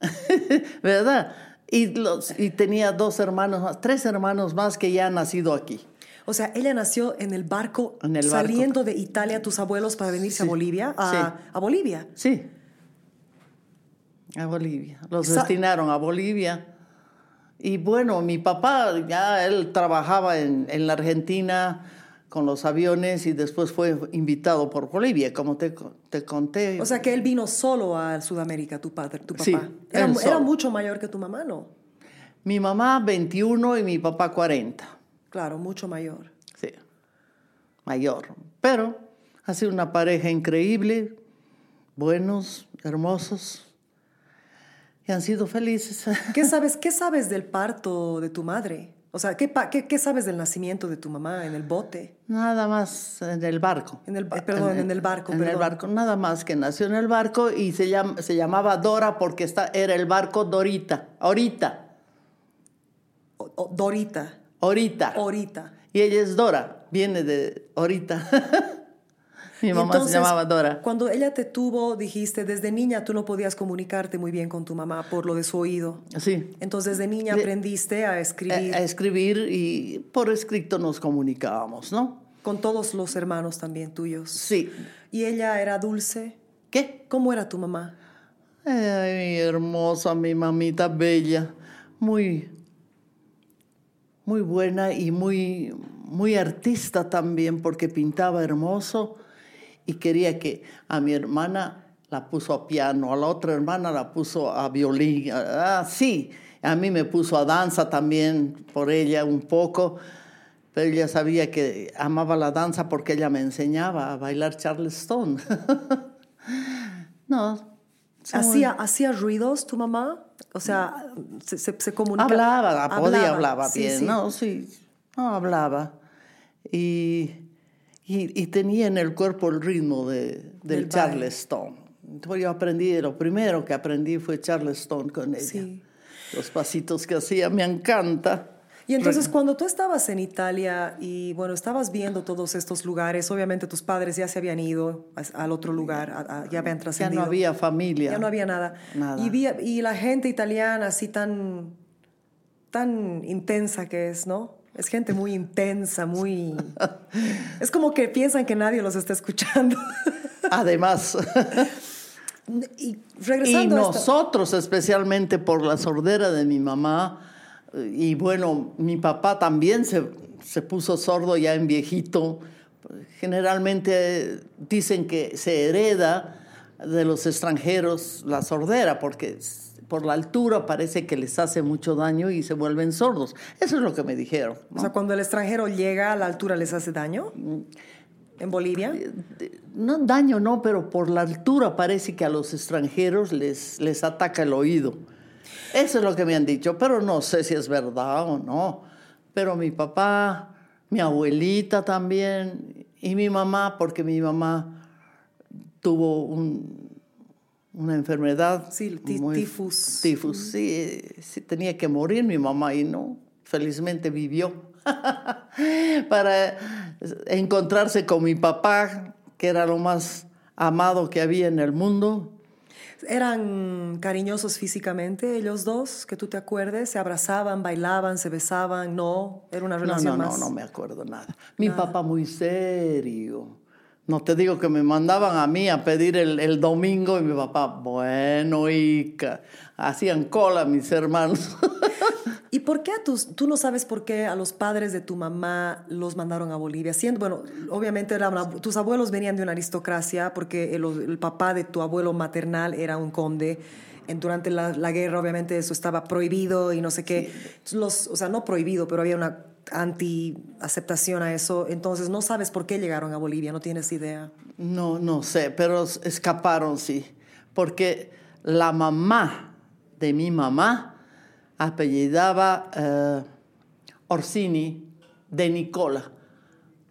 Speaker 1: ¿Verdad? Y, los, y tenía dos hermanos más, tres hermanos más que ya han nacido aquí.
Speaker 4: O sea, ella nació en el barco
Speaker 1: En el barco.
Speaker 4: saliendo de Italia, tus abuelos, para venirse a. Bolivia. A,
Speaker 1: Sí.
Speaker 4: a Bolivia.
Speaker 1: Sí. A Bolivia. Los destinaron a Bolivia. Y bueno, mi papá ya él trabajaba en, en la Argentina con los aviones y después fue invitado por Bolivia, como te, te conté.
Speaker 4: O sea, que él vino solo a Sudamérica, tu padre, tu papá.
Speaker 1: Sí,
Speaker 4: era, era mucho mayor que tu mamá, ¿no?
Speaker 1: mi mamá 21 y mi papá 40.
Speaker 4: Claro, mucho mayor.
Speaker 1: Sí. mayor. Pero ha sido una pareja increíble, buenos, hermosos, y han sido felices.
Speaker 4: ¿Qué sabes, ¿Qué sabes del parto de tu madre? O sea, ¿qué, pa- qué, qué sabes del nacimiento de tu mamá en el bote?
Speaker 1: Nada más en el barco.
Speaker 4: En el- eh, perdón, en el barco,
Speaker 1: En el barco, nada más que nació en el barco y se, llama, se llamaba Dora porque está, era el barco Dorita, ahorita,
Speaker 4: O- o- Dorita.
Speaker 1: ahorita.
Speaker 4: Ahorita.
Speaker 1: Y ella es Dora, viene de ahorita. Mi mamá
Speaker 4: entonces,
Speaker 1: se llamaba Dora.
Speaker 4: Cuando ella te tuvo, dijiste, desde niña tú no podías comunicarte muy bien con tu mamá por lo de su oído.
Speaker 1: Sí.
Speaker 4: Entonces, desde niña
Speaker 1: De-
Speaker 4: aprendiste a escribir
Speaker 1: A, a escribir y por escrito nos comunicábamos, ¿no?
Speaker 4: con todos los hermanos también tuyos.
Speaker 1: Sí.
Speaker 4: ¿Y ella era dulce?
Speaker 1: ¿Qué?
Speaker 4: ¿Cómo era tu mamá?
Speaker 1: Ay, hermosa, mi mamita bella, muy, muy buena y muy, muy artista también, porque pintaba hermoso y quería que a mi hermana la puso a piano, a la otra hermana la puso a violín, ah, sí, a mí me puso a danza también por ella un poco, pero ella sabía que amaba la danza porque ella me enseñaba a bailar Charleston. no.
Speaker 4: ¿Hacía, ¿Hacía ruidos tu mamá? O sea, se, se, se comunicaba.
Speaker 1: Hablaba, podía, hablaba
Speaker 4: Sí,
Speaker 1: bien,
Speaker 4: sí.
Speaker 1: ¿no? Sí, no, hablaba. Y, y, y tenía en el cuerpo el ritmo de, del,
Speaker 4: Del.
Speaker 1: Charleston. Entonces yo aprendí, lo primero que aprendí fue Charleston con ella.
Speaker 4: Sí.
Speaker 1: Los pasitos que hacía, me encanta.
Speaker 4: Y entonces cuando tú estabas en Italia y bueno, estabas viendo todos estos lugares, obviamente tus padres ya se habían ido al otro lugar, a- a- ya habían
Speaker 1: Ya
Speaker 4: trascendido.
Speaker 1: no había familia.
Speaker 4: Ya no había nada.
Speaker 1: Nada.
Speaker 4: Y, vi- y la gente italiana así tan, tan intensa que es, ¿no? Es gente muy intensa, muy... es como que piensan que nadie los está escuchando.
Speaker 1: Además,
Speaker 4: y a
Speaker 1: nosotros, especialmente por la sordera de mi mamá, eh, y bueno, mi papá también se, se puso sordo ya en viejito. Generalmente eh, dicen que se hereda de los extranjeros la sordera, porque por la altura parece que les hace mucho daño y se vuelven sordos. Eso es lo que me dijeron. ¿no?
Speaker 4: O sea, cuando el extranjero llega a la altura les hace daño. ¿En Bolivia?
Speaker 1: No daño, no, pero por la altura parece que a los extranjeros les, les ataca el oído. Eso es lo que me han dicho, pero no sé si es verdad o no. Pero mi papá, mi abuelita también y mi mamá, porque mi mamá tuvo un- una enfermedad.
Speaker 4: Sí, ti- tifus.
Speaker 1: Tifus, sí, sí, tenía que morir mi mamá y no, felizmente vivió. para encontrarse con mi papá, que era lo más amado que había en el mundo.
Speaker 4: ¿Eran cariñosos físicamente ellos dos, que tú te acuerdes? ¿Se abrazaban, bailaban, se besaban? No, era una
Speaker 1: No,
Speaker 4: relación
Speaker 1: no, no,
Speaker 4: más...
Speaker 1: no me acuerdo nada. Mi papá muy serio. No te digo que me mandaban a mí a pedir el, el domingo y mi papá, bueno, Ica, hacían cola mis hermanos.
Speaker 4: ¿Y por qué a tus, tú no sabes por qué a los padres de tu mamá los mandaron a Bolivia? Siendo, bueno, obviamente era una- tus abuelos venían de una aristocracia porque el, el papá de tu abuelo maternal era un conde. En, durante la, la guerra, obviamente, eso estaba prohibido y no sé qué. Los, o sea, no prohibido, pero había una anti-aceptación a eso. Entonces, no sabes por qué llegaron a Bolivia, no tienes idea.
Speaker 1: No, no sé, pero escaparon, sí. Porque la mamá de mi mamá apellidaba eh, Orsini de Nicola.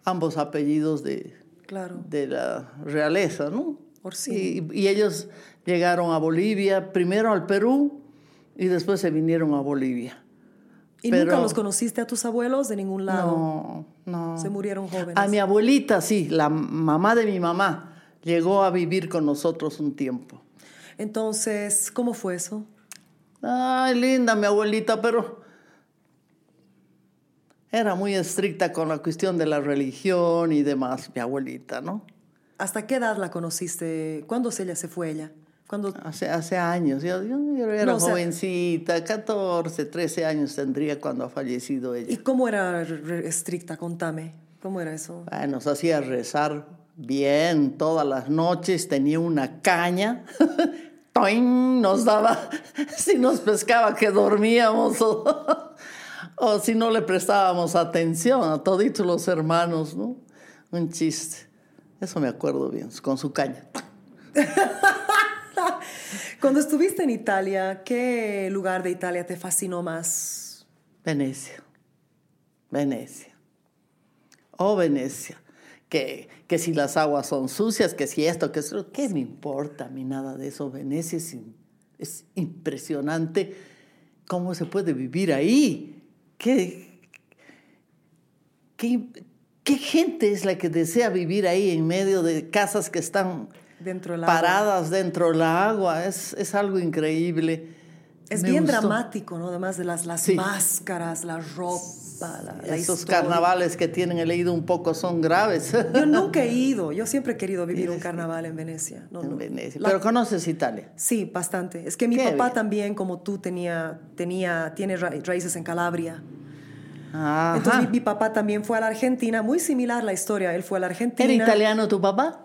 Speaker 1: Ambos apellidos de,
Speaker 4: Claro.
Speaker 1: de la realeza, ¿no?
Speaker 4: Orsini.
Speaker 1: Y, y ellos llegaron a Bolivia, primero al Perú y después se vinieron a Bolivia.
Speaker 4: ¿Y
Speaker 1: Pero-
Speaker 4: nunca los conociste a tus abuelos de ningún lado?
Speaker 1: No, no.
Speaker 4: Se murieron jóvenes.
Speaker 1: A mi abuelita, sí, la mamá de mi mamá, llegó a vivir con nosotros un tiempo.
Speaker 4: Entonces, ¿cómo fue eso?
Speaker 1: Ay, linda mi abuelita, pero era muy estricta con la cuestión de la religión y demás, mi abuelita, ¿no?
Speaker 4: ¿Hasta qué edad la conociste? ¿Cuándo se ella se fue ella? ¿Cuándo?
Speaker 1: Hace, hace años, yo, yo era
Speaker 4: No, o sea-
Speaker 1: jovencita, 14, 13 años tendría cuando ha fallecido ella.
Speaker 4: ¿Y cómo era estricta? Contame. ¿Cómo era eso?
Speaker 1: Nos hacía rezar bien todas las noches, tenía una caña, ¡toin! nos daba, si nos pescaba que dormíamos o, o si no le prestábamos atención a toditos los hermanos, ¿no? un chiste. Eso me acuerdo bien, con su caña.
Speaker 4: Cuando estuviste en Italia, ¿qué lugar de Italia te fascinó más?
Speaker 1: Venecia. Venecia. Oh, Venecia. Que, que si las aguas son sucias, que si esto, que eso, ¿qué me importa a mí nada de eso? Venecia es, impresionante cómo se puede vivir ahí. ¿Qué, qué, qué gente es la que desea vivir ahí en medio de casas que están
Speaker 4: Dentro del agua.
Speaker 1: paradas dentro del agua? Es, es algo increíble.
Speaker 4: Es
Speaker 1: Me
Speaker 4: bien
Speaker 1: gustó.
Speaker 4: dramático, ¿no? Además de las, las
Speaker 1: Sí.
Speaker 4: máscaras, la ropa, la, la
Speaker 1: Esos
Speaker 4: historia.
Speaker 1: carnavales que tienen he leído un poco son graves.
Speaker 4: Yo nunca he ido. Yo siempre he querido vivir un carnaval en Venecia. No,
Speaker 1: en
Speaker 4: no.
Speaker 1: Venecia.
Speaker 4: La-
Speaker 1: Pero conoces Italia.
Speaker 4: Sí, bastante. Es que mi
Speaker 1: Qué
Speaker 4: papá
Speaker 1: bien.
Speaker 4: también, como tú, tenía, tenía, tiene ra- raíces en Calabria.
Speaker 1: Ajá.
Speaker 4: Entonces mi, mi papá también fue a la Argentina, muy similar la historia. Él fue a la Argentina.
Speaker 1: ¿Era italiano tu papá?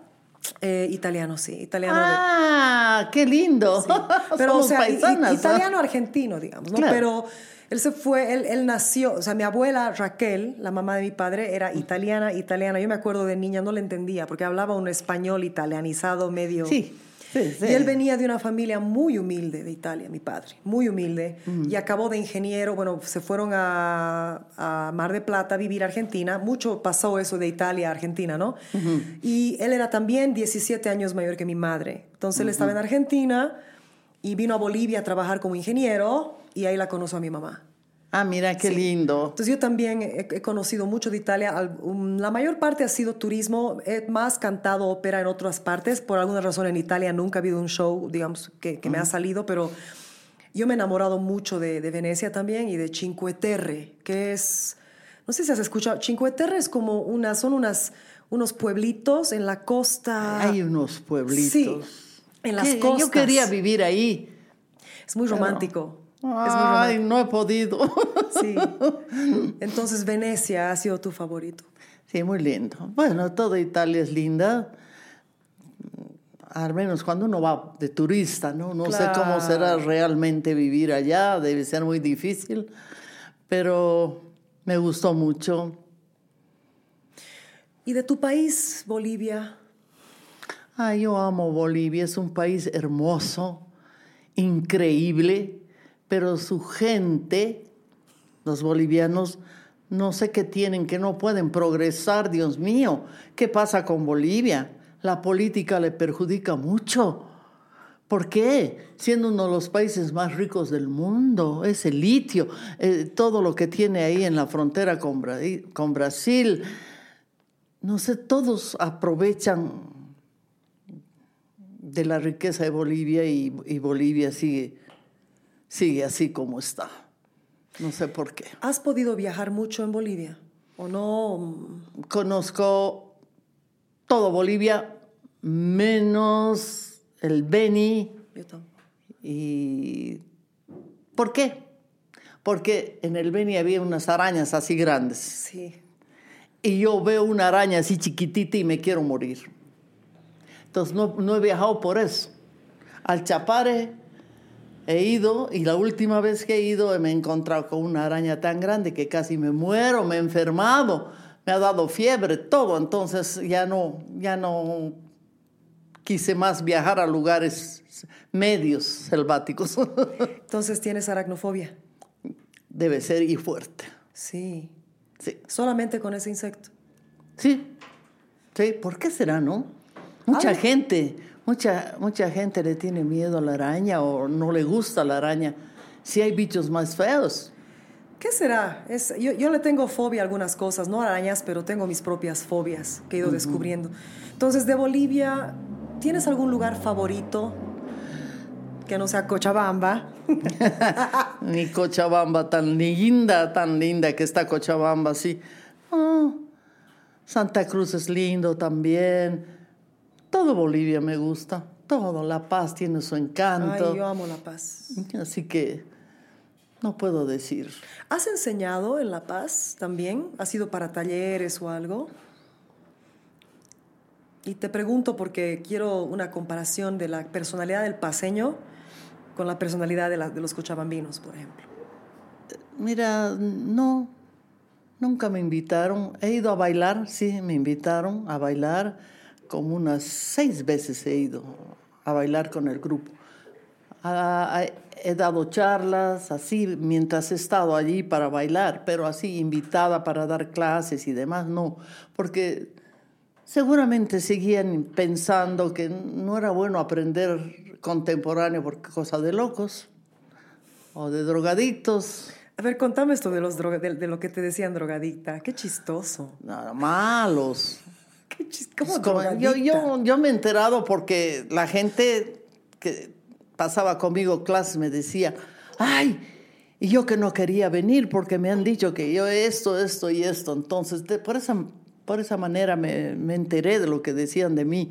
Speaker 4: Eh, italiano, sí, italiano. de-
Speaker 1: Ah, qué lindo.
Speaker 4: pero o sea, i- i-
Speaker 1: paisanas. ¿ah?
Speaker 4: italiano argentino, digamos, ¿no?
Speaker 1: Claro.
Speaker 4: Pero él se fue, él, él nació, o sea, mi abuela Raquel, la mamá de mi padre, era italiana, italiana. Yo me acuerdo de niña, no le entendía, porque hablaba un español italianizado medio.
Speaker 1: Sí, sí, sí.
Speaker 4: Y él venía de una familia muy humilde de Italia, mi padre, muy humilde, y acabó de ingeniero, bueno, se fueron a, a Mar de Plata a vivir a Argentina, mucho pasó eso de Italia a Argentina, ¿no? Y él era también 17 años mayor que mi madre, entonces él estaba en Argentina y vino a Bolivia a trabajar como ingeniero y ahí la conoció a mi mamá.
Speaker 1: Ah, mira, qué
Speaker 4: Sí.
Speaker 1: lindo.
Speaker 4: Entonces yo también he, he conocido mucho de Italia. Al- um, La mayor parte ha sido turismo. He más cantado ópera en otras partes. Por alguna razón en Italia nunca ha habido un show, digamos, que, que me ha salido, pero yo me he enamorado mucho de, de Venecia también y de Cinque Terre, que es, no sé si has escuchado, Cinque Terre es como una, son unas, unos pueblitos en la costa.
Speaker 1: Hay unos pueblitos.
Speaker 4: Sí, en las
Speaker 1: Que
Speaker 4: costas.
Speaker 1: Yo quería vivir ahí.
Speaker 4: Es muy romántico. muy
Speaker 1: Ay, no he podido.
Speaker 4: Sí. Entonces Venecia ha sido tu favorito.
Speaker 1: Sí, muy lindo. Bueno, toda Italia es linda. Al menos cuando uno va de turista, ¿no? No sé cómo será realmente vivir allá, debe ser muy difícil, pero me gustó mucho.
Speaker 4: ¿Y de tu país, Bolivia?
Speaker 1: Ay, yo amo Bolivia, es un país hermoso, increíble, pero su gente, los bolivianos, no sé qué tienen, que no pueden progresar, Dios mío. ¿Qué pasa con Bolivia? La política le perjudica mucho. ¿Por qué? Siendo uno de los países más ricos del mundo, ese litio, eh, todo lo que tiene ahí en la frontera con, con Brasil, no sé, todos aprovechan de la riqueza de Bolivia y, y Bolivia sigue, sigue así como está. No sé por qué.
Speaker 4: ¿Has podido viajar mucho en Bolivia? ¿O no?
Speaker 1: Conozco todo Bolivia, menos el Beni.
Speaker 4: Yo tampoco.
Speaker 1: Y ¿Por qué? Porque en el Beni había unas arañas así grandes.
Speaker 4: Sí.
Speaker 1: Y yo veo una araña así chiquitita y me quiero morir. Entonces no, no he viajado por eso. Al Chapare he ido y la última vez que he ido me he encontrado con una araña tan grande que casi me muero, me he enfermado, me ha dado fiebre, todo. Entonces ya no, ya no quise más viajar a lugares medios selváticos.
Speaker 4: Entonces tienes aracnofobia.
Speaker 1: Debe ser y fuerte.
Speaker 4: Sí.
Speaker 1: Sí.
Speaker 4: Solamente con ese insecto.
Speaker 1: Sí, sí, ¿por qué será, no? Mucha gente, mucha, mucha gente le tiene miedo a la araña o no le gusta la araña. Si hay bichos más feos.
Speaker 4: ¿Qué será? Es, yo, yo le tengo fobia a algunas cosas, no arañas, pero tengo mis propias fobias que he ido descubriendo. Entonces, de Bolivia, ¿tienes algún lugar favorito que no sea Cochabamba?
Speaker 1: Ni Cochabamba tan linda, tan linda que está Cochabamba, sí. Ah, Santa Cruz es lindo también. Todo Bolivia me gusta. Todo. La Paz tiene su encanto.
Speaker 4: Ay, yo amo La Paz.
Speaker 1: Así que no puedo decir.
Speaker 4: ¿Has enseñado en La Paz también? ¿Has ido para talleres o algo? Y te pregunto porque quiero una comparación de la personalidad del paseño con la personalidad de, la- de los cochabambinos, por ejemplo.
Speaker 1: Mira, no, Nunca me invitaron. He ido a bailar, sí, me invitaron a bailar. Como unas seis veces he ido a bailar con el grupo. Ah, he dado charlas así mientras he estado allí para bailar, pero así invitada para dar clases y demás, no, porque seguramente seguían pensando que no era bueno aprender contemporáneo porque cosa de locos o de drogadictos.
Speaker 4: A ver, contame esto de, los droga- de, de lo que te decían drogadicta. Qué chistoso.
Speaker 1: Nada, malos.
Speaker 4: Qué chis- ¿Cómo
Speaker 1: yo, yo, yo me he enterado porque la gente que pasaba conmigo clases me decía, ay, y yo que no quería venir porque me han dicho que yo esto, esto y esto. Entonces, de- por, esa, por esa manera me, me enteré de lo que decían de mí.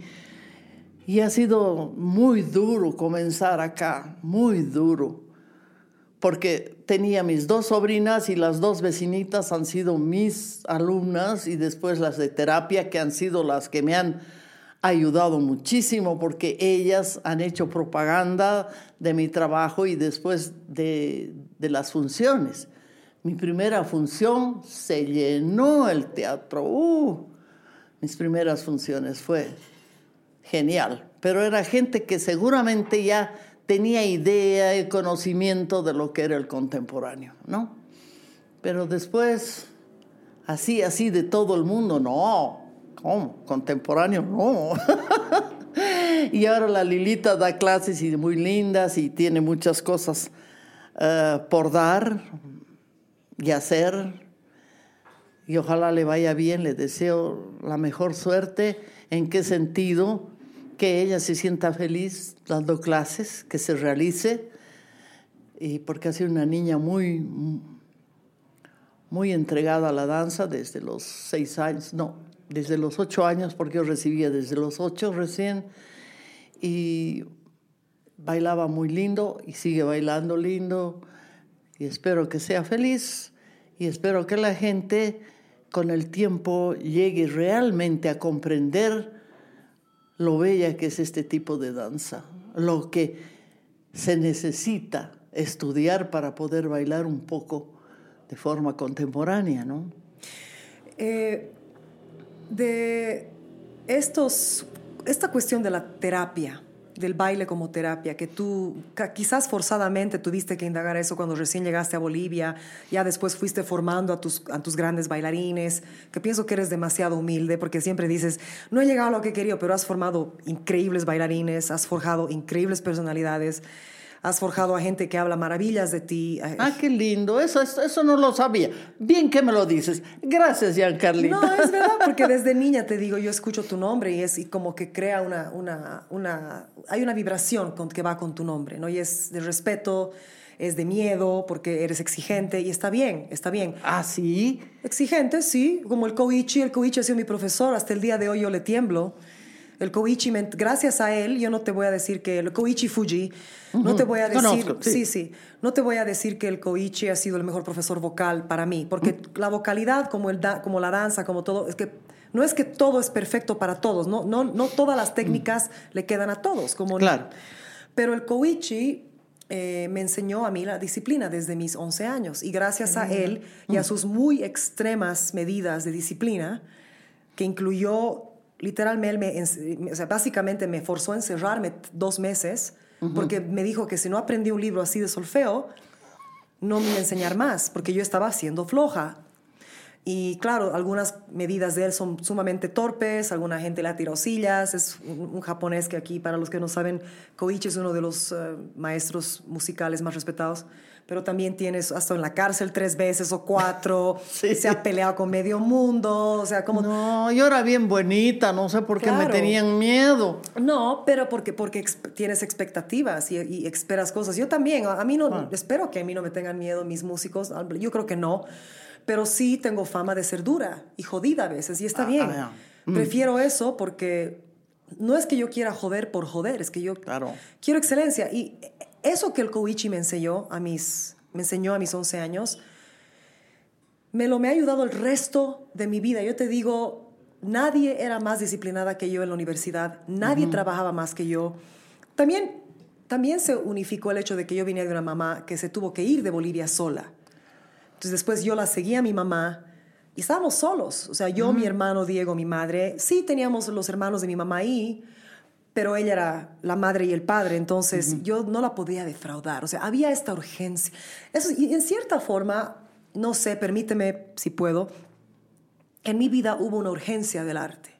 Speaker 1: Y ha sido muy duro comenzar acá, muy duro porque tenía mis dos sobrinas y las dos vecinitas han sido mis alumnas y después las de terapia que han sido las que me han ayudado muchísimo porque ellas han hecho propaganda de mi trabajo y después de, de las funciones. Mi primera función se llenó el teatro. Uh, mis primeras funciones fue genial, pero era gente que seguramente ya tenía idea y conocimiento de lo que era el contemporáneo, ¿no? Pero después, así, así de todo el mundo, no, ¿cómo? Contemporáneo, no. y ahora la Lilita da clases y muy lindas y tiene muchas cosas eh, por dar y hacer y ojalá le vaya bien, le deseo la mejor suerte. ¿En qué sentido? Que ella se sienta feliz dando clases, que se realice, y porque ha sido una niña muy, muy entregada a la danza desde los seis años, no, desde los ocho años, porque yo recibía desde los ocho recién, y bailaba muy lindo y sigue bailando lindo, y espero que sea feliz, y espero que la gente con el tiempo llegue realmente a comprender lo bella que es este tipo de danza, lo que se necesita estudiar para poder bailar un poco de forma contemporánea, ¿no?
Speaker 4: Eh, de estos, esta cuestión de la terapia, del baile como terapia, que tú quizás forzadamente tuviste que indagar eso cuando recién llegaste a Bolivia, ya después fuiste formando a tus, a tus grandes bailarines, que pienso que eres demasiado humilde porque siempre dices, no he llegado a lo que quería, pero has formado increíbles bailarines, has forjado increíbles personalidades, has forjado a gente que habla maravillas de ti.
Speaker 1: Ah, qué lindo, eso, eso, eso no lo sabía. Bien que me lo dices. Gracias, Giancarlita.
Speaker 4: No, es verdad, porque desde niña te digo, yo escucho tu nombre y es y como que crea una, una, una, hay una vibración con, que va con tu nombre, ¿no? Y es de respeto, es de miedo, porque eres exigente y está bien, está bien.
Speaker 1: Ah, sí.
Speaker 4: Exigente, sí, como el Koichi, el Koichi ha sido mi profesor, hasta el día de hoy yo le tiemblo. El Koichi, me- gracias a él, yo no te voy a decir que el Koichi Fuji, no te voy a decir,
Speaker 1: Conozco, sí.
Speaker 4: sí, sí, no te voy a decir que el Koichi ha sido el mejor profesor vocal para mí, porque la vocalidad, como, el da- como la danza, como todo, es que no es que todo es perfecto para todos, no, no, no todas las técnicas le quedan a todos, como
Speaker 1: Claro.
Speaker 4: pero el Koichi eh, me enseñó a mí la disciplina desde mis 11 años y gracias a él y a sus muy extremas medidas de disciplina, que incluyó literalmente, me o sea, básicamente me forzó a encerrarme dos meses porque me dijo que si no aprendí un libro así de solfeo, no me iba a enseñar más, porque yo estaba siendo floja. Y claro, algunas medidas de él son sumamente torpes, alguna gente le ha tirado sillas, es un, un japonés que aquí, para los que no saben, Koichi es uno de los eh, maestros musicales más respetados, pero también tienes hasta en la cárcel tres veces o cuatro,
Speaker 1: Sí.
Speaker 4: se ha peleado con medio mundo, o sea, como...
Speaker 1: No, yo era bien bonita, no sé por qué me
Speaker 4: Claro.
Speaker 1: tenían miedo.
Speaker 4: No, pero porque, porque tienes expectativas y, y esperas cosas. Yo también, a, mí no, espero que a mí no me tengan miedo mis músicos, yo creo que no, pero sí tengo fama de ser dura y jodida a veces y está
Speaker 1: Ah,
Speaker 4: bien.
Speaker 1: ah, ya.
Speaker 4: Prefiero eso porque no es que yo quiera joder por joder, es que yo
Speaker 1: Claro.
Speaker 4: quiero excelencia. Y eso que el Koichi me enseñó a mis, me enseñó a mis 11 años, me lo me ha ayudado el resto de mi vida. Yo te digo, nadie era más disciplinada que yo en la universidad, nadie trabajaba más que yo. También, también se unificó el hecho de que yo venía de una mamá que se tuvo que ir de Bolivia sola. Entonces después yo la seguí a mi mamá Y estábamos solos. O sea, yo, mi hermano Diego, mi madre, sí teníamos los hermanos de mi mamá ahí, pero ella era la madre y el padre, entonces yo no la podía defraudar. O sea, había esta urgencia. Eso, y en cierta forma, no sé, permíteme si puedo, en mi vida hubo una urgencia del arte.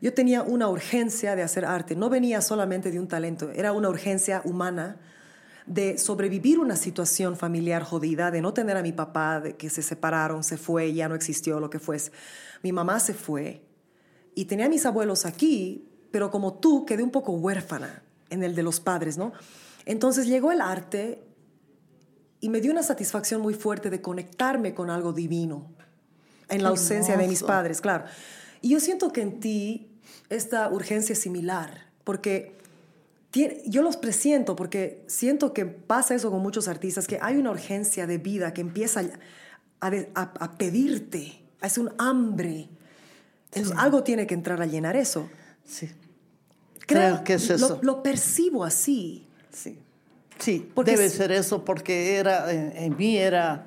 Speaker 4: Yo tenía una urgencia de hacer arte. No venía solamente de un talento, era una urgencia humana de sobrevivir una situación familiar jodida, de no tener a mi papá, de que se separaron, se fue, ya no existió, lo que fuese. Mi mamá se fue y tenía a mis abuelos aquí, pero como tú quedé un poco huérfana en el de los padres, ¿no? Entonces llegó el arte y me dio una satisfacción muy fuerte de conectarme con algo divino en la ausencia de mis padres, claro. Y yo siento que en ti esta urgencia es similar, porque yo los presiento, porque siento que pasa eso con muchos artistas, que hay una urgencia de vida que empieza a, de- a- a pedirte, es un hambre. Entonces, algo tiene que entrar a llenar eso.
Speaker 1: Sí. Creo que es
Speaker 4: lo-
Speaker 1: eso.
Speaker 4: Lo, percibo así.
Speaker 1: Sí, sí
Speaker 4: Porque
Speaker 1: debe
Speaker 4: es-
Speaker 1: ser eso porque era en, en mí era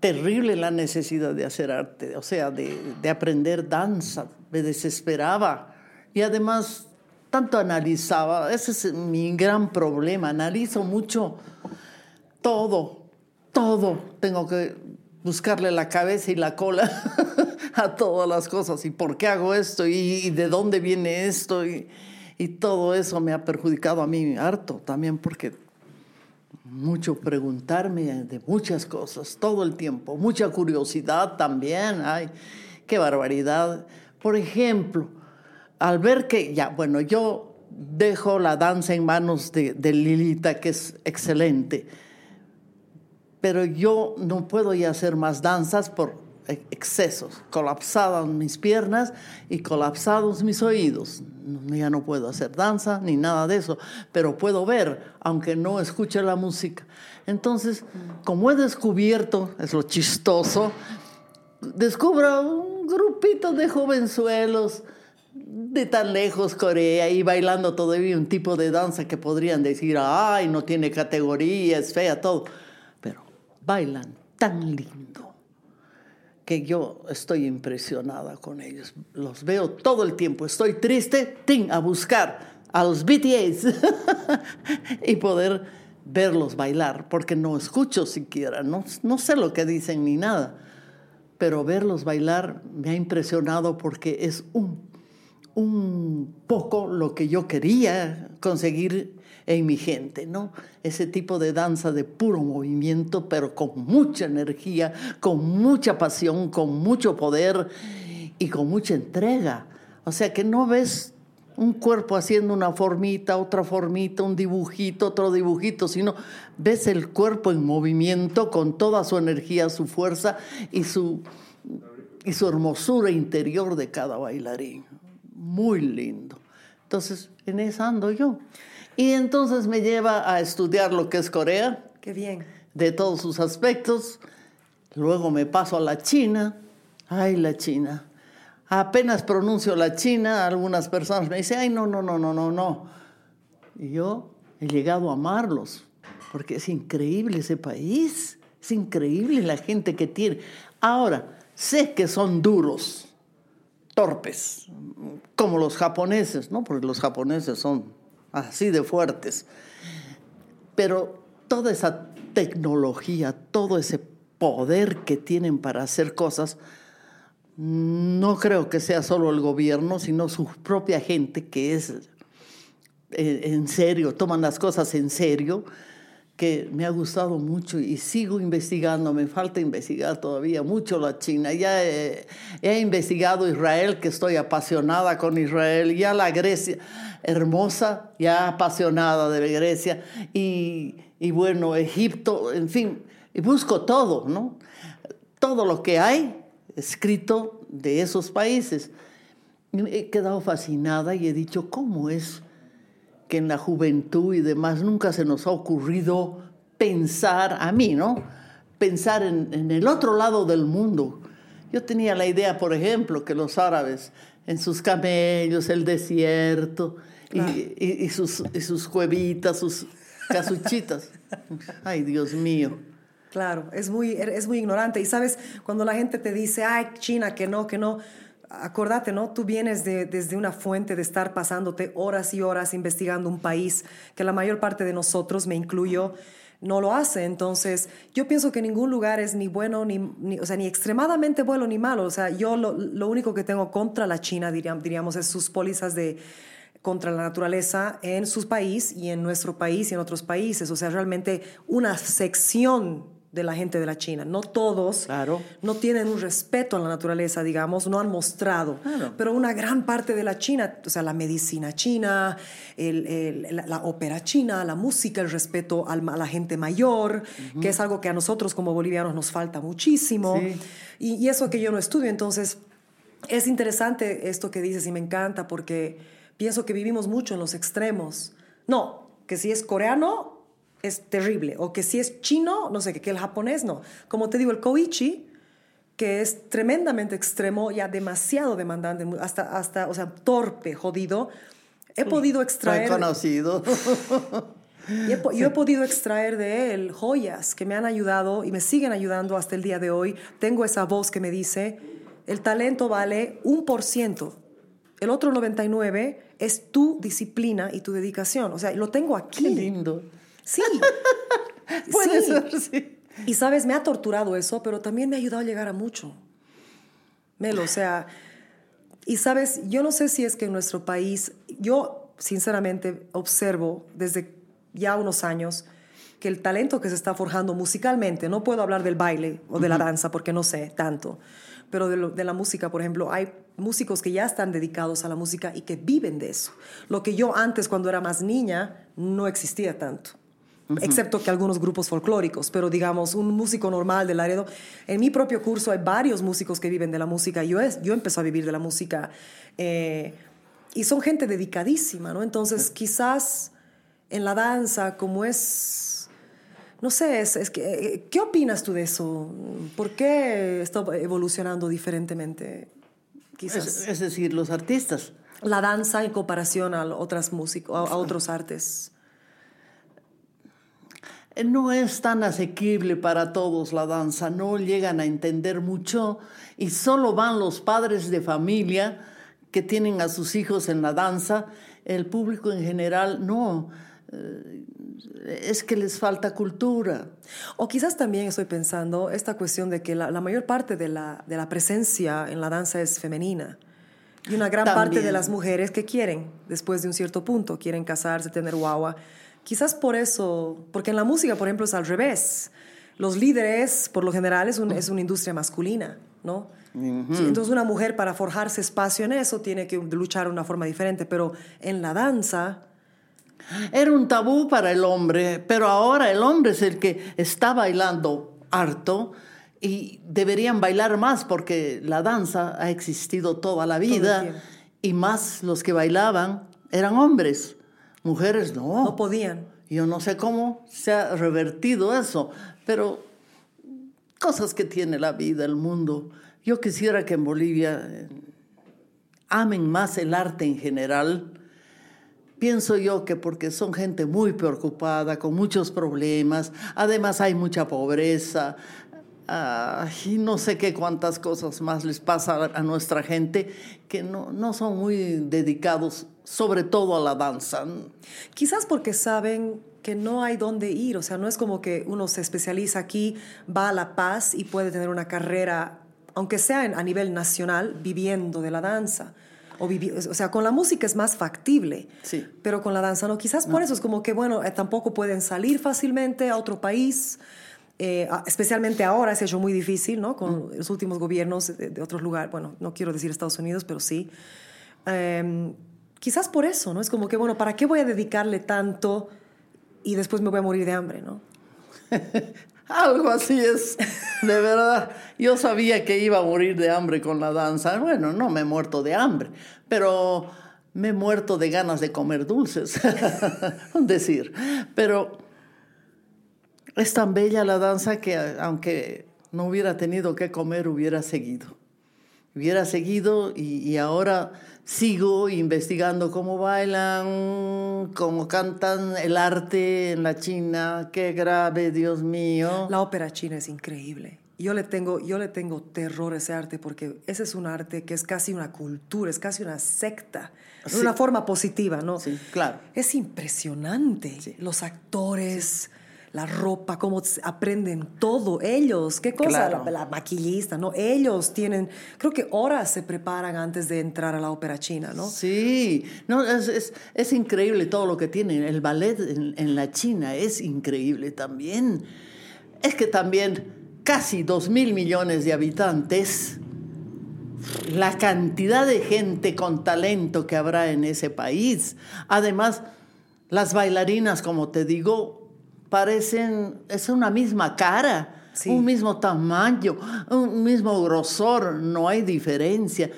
Speaker 1: terrible la necesidad de hacer arte, o sea, de, de aprender danza, me desesperaba. Y además tanto analizaba, ese es mi gran problema, analizo mucho todo, todo, tengo que buscarle la cabeza y la cola a todas las cosas y por qué hago esto y, de dónde viene esto y, todo eso me ha perjudicado a mí harto también porque mucho preguntarme de muchas cosas todo el tiempo, mucha curiosidad también, ay, qué barbaridad. Por ejemplo, al ver que ya, bueno, yo dejo la danza en manos de, de Lilita, que es excelente, pero yo no puedo ya hacer más danzas por excesos, colapsadas mis piernas y colapsados mis oídos. Ya no puedo hacer danza ni nada de eso, pero puedo ver, aunque no escuche la música. Entonces, como he descubierto, es lo chistoso, descubro un grupito de jovenzuelos de tan lejos Corea y bailando todavía un tipo de danza que podrían decir, ay, no tiene categoría, es fea, todo. Pero bailan tan lindo que yo estoy impresionada con ellos. Los veo todo el tiempo. Estoy triste, tin, a buscar a los BTS y poder verlos bailar, porque no escucho siquiera, no, no sé lo que dicen ni nada, pero verlos bailar me ha impresionado porque es un, un poco lo que yo quería conseguir en mi gente, ¿no? Ese tipo de danza de puro movimiento, pero con mucha energía, con mucha pasión, con mucho poder y con mucha entrega. O sea que no ves un cuerpo haciendo una formita, otra formita, un dibujito, otro dibujito, sino ves el cuerpo en movimiento con toda su energía, su fuerza y su, y su hermosura interior de cada bailarín. Muy lindo. Entonces, en esa ando yo. Y entonces me lleva a estudiar lo que es Corea,
Speaker 4: Qué bien.
Speaker 1: de todos sus aspectos. Luego me paso a la China. Ay, la China. Apenas pronuncio la China, algunas personas me dicen, ay, no, no, no, no, no, no. Y yo he llegado a amarlos, porque es increíble ese país, es increíble la gente que tiene. Ahora, sé que son duros, torpes, como los japoneses, ¿no? Porque los japoneses son así de fuertes. Pero toda esa tecnología, todo ese poder que tienen para hacer cosas, no creo que sea solo el gobierno, sino su propia gente que es eh, en serio, toman las cosas en serio, que me ha gustado mucho y sigo investigando, me falta investigar todavía mucho la China. Ya he, investigado Israel, que estoy apasionada con Israel, ya la Grecia, hermosa, ya apasionada de Grecia, y, y bueno, Egipto, en fin, busco todo, ¿no? Todo lo que hay escrito de esos países. Y He quedado fascinada y he dicho, ¿cómo es que en la juventud y demás nunca se nos ha ocurrido pensar, a mí, ¿no? Pensar en, en el otro lado del mundo. Yo tenía la idea, por ejemplo, que los árabes en sus camellos, el desierto, y, y- y sus, y sus cuevitas, sus casuchitas. Ay, Dios mío.
Speaker 4: Claro, es muy, es muy ignorante. Y sabes, cuando la gente te dice, ay, China, que no, que no, acordate, ¿no? Tú vienes de, desde una fuente de estar pasándote horas y horas investigando un país que la mayor parte de nosotros, me incluyo, no lo hace. Entonces, yo pienso que ningún lugar es ni bueno, ni, o sea, ni extremadamente bueno ni malo. O sea, yo lo, único que tengo contra la China, diríamos, diríamos, es sus pólizas de contra la naturaleza en su país y en nuestro país y en otros países. O sea, realmente una sección de la gente de la China. No todos
Speaker 1: Claro.
Speaker 4: no tienen un respeto a la naturaleza, digamos, no han mostrado.
Speaker 1: Claro.
Speaker 4: Pero una gran parte de la China, o sea, la medicina china, el- el- la, la ópera china, la música, el respeto al- a la gente mayor, que es algo que a nosotros como bolivianos nos falta muchísimo.
Speaker 1: Sí.
Speaker 4: Y, y eso que yo no estudio, entonces es interesante esto que dices y me encanta porque pienso que vivimos mucho en los extremos. No, que si es coreano es terrible, o que si es chino, no sé, que, que el japonés no. Como te digo, el koichi, que es tremendamente extremo, ya demasiado demandante, hasta, hasta o sea, torpe, jodido. He podido extraer...
Speaker 1: Reconocido.
Speaker 4: Y he po- Yo he podido extraer de él joyas que me han ayudado y me siguen ayudando hasta el día de hoy. Tengo esa voz que me dice, el talento vale un por ciento. El otro 99 es tu disciplina y tu dedicación. O sea, lo tengo aquí.
Speaker 1: Qué lindo.
Speaker 4: Sí.
Speaker 1: Puede
Speaker 4: Sí.
Speaker 1: ser, sí.
Speaker 4: Y sabes, me ha torturado eso, pero también me ha ayudado a llegar a mucho. Melo, o sea, y sabes, yo no sé si es que en nuestro país, yo sinceramente observo desde ya unos años que el talento que se está forjando musicalmente, no puedo hablar del baile o de la danza porque no sé tanto, pero de, lo- de la música, por ejemplo, hay músicos que ya están dedicados a la música y que viven de eso. Lo que yo antes, cuando era más niña, no existía tanto excepto que algunos grupos folclóricos, pero digamos, un músico normal de Laredo. En mi propio curso hay varios músicos que viven de la música. Yo, es, yo empecé a vivir de la música eh, y son gente dedicadísima, ¿no? Entonces, quizás en la danza, como es... No sé, es, es que, eh, ¿qué opinas tú de eso? ¿Por qué está evolucionando diferentemente? Quizás
Speaker 1: Es, es decir, los artistas.
Speaker 4: la danza en comparación a otras músicos, a, a otros artes.
Speaker 1: No es tan asequible para todos la danza, no llegan a entender mucho y solo van los padres de familia que tienen a sus hijos en la danza. El público en general no. Eh, Es que les falta cultura.
Speaker 4: O quizás también estoy pensando esta cuestión de que la, la mayor parte de la, de la presencia en la danza es femenina. Y una gran parte de las mujeres que quieren, después de un cierto punto, quieren casarse, tener guagua. Quizás por eso, porque en la música, por ejemplo, es al revés. Los líderes, por lo general, es, un- es una industria masculina, ¿no? Sí, entonces una mujer para forjarse espacio en eso tiene que luchar de una forma diferente, pero en la danza...
Speaker 1: Era un tabú para el hombre, pero ahora el hombre es el que está bailando harto y deberían bailar más porque la danza ha existido toda la vida y más los que bailaban eran hombres, mujeres no.
Speaker 4: No podían.
Speaker 1: Yo no sé cómo se ha revertido eso, pero cosas que tiene la vida, el mundo. Yo quisiera que en Bolivia eh, amen más el arte en general. Pienso yo que porque son gente muy preocupada, con muchos problemas, además hay mucha pobreza, ah, y no sé qué cuántas cosas más les pasa a, a nuestra gente, que no, no son muy dedicados sobre todo a la danza.
Speaker 4: Quizás porque saben que no hay dónde ir, o sea, no es como que uno se especializa aquí, va a La Paz y puede tener una carrera, aunque sea en- a nivel nacional, viviendo de la danza. O, o sea, con la música es más factible,
Speaker 1: Sí.
Speaker 4: pero con la danza no. Quizás por eso es como que, bueno, eh, tampoco pueden salir fácilmente a otro país, eh, especialmente ahora se ha hecho muy difícil, ¿no? Con los últimos gobiernos de, de otros lugares, bueno, no quiero decir Estados Unidos, pero sí. Em, quizás por eso, ¿no? Es como que, bueno, ¿para qué voy a dedicarle tanto y después me voy a morir de hambre, ¿no?
Speaker 1: Algo así es, de verdad. Yo sabía que iba a morir de hambre con la danza. Bueno, no me he muerto de hambre, pero me he muerto de ganas de comer dulces, decir. Pero es tan bella la danza que aunque no hubiera tenido que comer, hubiera seguido. Hubiera seguido y, y ahora sigo investigando cómo bailan, cómo cantan el arte en la China. Qué grave, Dios mío.
Speaker 4: La ópera china es increíble. Yo le tengo, yo le tengo terror a ese arte porque ese es un arte que es casi una cultura, es casi una secta, de
Speaker 1: Sí.
Speaker 4: una forma positiva, ¿no?
Speaker 1: Sí, claro.
Speaker 4: Es impresionante. Los actores, la ropa, cómo aprenden todo. Ellos, qué cosa,
Speaker 1: Claro.
Speaker 4: la, la maquillista, ¿no? Ellos tienen, creo que horas se preparan antes de entrar a la ópera china, ¿no?
Speaker 1: Sí, no, es, es- es increíble todo lo que tienen. El ballet en, en la China es increíble también. Es que también casi dos mil millones de habitantes, la cantidad de gente con talento que habrá en ese país. Además, las bailarinas, como te digo, parecen, es una misma cara,
Speaker 4: Sí.
Speaker 1: un mismo tamaño, un mismo grosor, no hay diferencia.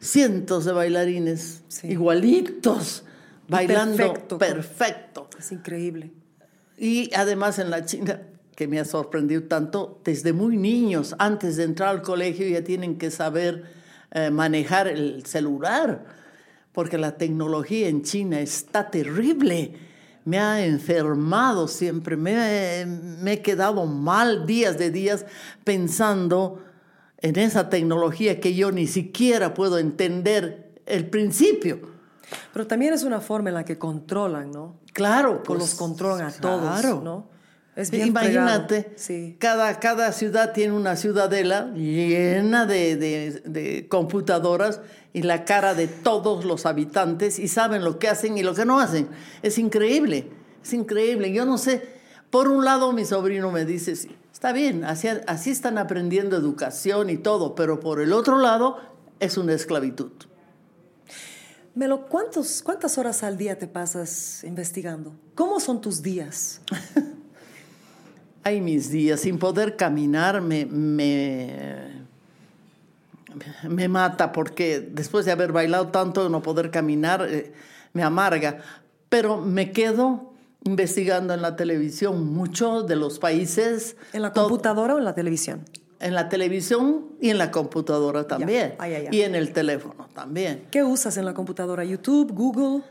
Speaker 1: Cientos de bailarines
Speaker 4: Sí.
Speaker 1: igualitos, bailando
Speaker 4: perfecto,
Speaker 1: perfecto.
Speaker 4: Es increíble.
Speaker 1: Y además en la China, que me ha sorprendido tanto, desde muy niños, antes de entrar al colegio, ya tienen que saber eh, manejar el celular, porque la tecnología en China está terrible. Me ha enfermado siempre, me, me he quedado mal días de días pensando en esa tecnología que yo ni siquiera puedo entender el principio.
Speaker 4: Pero también es una forma en la que controlan, ¿no?
Speaker 1: Claro, pues,
Speaker 4: los controlan a
Speaker 1: claro.
Speaker 4: todos, ¿no? Es bien
Speaker 1: Imagínate.
Speaker 4: Sí.
Speaker 1: cada, cada ciudad tiene una ciudadela llena de, de- de computadoras y la cara de todos los habitantes y saben lo que hacen y lo que no hacen. Es increíble, es increíble. Yo no sé, por un lado mi sobrino me dice, sí, está bien, así, así están aprendiendo educación y todo, pero por el otro lado es una esclavitud.
Speaker 4: Melo, ¿cuántos, ¿cuántas horas al día te pasas investigando? ¿Cómo son tus días?
Speaker 1: Hay mis días, sin poder caminar me, me, me mata porque después de haber bailado tanto, no poder caminar eh, me amarga. Pero me quedo investigando en la televisión mucho de los países.
Speaker 4: ¿En la computadora o en la televisión?
Speaker 1: En la televisión y en la computadora también. Y en el teléfono también.
Speaker 4: ¿Qué usas en la computadora? ¿YouTube? ¿Google?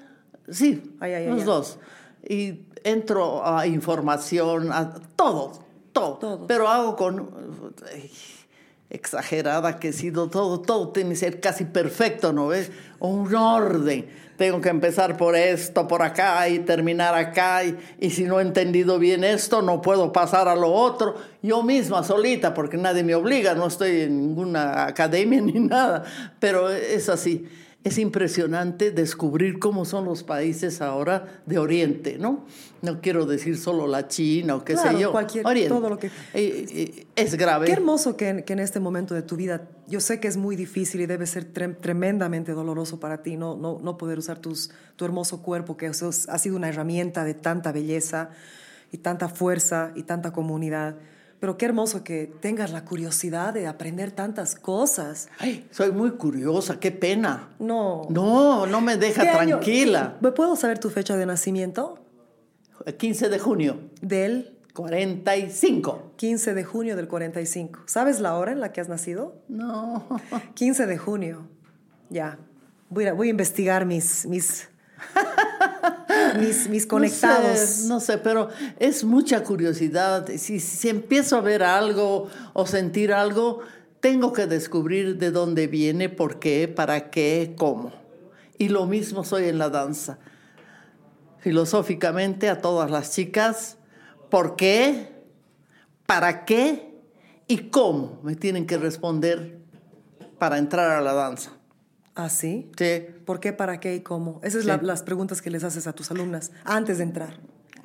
Speaker 1: Sí, los dos. Y entro a información, a todo, todo.
Speaker 4: Todo.
Speaker 1: Pero hago con ay, exagerada que he sido todo, todo tiene que ser casi perfecto, ¿no ves? Un orden. Tengo que empezar por esto, por acá y terminar acá. Y, y si no he entendido bien esto, no puedo pasar a lo otro. Yo misma, solita, porque nadie me obliga, no estoy en ninguna academia ni nada. Pero es así. Es impresionante descubrir cómo son los países ahora de Oriente, ¿no? No quiero decir solo la China o qué
Speaker 4: Claro,
Speaker 1: sé yo.
Speaker 4: cualquier-
Speaker 1: Oriente.
Speaker 4: todo lo que-
Speaker 1: Eh, eh, es grave.
Speaker 4: Qué hermoso que en, que en este momento de tu vida, yo sé que es muy difícil y debe ser trem- tremendamente doloroso para ti no, no, no poder usar tus, tu hermoso cuerpo, que ha sido una herramienta de tanta belleza y tanta fuerza y tanta comunidad. Pero qué hermoso que tengas la curiosidad de aprender tantas cosas.
Speaker 1: Ay, soy muy curiosa, qué pena.
Speaker 4: No.
Speaker 1: No, no me deja
Speaker 4: ¿Qué año-
Speaker 1: tranquila.
Speaker 4: ¿Me puedo saber tu fecha de nacimiento?
Speaker 1: 15 de junio,
Speaker 4: Del
Speaker 1: 45.
Speaker 4: 15 de junio del 45. ¿Sabes la hora en la que has nacido?
Speaker 1: No.
Speaker 4: 15 de junio. Ya. Voy a, voy a investigar mis, mis, mis, mis conectados.
Speaker 1: No sé, no sé, pero es mucha curiosidad. Si, si empiezo a ver algo o sentir algo, tengo que descubrir de dónde viene, por qué, para qué, cómo. Y lo mismo soy en la danza. Filosóficamente a todas las chicas, ¿por qué? ¿Para qué? ¿Y cómo? Me tienen que responder para entrar a la danza.
Speaker 4: ¿Ah, sí?
Speaker 1: ¿Sí?
Speaker 4: ¿Por qué, para qué y cómo? Esas
Speaker 1: Sí.
Speaker 4: son las preguntas que les haces a tus alumnas antes de entrar.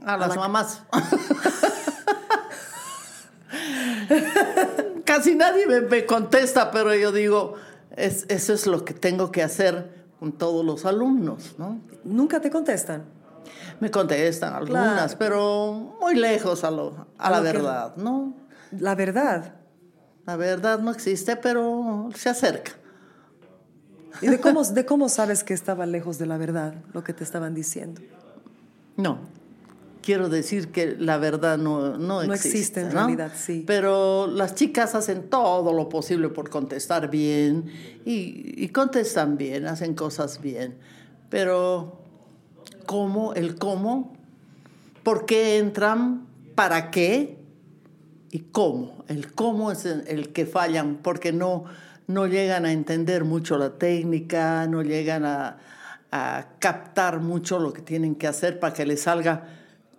Speaker 1: A las
Speaker 4: la-
Speaker 1: mamás. Casi nadie me, me contesta, pero yo digo, es- eso es lo que tengo que hacer con todos los alumnos, ¿no?
Speaker 4: Nunca te contestan.
Speaker 1: Me contestan algunas,
Speaker 4: Claro.
Speaker 1: pero muy lejos a, lo, a,
Speaker 4: A
Speaker 1: la
Speaker 4: lo que-
Speaker 1: verdad, ¿no?
Speaker 4: La verdad.
Speaker 1: La verdad no existe, pero se acerca.
Speaker 4: ¿Y de cómo, de cómo sabes que estaba lejos de la verdad lo que te estaban diciendo?
Speaker 1: No, quiero decir que la verdad no, no existe.
Speaker 4: No existe en
Speaker 1: ¿no?
Speaker 4: realidad, sí.
Speaker 1: Pero las chicas hacen todo lo posible por contestar bien y, y contestan bien, hacen cosas bien. Pero, ¿cómo? ¿El cómo? ¿Por qué entran? ¿Para qué? ¿Y cómo? El cómo es el que fallan porque no, no llegan a entender mucho la técnica, no llegan a, captar mucho lo que tienen que hacer para que les salga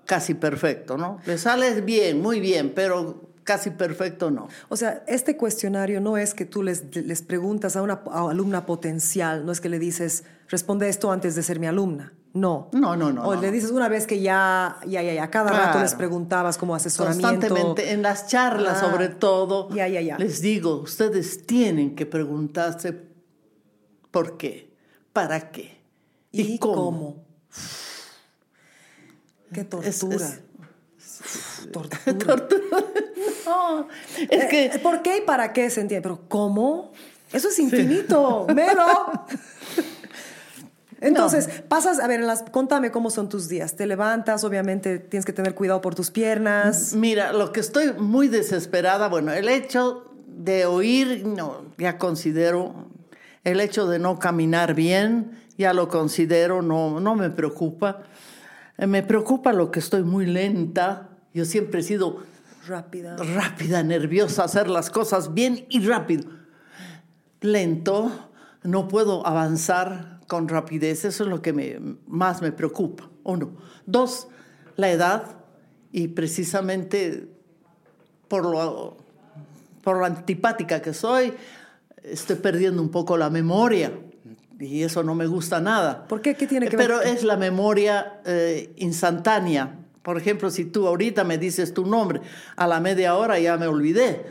Speaker 1: casi perfecto, ¿no? Les sale bien, muy bien, pero casi perfecto no.
Speaker 4: O sea, este cuestionario no es que tú les, les preguntas a una alumna potencial, no es que le dices, responde esto antes de ser mi alumna. No.
Speaker 1: No, no, no,
Speaker 4: O
Speaker 1: no,
Speaker 4: le dices una vez que ya, ya, ya, ya, cada rato les preguntabas como asesoramiento.
Speaker 1: Constantemente, en las charlas
Speaker 4: Ah,
Speaker 1: sobre todo,
Speaker 4: ya, ya, ya.
Speaker 1: les digo, ustedes tienen que preguntarse por qué, para qué
Speaker 4: ¿Y, cómo? Qué
Speaker 1: Es-
Speaker 4: tortura.
Speaker 1: es-
Speaker 4: tortura.
Speaker 1: No, es que
Speaker 4: Eh, ¿Por qué y para qué se entiende? Pero ¿cómo? Eso es infinito. Mero. Entonces, pasas, a ver, en las, contame cómo son tus días. Te levantas, obviamente tienes que tener cuidado por tus piernas.
Speaker 1: Mira, lo que estoy muy desesperada, bueno, el hecho de oír, no, ya considero, el hecho de no caminar bien, ya lo considero, no, no me preocupa. Eh, Me preocupa lo que estoy muy lenta. Yo siempre he sido
Speaker 4: Rápida.
Speaker 1: rápida, nerviosa, hacer las cosas bien y rápido. Lento, no puedo avanzar con rapidez, eso es lo que me, más me preocupa. Uno. Dos, la edad y precisamente por lo, por lo antipática que soy, estoy perdiendo un poco la memoria y eso no me gusta nada.
Speaker 4: ¿Por qué? ¿Qué tiene que ver?
Speaker 1: Pero es la memoria eh, instantánea. Por ejemplo, si tú ahorita me dices tu nombre, a la media hora ya me olvidé.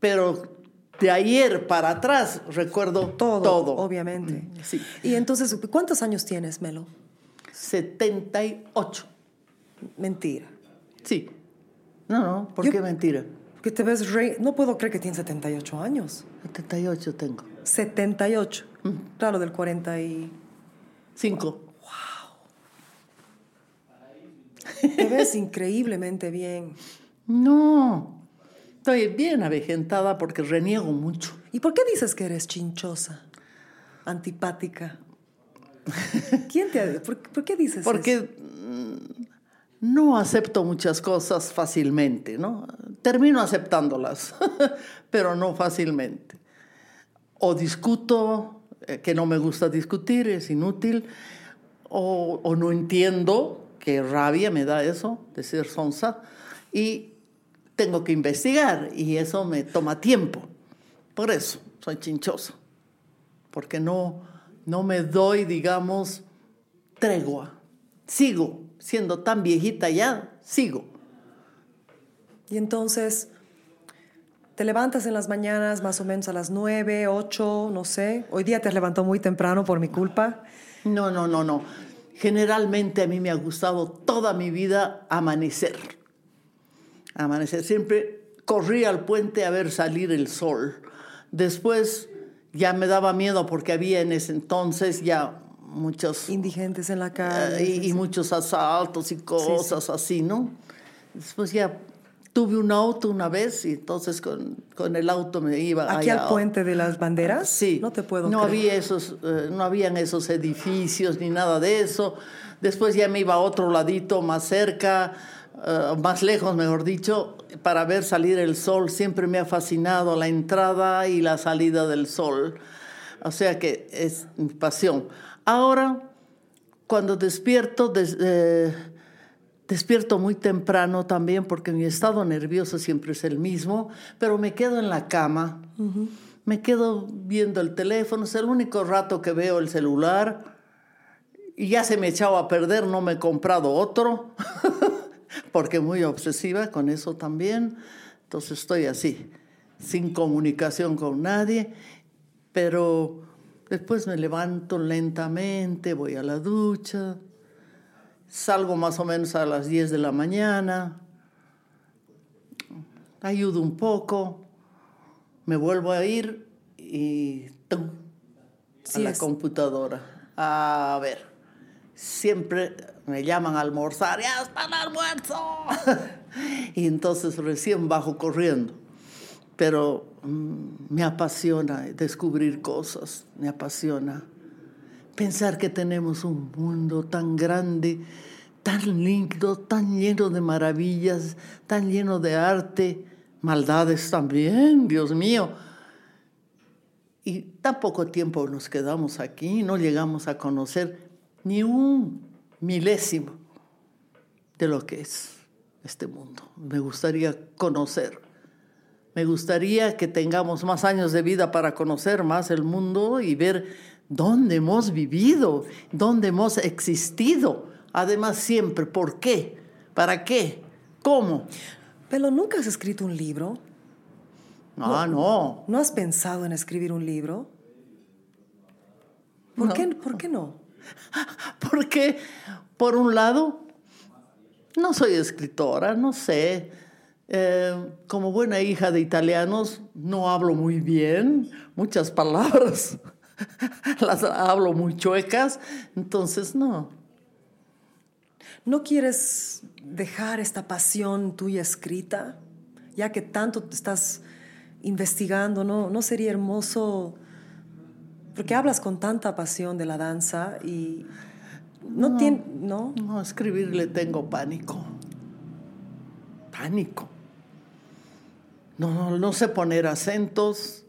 Speaker 1: Pero de ayer para atrás recuerdo
Speaker 4: Todo,
Speaker 1: todo.
Speaker 4: obviamente.
Speaker 1: Mm, Sí.
Speaker 4: Y entonces, ¿cuántos años tienes, Melo?
Speaker 1: 78.
Speaker 4: Mentira.
Speaker 1: Sí. No, no, ¿por
Speaker 4: Yo-
Speaker 1: qué mentira?
Speaker 4: Que te ves re... No puedo creer que tienes 78 años.
Speaker 1: 78 tengo.
Speaker 4: 78. Claro, del 40 y...
Speaker 1: Cinco.
Speaker 4: Te ves increíblemente bien.
Speaker 1: No. Estoy bien avejentada porque reniego mucho.
Speaker 4: ¿Y por qué dices que eres chinchosa? Antipática. ¿Quién te por, por qué dices eso?
Speaker 1: Porque mm, no acepto muchas cosas fácilmente, ¿no? Termino aceptándolas, pero no fácilmente. O discuto, eh, que no me gusta discutir, es inútil, o, o no entiendo, que rabia me da eso, de ser sonsa, y tengo que investigar, y eso me toma tiempo. Por eso soy chinchosa, porque no, no me doy, digamos, tregua. Sigo siendo tan viejita ya, sigo.
Speaker 4: Y entonces, te levantas en las mañanas más o menos a las 9, 8, no sé. Hoy día te has levantado muy temprano por mi culpa.
Speaker 1: No, no, no, no. Generalmente a mí me ha gustado toda mi vida amanecer. Amanecer. Siempre corrí al puente a ver salir el sol. Después ya me daba miedo porque había en ese entonces ya muchos
Speaker 4: Indigentes en la calle.
Speaker 1: Eh, y,
Speaker 4: sí,
Speaker 1: y muchos asaltos y cosas así, ¿no? Después ya tuve un auto una vez y entonces con, con el auto me iba
Speaker 4: Aquí
Speaker 1: allá.
Speaker 4: al puente de las banderas.
Speaker 1: Sí.
Speaker 4: No te puedo
Speaker 1: no
Speaker 4: creer.
Speaker 1: había esos, eh, no habían esos edificios ni nada de eso. Después ya me iba a otro ladito más cerca, eh, más lejos, mejor dicho, para ver salir el sol. Siempre me ha fascinado la entrada y la salida del sol. O sea que es mi pasión. Ahora, cuando despierto, des- eh, despierto muy temprano también porque mi estado nervioso siempre es el mismo, pero me quedo en la cama, me quedo viendo el teléfono, es el único rato que veo el celular y ya se me echaba a perder, no me he comprado otro, porque muy obsesiva con eso también, entonces estoy así, sin comunicación con nadie, pero después me levanto lentamente, voy a la ducha, salgo más o menos a las 10 de la mañana, ayudo un poco, me vuelvo a ir y ¡tum! a
Speaker 4: Sí
Speaker 1: la
Speaker 4: es.
Speaker 1: computadora. A ver, siempre me llaman a almorzar, ya está el almuerzo. y entonces recién bajo corriendo. Pero mm, me apasiona descubrir cosas, me apasiona pensar que tenemos un mundo tan grande, tan lindo, tan lleno de maravillas, tan lleno de arte, maldades también, Dios mío. Y tan poco tiempo nos quedamos aquí, no llegamos a conocer ni un milésimo de lo que es este mundo. Me gustaría conocer. Me gustaría que tengamos más años de vida para conocer más el mundo y ver dónde hemos vivido, dónde hemos existido. Además, siempre, ¿por qué? ¿Para qué? ¿Cómo?
Speaker 4: Pero nunca has escrito un libro.
Speaker 1: Ah, no.
Speaker 4: ¿No has pensado en escribir un libro? ¿Por,
Speaker 1: No.
Speaker 4: qué, ¿por qué no?
Speaker 1: Porque, por un lado, no soy escritora, no sé. Eh, como buena hija de italianos, no hablo muy bien, muchas palabras las hablo muy chuecas, entonces no.
Speaker 4: ¿No quieres dejar esta pasión tuya escrita? Ya que tanto estás investigando, ¿no, ¿no sería hermoso? Porque hablas con tanta pasión de la danza y no, tiene, ¿no?
Speaker 1: No, escribirle tengo pánico. Pánico. No, no sé poner acentos.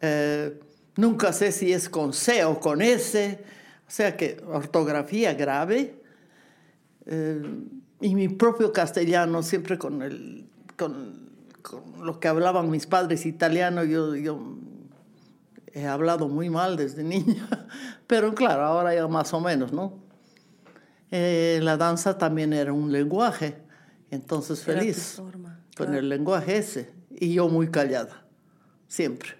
Speaker 1: eh, nunca sé si es con C o con S. O sea que ortografía grave. Eh, y mi propio castellano, siempre con, el, con, con lo que hablaban mis padres italiano, yo, yo he hablado muy mal desde niña. Pero claro, ahora ya más o menos, ¿no? Eh, la danza también era un lenguaje, entonces
Speaker 4: Era
Speaker 1: feliz
Speaker 4: forma,
Speaker 1: con
Speaker 4: claro.
Speaker 1: el lenguaje ese. Y yo muy callada, siempre.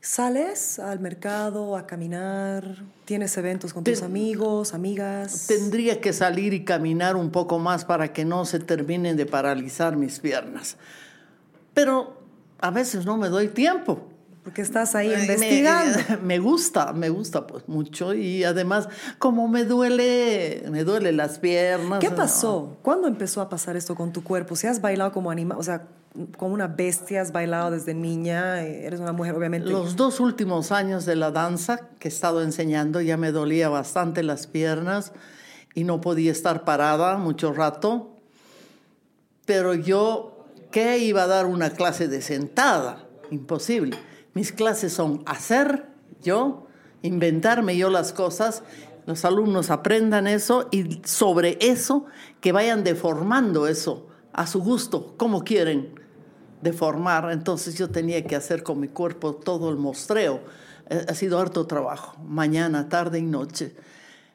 Speaker 4: ¿Sales al mercado a caminar? ¿Tienes eventos con tus
Speaker 1: Ten-
Speaker 4: amigos, amigas?
Speaker 1: Tendría que salir y caminar un poco más para que no se terminen de paralizar mis piernas. Pero a veces no me doy tiempo.
Speaker 4: Porque estás ahí
Speaker 1: Me-
Speaker 4: investigando.
Speaker 1: Me, gusta, me gusta pues mucho y además como me duele, me duele las piernas.
Speaker 4: ¿Qué
Speaker 1: ¿no?
Speaker 4: pasó? ¿Cuándo empezó a pasar esto con tu cuerpo? Si has bailado como animal, o sea, como una bestia, has bailado desde niña, eh, eres una mujer obviamente.
Speaker 1: Los dos últimos años de la danza que he estado enseñando ya me dolía bastante las piernas y no podía estar parada mucho rato. Pero yo, ¿qué iba a dar una clase de sentada? Imposible. Mis clases son hacer yo, inventarme yo las cosas, los alumnos aprendan eso y sobre eso que vayan deformando eso a su gusto, como quieren deformar. Entonces yo tenía que hacer con mi cuerpo todo el mostreo. Eh, Ha sido harto trabajo, mañana, tarde y noche.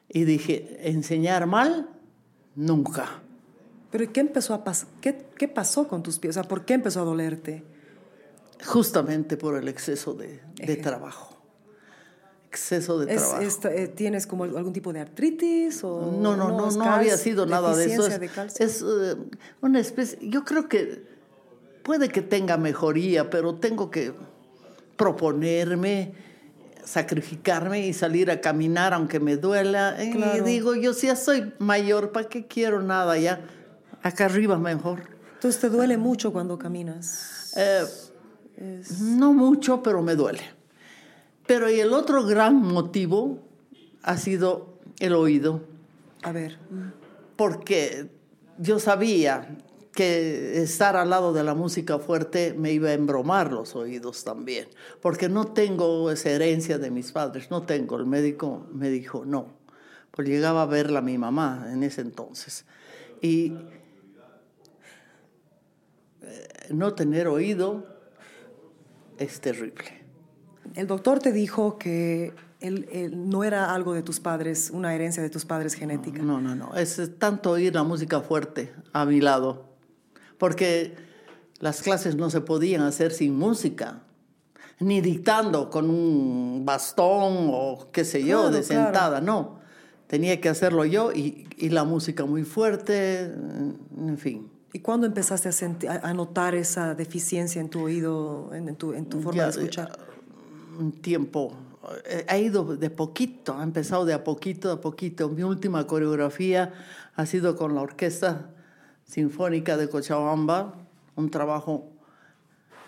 Speaker 1: Y dije, enseñar mal, nunca.
Speaker 4: Pero ¿y ¿qué empezó a pasar? ¿Qué, ¿Qué pasó con tus pies? ¿por qué empezó a dolerte?
Speaker 1: Justamente por el exceso de, trabajo. Exceso de
Speaker 4: ¿Es,
Speaker 1: trabajo.
Speaker 4: eh, ¿Tienes como algún tipo de artritis? O,
Speaker 1: No, no, no, no había sido nada de eso. Es,
Speaker 4: de calcio?
Speaker 1: es, eh, una especie, yo creo que puede que tenga mejoría, pero tengo que proponerme, sacrificarme y salir a caminar aunque me duela. Y digo, yo si ya soy mayor, ¿para qué quiero nada ya? Acá arriba mejor.
Speaker 4: Entonces te duele mucho cuando caminas.
Speaker 1: Eh, No mucho, pero me duele. Pero y el otro gran motivo ha sido el oído.
Speaker 4: A ver,
Speaker 1: porque yo sabía que estar al lado de la música fuerte me iba a embromar los oídos también, porque no tengo esa herencia de mis padres, no tengo. El médico me dijo no, pues llegaba a verla mi mamá en ese entonces. Y eh, no tener oído es terrible.
Speaker 4: el doctor te dijo que él, él no era algo de tus padres, una herencia de tus padres genética.
Speaker 1: No, no, no. Es tanto oír la música fuerte a mi lado. Porque las clases no se podían hacer sin música. Ni dictando con un bastón o qué sé yo,
Speaker 4: Claro,
Speaker 1: de
Speaker 4: claro.
Speaker 1: sentada. No. Tenía que hacerlo yo y, y la música muy fuerte, en fin.
Speaker 4: ¿Y cuándo empezaste a, a- notar esa deficiencia en tu oído, en, en tu, en tu forma
Speaker 1: Ya,
Speaker 4: de escuchar?
Speaker 1: Un tiempo eh, ha ido de poquito, ha empezado de a poquito a poquito. Mi última coreografía ha sido con la Orquesta Sinfónica de Cochabamba, un trabajo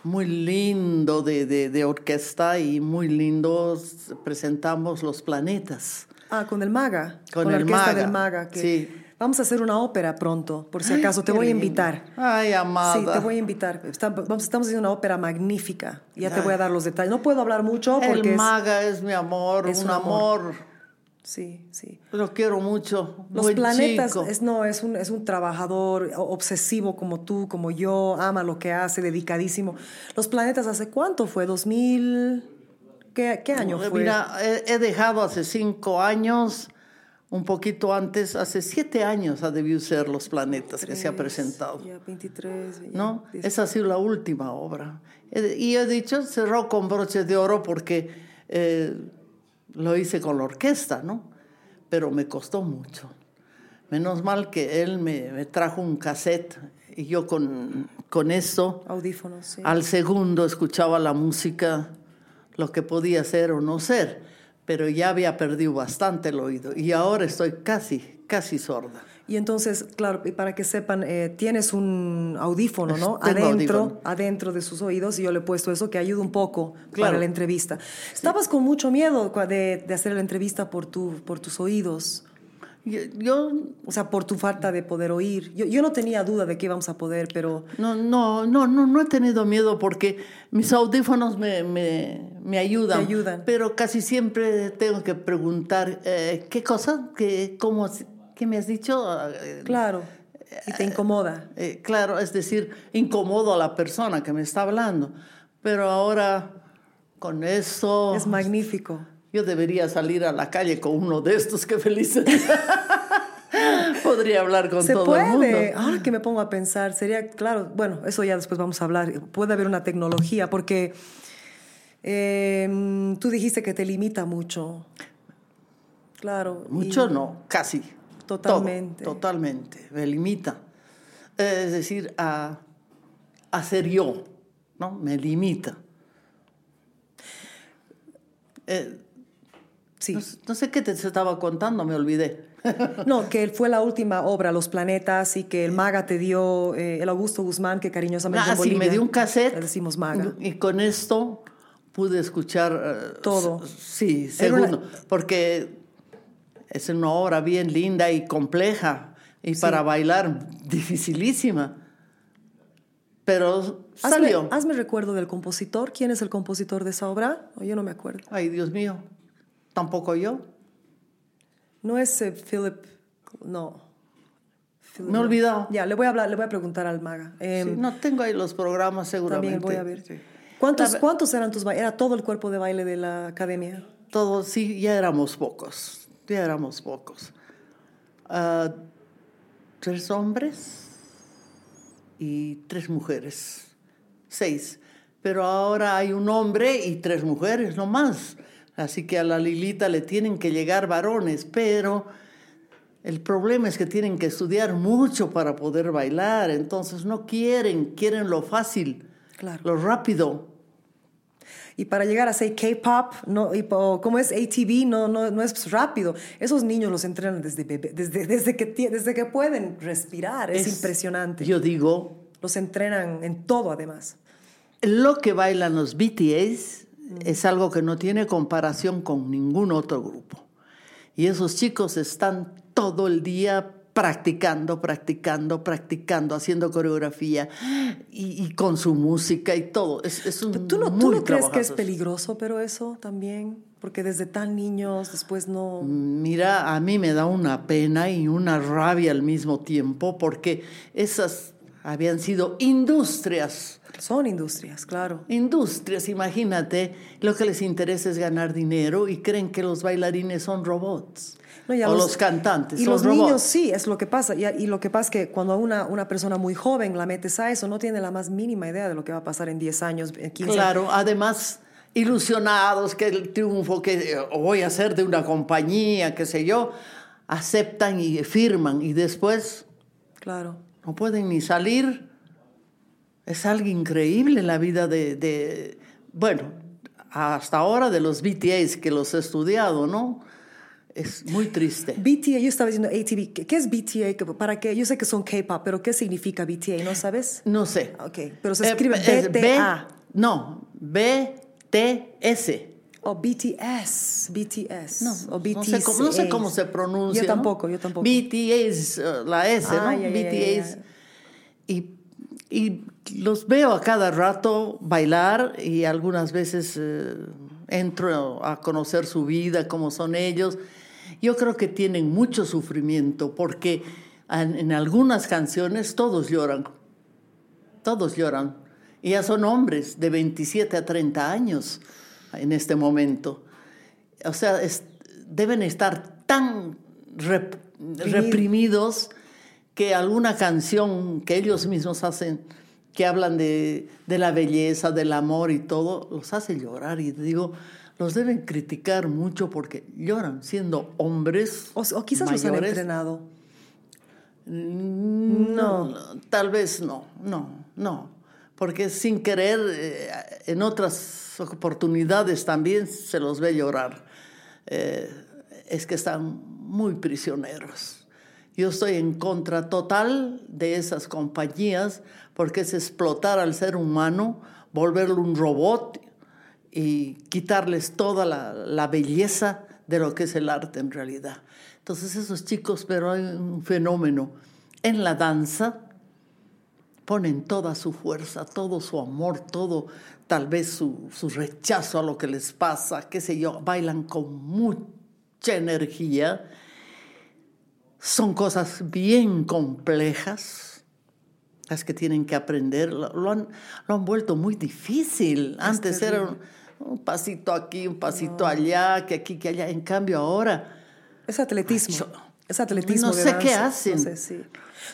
Speaker 1: muy lindo de, de- de orquesta y muy lindo. Presentamos Los Planetas.
Speaker 4: Ah, con el Maga.
Speaker 1: Con
Speaker 4: la
Speaker 1: el
Speaker 4: orquesta
Speaker 1: Maga,
Speaker 4: del Maga. que
Speaker 1: sí.
Speaker 4: Vamos a hacer una ópera pronto, por si
Speaker 1: Ay,
Speaker 4: acaso. te voy a invitar.
Speaker 1: Ay, amada.
Speaker 4: Sí, te voy a invitar. Vamos, estamos haciendo una ópera magnífica. Ya te voy a dar los detalles. No puedo hablar mucho porque
Speaker 1: El maga es, mi amor,
Speaker 4: es
Speaker 1: un, amor.
Speaker 4: amor. Sí, sí.
Speaker 1: Lo quiero mucho.
Speaker 4: Los
Speaker 1: buen
Speaker 4: planetas,
Speaker 1: chico.
Speaker 4: es, no, es un, es un trabajador obsesivo como tú, como yo, ama lo que hace, dedicadísimo. Los planetas, ¿hace cuánto fue? ¿2000? ¿Qué, qué año fue?
Speaker 1: Mira, he, he dejado hace cinco años, un poquito antes, hace siete años ha debido ser Los Planetas que se ha presentado.
Speaker 4: Ya, 23. ya,
Speaker 1: ¿No?
Speaker 4: 10.
Speaker 1: Esa ha sido la última obra. Y he dicho, cerró con broche de oro porque eh, lo hice con la orquesta, ¿no? Pero me costó mucho. Menos mal que él me, me trajo un cassette y yo con, con eso,
Speaker 4: Audífonos, sí.
Speaker 1: al segundo, escuchaba la música, lo que podía ser o no ser. Pero ya había perdido bastante el oído y ahora estoy casi, casi sorda.
Speaker 4: Y entonces, claro, para que sepan, eh, tienes un audífono, ¿no?
Speaker 1: Tengo
Speaker 4: adentro,
Speaker 1: audífono.
Speaker 4: adentro de sus oídos, y yo le he puesto eso que ayuda un poco para la entrevista. Estabas con mucho miedo de, de hacer la entrevista por, tu, por tus oídos,
Speaker 1: Yo, yo
Speaker 4: o sea, por tu falta de poder oír. Yo, yo no tenía duda de que íbamos a poder, pero
Speaker 1: No, no, no, no, no he tenido miedo porque mis audífonos me, me, me ayudan.
Speaker 4: Ayudan.
Speaker 1: Pero casi siempre tengo que preguntar, eh, ¿qué cosa? ¿Qué, cómo, ¿Qué me has dicho? Eh,
Speaker 4: claro, y te incomoda.
Speaker 1: eh, claro, es decir, incomodo a la persona que me está hablando. Pero ahora, con eso,
Speaker 4: Es magnífico.
Speaker 1: Yo debería salir a la calle con uno de estos que felices. Podría hablar con
Speaker 4: Se
Speaker 1: todo el mundo.
Speaker 4: Ahora que me pongo a pensar, sería, claro, bueno, eso ya después vamos a hablar. Puede haber una tecnología, porque eh, tú dijiste que te limita mucho. Claro. y-
Speaker 1: Mucho no, casi.
Speaker 4: Totalmente.
Speaker 1: Todo, totalmente. Me limita. Eh, Es decir, a, a ser yo, ¿no? Me limita. Eh,
Speaker 4: Sí.
Speaker 1: no, no sé qué te estaba contando, me olvidé.
Speaker 4: No, que fue la última obra, Los Planetas, y que el Maga te dio, eh, el Augusto Guzmán, que cariñosamente
Speaker 1: Ah,
Speaker 4: en
Speaker 1: sí, me dio un cassette.
Speaker 4: le decimos Maga.
Speaker 1: Y con esto pude escuchar... eh,
Speaker 4: Todo.
Speaker 1: Sí,
Speaker 4: Era una-
Speaker 1: segundo. Porque es una obra bien linda y compleja. Y para bailar, dificilísima. Pero salió.
Speaker 4: hazme recuerdo del compositor. ¿Quién es el compositor de esa obra? O yo no me acuerdo.
Speaker 1: Ay, Dios mío. Tampoco yo.
Speaker 4: No es eh, Philip, no. Philip,
Speaker 1: Me he
Speaker 4: no.
Speaker 1: olvidado.
Speaker 4: Ya, le voy a hablar, le voy a preguntar al Maga. Em,
Speaker 1: Sí, no tengo ahí los programas seguramente.
Speaker 4: También voy a ver.
Speaker 1: Sí.
Speaker 4: ¿Cuántos, ¿Cuántos eran tus bailes? ¿Era todo el cuerpo de baile de la academia?
Speaker 1: Todos, sí, ya éramos pocos. Ya éramos pocos. Ah, tres hombres y tres mujeres. Seis. Pero ahora hay un hombre y tres mujeres, no más. Así que a la Lilita le tienen que llegar varones, pero el problema es que tienen que estudiar mucho para poder bailar. Entonces no quieren, quieren lo fácil,
Speaker 4: Claro.
Speaker 1: lo rápido.
Speaker 4: Y para llegar a ser K-pop, no, y, como es ATV, no, no, no es rápido. Esos niños los entrenan desde, bebé, desde, desde, que, desde que pueden respirar. Es, impresionante.
Speaker 1: Yo digo,
Speaker 4: Los entrenan en todo, además.
Speaker 1: Lo que bailan los BTS es algo que no tiene comparación con ningún otro grupo. Y esos chicos están todo el día practicando, practicando, practicando, haciendo coreografía y, y con su música y todo. Es, es un
Speaker 4: ¿Tú no, tú
Speaker 1: muy
Speaker 4: no crees que es peligroso, pero eso también? Porque desde tan niños, después no...
Speaker 1: Mira, a mí me da una pena y una rabia al mismo tiempo porque esas habían sido industrias
Speaker 4: Son industrias, claro.
Speaker 1: Industrias, imagínate, lo que les interesa es ganar dinero y creen que los bailarines son robots.
Speaker 4: No,
Speaker 1: o los, cantantes
Speaker 4: Y
Speaker 1: son
Speaker 4: los
Speaker 1: robots.
Speaker 4: niños sí, es lo que pasa. Y, y lo que pasa es que cuando una, una persona muy joven la metes a eso, no tiene la más mínima idea de lo que va a pasar en 10 años, en 15
Speaker 1: Claro, además ilusionados que el triunfo que eh, voy a hacer de una compañía, qué sé yo, aceptan y firman y después
Speaker 4: Claro.
Speaker 1: no pueden ni salir. Es algo increíble la vida de, de- bueno, hasta ahora de los BTAs que los he estudiado, ¿no? Es muy triste.
Speaker 4: BTA, yo estaba diciendo ATV. ¿Qué es BTA? ¿Qué- ¿Para qué? Yo sé que son K-pop, pero ¿qué significa BTA? ¿No sabes?
Speaker 1: No sé.
Speaker 4: Ok, pero se
Speaker 1: Eh,
Speaker 4: escribe
Speaker 1: es
Speaker 4: BTA.
Speaker 1: B- no, BTS.
Speaker 4: O BTS, BTS.
Speaker 1: No,
Speaker 4: o BTS.
Speaker 1: no sé, cómo, no sé cómo se pronuncia.
Speaker 4: Yo
Speaker 1: ¿no?
Speaker 4: tampoco, yo tampoco.
Speaker 1: BTS, eh, la S,
Speaker 4: Ah,
Speaker 1: ¿no?
Speaker 4: ya,
Speaker 1: BTS.
Speaker 4: ya.
Speaker 1: Y, y los veo a cada rato bailar y algunas veces eh, entro a conocer su vida, cómo son ellos. Yo creo que tienen mucho sufrimiento porque en, en algunas canciones todos lloran. Todos lloran. Y ya son hombres de 27 a 30 años en este momento. O sea, es- deben estar tan rep- reprimidos que alguna canción que ellos mismos hacen, que hablan de, de la belleza, del amor y todo, los hace llorar. Y digo, los deben criticar mucho porque lloran siendo hombres.
Speaker 4: O, o quizás los han entrenado.
Speaker 1: No, tal vez no, no, no, porque sin querer eh, en otras oportunidades también se los ve llorar. Eh, es que están muy prisioneros. Yo estoy en contra total de esas compañías porque es explotar al ser humano, volverlo un robot y quitarles toda la, la belleza de lo que es el arte en realidad. Entonces esos chicos, pero hay un fenómeno. En la danza ponen toda su fuerza, todo su amor, todo tal vez su, su rechazo a lo que les pasa, qué sé yo, bailan con mucha energía. Son cosas bien complejas las que tienen que aprender. Lo, han, lo han vuelto muy difícil. Antes era un, un pasito aquí, un pasito allá, que aquí, que allá. En cambio ahora...
Speaker 4: Es atletismo.
Speaker 1: Yo-
Speaker 4: es atletismo.
Speaker 1: no
Speaker 4: de
Speaker 1: sé qué hacen.
Speaker 4: No sé, sí.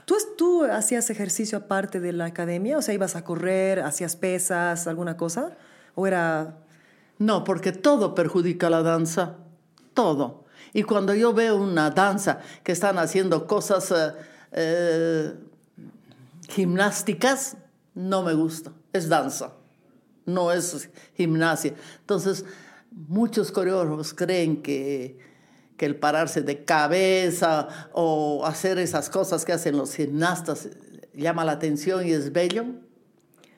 Speaker 4: ¿Tú, ¿Tú hacías ejercicio aparte de la academia? O sea, ibas a correr, hacías pesas, alguna cosa? ¿O era.?
Speaker 1: No, porque todo perjudica la danza, todo. Y cuando yo veo una danza que están haciendo cosas eh, eh, gimnásticas, no me gusta. Es danza, no es gimnasia. Entonces, muchos coreógrafos creen que, que el pararse de cabeza o hacer esas cosas que hacen los gimnastas llama la atención y es bello.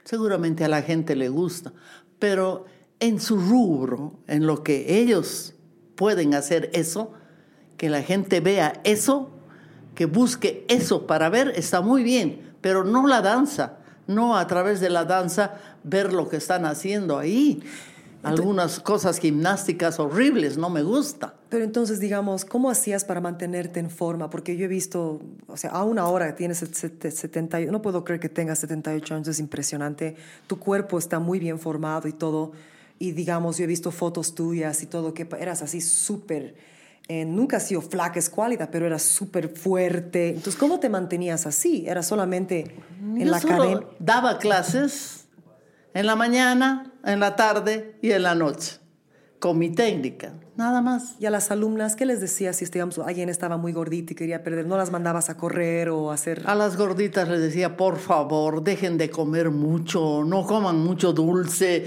Speaker 1: Seguramente a la gente le gusta, pero en su rubro, en lo que ellos pueden hacer eso, que la gente vea eso, que busque eso para ver, está muy bien, pero no la danza, no a través de la danza ver lo que están haciendo ahí. Algunas cosas gimnásticas horribles, no me gusta.
Speaker 4: Pero entonces, digamos, ¿cómo hacías para mantenerte en forma? Porque yo he visto, o sea, aún ahora tienes set- set- 70, no puedo creer que tengas 78 años, es impresionante. Tu cuerpo está muy bien formado y todo. Y digamos, yo he visto fotos tuyas y todo, que eras así súper, eh, nunca has sido flaca, escuálida, pero eras súper fuerte. Entonces, ¿cómo te mantenías así? ¿Era solamente en
Speaker 1: Yo
Speaker 4: la academia?
Speaker 1: daba clases en la mañana, en la tarde y en la noche, con mi técnica, nada más.
Speaker 4: Y a las alumnas, ¿qué les decías si digamos, alguien estaba muy gordita y quería perder? ¿No las mandabas a correr o a hacer...?
Speaker 1: A las gorditas les decía, por favor, dejen de comer mucho, no coman mucho dulce.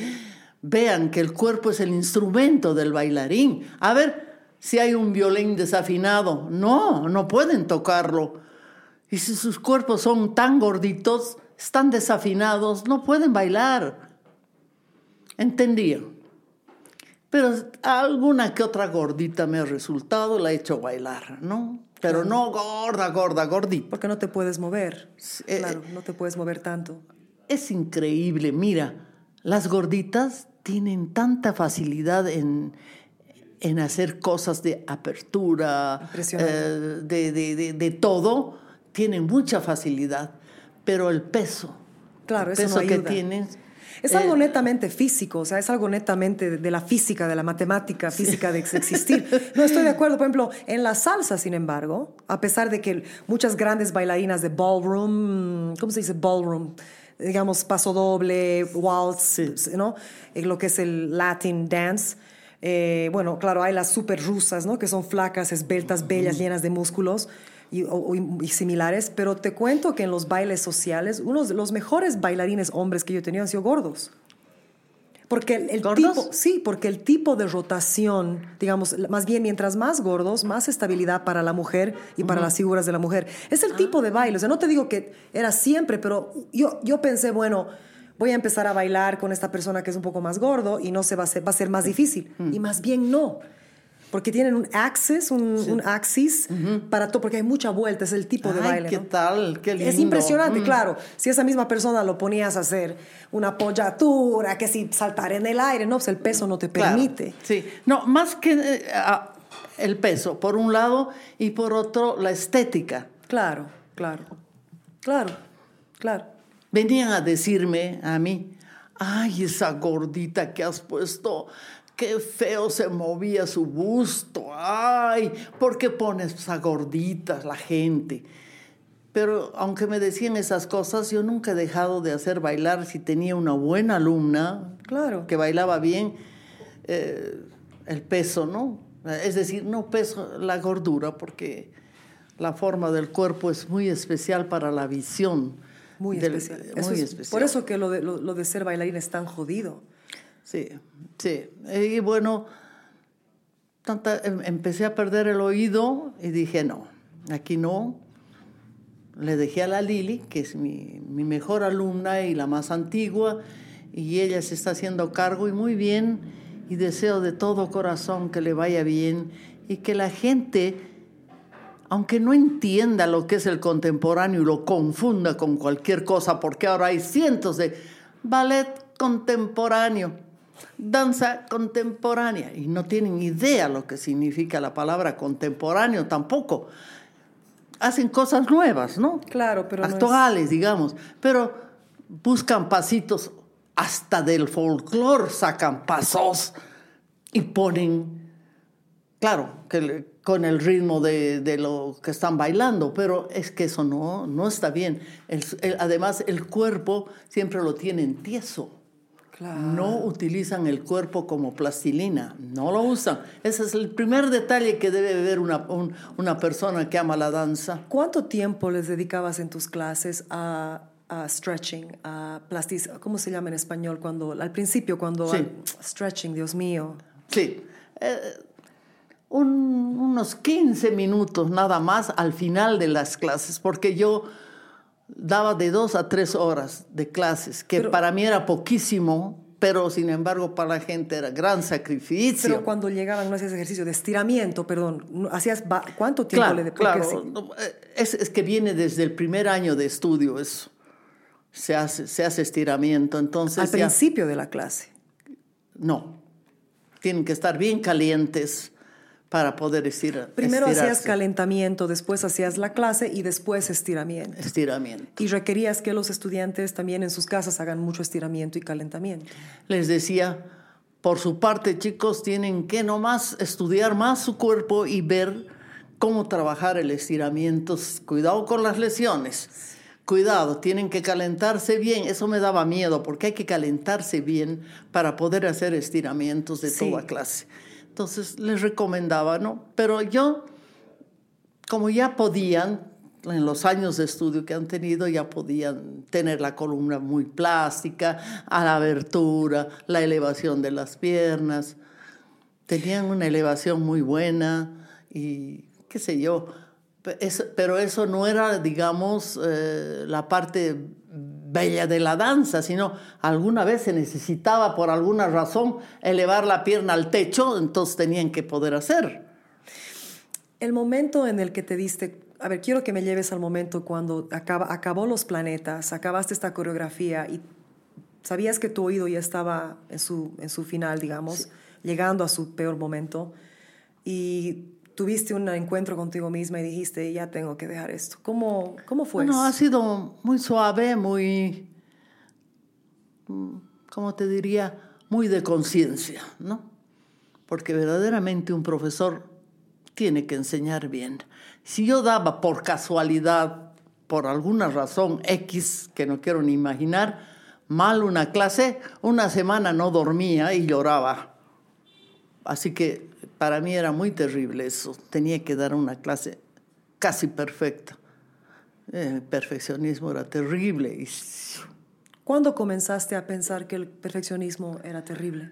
Speaker 1: Vean que el cuerpo es el instrumento del bailarín. A ver si hay un violín desafinado. No, no pueden tocarlo. Y si sus cuerpos son tan gorditos, están desafinados, no pueden bailar. Entendía. Pero alguna que otra gordita me ha resultado, la he hecho bailar, ¿no? Pero no gorda, gorda, gordita.
Speaker 4: Porque no te puedes mover.
Speaker 1: eh,
Speaker 4: claro, no te puedes mover tanto.
Speaker 1: Es increíble, mira, las gorditas tienen tanta facilidad en, en hacer cosas de apertura, eh, de, de- de- de todo, tienen mucha facilidad, pero el peso,
Speaker 4: Claro,
Speaker 1: el
Speaker 4: eso
Speaker 1: peso
Speaker 4: no
Speaker 1: que tienen...
Speaker 4: Es
Speaker 1: eh,
Speaker 4: algo netamente físico, o sea, es algo netamente de, la física, de la matemática física de ex- existir. No estoy de acuerdo, por ejemplo, en la salsa, sin embargo, a pesar de que muchas grandes bailarinas de ballroom, ¿cómo se dice ballroom? Digamos, paso doble, waltz, ¿no? Lo que es el Latin dance. Eh, bueno, claro, hay las super rusas, ¿no? Que son flacas, esbeltas, bellas, llenas de músculos y, o- y similares, pero te cuento que en los bailes sociales, unos de los mejores bailarines hombres que yo he tenido han sido gordos. Porque el, tipo, sí, porque el tipo de rotación, digamos, más bien mientras más gordos, más estabilidad para la mujer y para las figuras de la mujer. Es el tipo de baile. O sea, no te digo que era siempre, pero yo, yo pensé, bueno, voy a empezar a bailar con esta persona que es un poco más gordo y no se va a ser, va a ser más difícil. Y más bien no. Porque tienen un axis, un, un axis para todo, porque hay mucha vuelta, es el tipo de
Speaker 1: Ay,
Speaker 4: baile.
Speaker 1: ¿qué
Speaker 4: ¿no?
Speaker 1: tal? Qué lindo.
Speaker 4: Es impresionante,
Speaker 1: Mm.
Speaker 4: claro. Si esa misma persona lo ponías a hacer una apoyatura, que si saltar en el aire, no, pues el peso no te
Speaker 1: Claro,
Speaker 4: permite.
Speaker 1: Sí, no, más que eh, el peso, por un lado, y por otro, la estética.
Speaker 4: Claro, claro, claro, claro.
Speaker 1: Venían a decirme a mí, ay, esa gordita que has puesto, qué feo se movía su busto, ay, ¿por qué pones esa gordita la gente? Pero aunque me decían esas cosas, yo nunca he dejado de hacer bailar si tenía una buena alumna,
Speaker 4: Claro.
Speaker 1: que bailaba bien, eh, el peso, ¿no? Es decir, no peso, la gordura, porque la forma del cuerpo es muy especial para la visión.
Speaker 4: Muy
Speaker 1: del-
Speaker 4: especial.
Speaker 1: muy
Speaker 4: Eso es-
Speaker 1: especial.
Speaker 4: Por eso que lo de, lo, lo de ser bailarín es tan jodido.
Speaker 1: Sí, sí. Y bueno, tanta, em- empecé a perder el oído y dije, no, aquí no. Le dejé a la Lili, que es mi, mi mejor alumna y la más antigua, y ella se está haciendo cargo y muy bien, y deseo de todo corazón que le vaya bien y que la gente, aunque no entienda lo que es el contemporáneo y lo confunda con cualquier cosa, porque ahora hay cientos de ballet contemporáneo, danza contemporánea, y no tienen idea lo que significa la palabra contemporáneo tampoco. Hacen cosas nuevas, ¿no?
Speaker 4: Claro, pero no es-
Speaker 1: Actuales, digamos, pero buscan pasitos hasta del folclore, sacan pasos y ponen Claro, que con el ritmo de, de lo que están bailando, pero es que eso no, no está bien. El- el- además, el cuerpo siempre lo tienen tieso.
Speaker 4: Claro.
Speaker 1: No utilizan el cuerpo como plastilina, no lo usan. Ese es el primer detalle que debe ver una, un- una persona que ama la danza.
Speaker 4: ¿Cuánto tiempo les dedicabas en tus clases a, a stretching, a ¿cómo se llama en español? Cuando, al principio, cuando...
Speaker 1: Sí.
Speaker 4: stretching, Dios mío.
Speaker 1: Sí, eh, un- unos 15 minutos nada más al final de las clases, porque yo daba de dos a tres horas de clases, que
Speaker 4: Pero-
Speaker 1: para mí era poquísimo, pero sin embargo para la gente era gran sacrificio.
Speaker 4: Pero cuando llegaban no hacías ejercicio de estiramiento, perdón, hacías ¿cuánto tiempo
Speaker 1: claro,
Speaker 4: le
Speaker 1: claro, eh, es, es que viene desde el primer año de estudio eso. Se hace, se hace estiramiento, entonces
Speaker 4: al
Speaker 1: ya-
Speaker 4: principio de la clase.
Speaker 1: no, tienen que estar bien calientes para poder estirar.
Speaker 4: Primero hacías calentamiento, después hacías la clase y después estiramiento.
Speaker 1: estiramiento.
Speaker 4: Y requerías que los estudiantes también en sus casas hagan mucho estiramiento y calentamiento.
Speaker 1: Les decía, por su parte, chicos, tienen que nomás estudiar más su cuerpo y ver cómo trabajar el estiramiento. Cuidado con las lesiones. Cuidado, tienen que calentarse bien. Eso me daba miedo porque hay que calentarse bien para poder hacer estiramientos de
Speaker 4: Sí.
Speaker 1: toda clase. Entonces les recomendaba, ¿no? Pero yo, como ya podían, en los años de estudio que han tenido, ya podían tener la columna muy plástica, a la abertura, la elevación de las piernas. Tenían una elevación muy buena y qué sé yo. Pero eso no era, digamos, eh, la parte bella de la danza, sino alguna vez se necesitaba por alguna razón elevar la pierna al techo, entonces tenían que poder hacer.
Speaker 4: El momento en el que te diste, a ver, quiero que me lleves al momento cuando acaba, acabó los planetas, acabaste esta coreografía y sabías que tu oído ya estaba en su, en su final, digamos, llegando a su peor momento y tuviste un encuentro contigo misma y dijiste, ya tengo que dejar esto. ¿Cómo, cómo fue
Speaker 1: Bueno,
Speaker 4: eso?
Speaker 1: ha sido muy suave, muy, mm, ¿cómo te diría? Muy de conciencia, ¿no? Porque verdaderamente un profesor tiene que enseñar bien. Si yo daba por casualidad, por alguna razón X, que no quiero ni imaginar, mal una clase, una semana no dormía y lloraba. Así que para mí era muy terrible eso. Tenía que dar una clase casi perfecta. El perfeccionismo era terrible. Y
Speaker 4: ¿Cuándo comenzaste a pensar que el perfeccionismo era terrible?